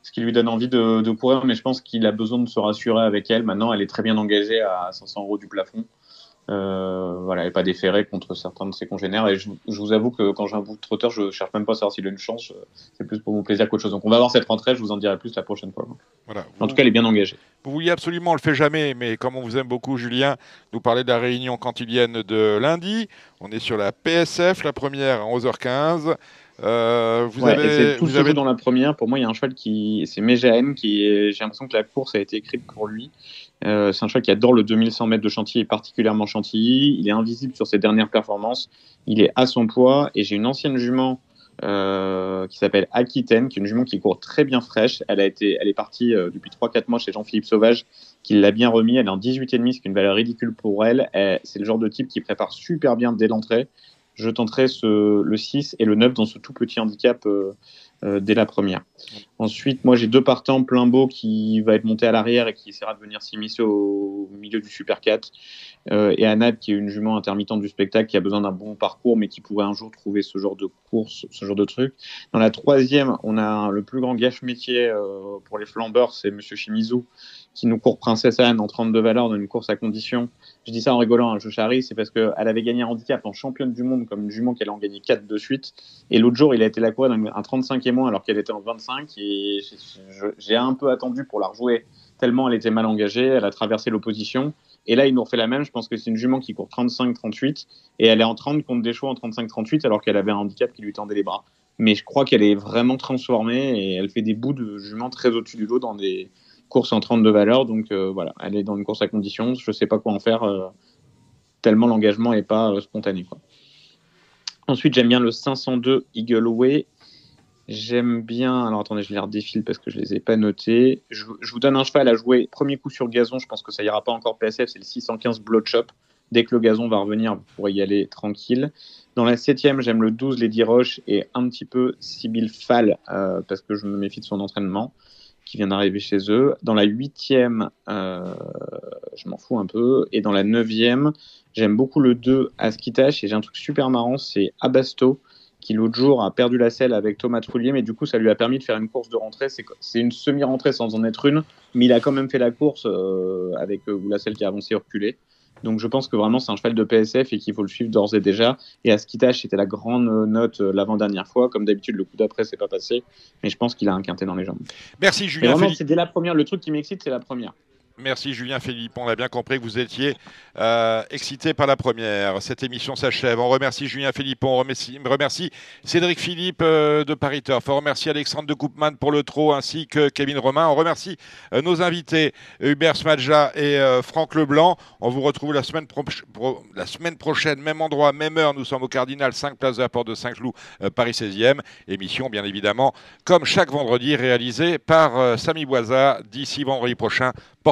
ce qui lui donne envie de, de courir. Mais je pense qu'il a besoin de se rassurer avec elle. Maintenant elle est très bien engagée à 500 euros du plafond. Euh, voilà, et pas déféré contre certains de ses congénères. Et je, je vous avoue que quand j'ai un bout de trotteur, je cherche même pas à savoir s'il a une chance. C'est plus pour mon plaisir qu'autre chose. Donc on va voir cette rentrée, je vous en dirai plus la prochaine fois. Voilà. En tout cas, elle est bien engagée. Vous vouliez absolument, on le fait jamais, mais comme on vous aime beaucoup, Julien, nous parler de la réunion quantilienne de lundi. On est sur la PSF, la première à 11h15. Euh, vous Ouais, avez, tout vous avez dans la première. Pour moi, il y a un cheval qui, c'est Méjaen, qui j'ai l'impression que la course a été écrite pour lui. Euh, c'est un cheval qui adore le 2100 mètres de Chantilly et particulièrement Chantilly. Il est invisible sur ses dernières performances. Il est à son poids et j'ai une ancienne jument euh, qui s'appelle Aquitaine, qui est une jument qui court très bien fraîche. Elle a été, elle est partie euh, depuis 3-4 mois chez Jean-Philippe Sauvage, qui l'a bien remis. Elle est en 18,5, ce qui est une valeur ridicule pour elle. C'est le genre de type qui prépare super bien dès l'entrée. Je tenterai le 6 et le 9 dans ce tout petit handicap euh, dès la première. Ensuite, moi j'ai deux partants, beau qui va être monté à l'arrière et qui essaiera de venir s'immiscer au milieu du Super 4. Euh, et Anad qui est une jument intermittente du spectacle qui a besoin d'un bon parcours mais qui pourrait un jour trouver ce genre de course, ce genre de truc. Dans la troisième, on a le plus grand gâche métier euh, pour les flambeurs, c'est Monsieur Shimizu qui nous court Princesse Anne en 32 valeurs dans une course à condition. Je dis ça en rigolant, hein, je charrie, c'est parce qu'elle avait gagné un handicap en championne du monde comme une jument qu'elle en gagné 4 de suite. Et l'autre jour, il a été la courir dans un 35 et moins alors qu'elle était en 25. Et j'ai- un peu attendu pour la rejouer tellement elle était mal engagée, elle a traversé l'opposition. Et là, il nous refait la même. Je pense que c'est une jument qui court 35-38 et elle est en 30 contre des chevaux en 35-38 alors qu'elle avait un handicap qui lui tendait les bras. Mais je crois qu'elle est vraiment transformée et elle fait des bouts de jument très au-dessus du lot dans des courses en 32 valeurs. Donc euh, voilà, elle est dans une course à condition. Je sais pas quoi en faire euh, tellement l'engagement est pas euh, spontané. Ensuite, j'aime bien le 502 Eagle Way. J'aime bien. Alors attendez, je les redéfile parce que je les ai pas notés. Je, vous donne un cheval à jouer. Premier coup sur gazon, je pense que ça ira pas encore PSF. C'est le 615 Bloodshop. Dès que le gazon va revenir, vous pourrez y aller tranquille. Dans la septième, j'aime le 12 Lady Roche et un petit peu Sibyl Fall euh, parce que je me méfie de son entraînement qui vient d'arriver chez eux. Dans la huitième, euh, je m'en fous un peu. Et dans la neuvième, j'aime beaucoup le 2 Askitash et j'ai un truc super marrant, c'est Abasto qui l'autre jour a perdu la selle avec Thomas Trullier, mais du coup ça lui a permis de faire une course de rentrée. C'est une semi-rentrée sans en être une, mais il a quand même fait la course euh, avec euh, la selle qui a avancé et reculé. Donc je pense que vraiment c'est un cheval de PSF et qu'il faut le suivre d'ores et déjà. Et Askitash c'était la grande note euh, l'avant-dernière fois. Comme d'habitude, le coup d'après c'est pas passé, mais je pense qu'il a un quintet dans les jambes. Merci Et Julien. vraiment, c'est dès la première. Le truc qui m'excite, c'est la première. Merci Julien Philippe. On a bien compris que vous étiez euh, excité par la première. Cette émission s'achève. On remercie Julien Philippe. On remercie, Cédric Philippe euh, de Paris Turf. On remercie Alexandre de Koopman pour le trot ainsi que Kevin Romain. On remercie euh, nos invités Hubert Smadja et Franck Leblanc. On vous retrouve la semaine, prochaine, même endroit, même heure. Nous sommes au Cardinal, 5 place de la Porte de Saint-Cloud, Paris 16e. Émission, bien évidemment, comme chaque vendredi, réalisée par Samy Boisa. D'ici vendredi prochain,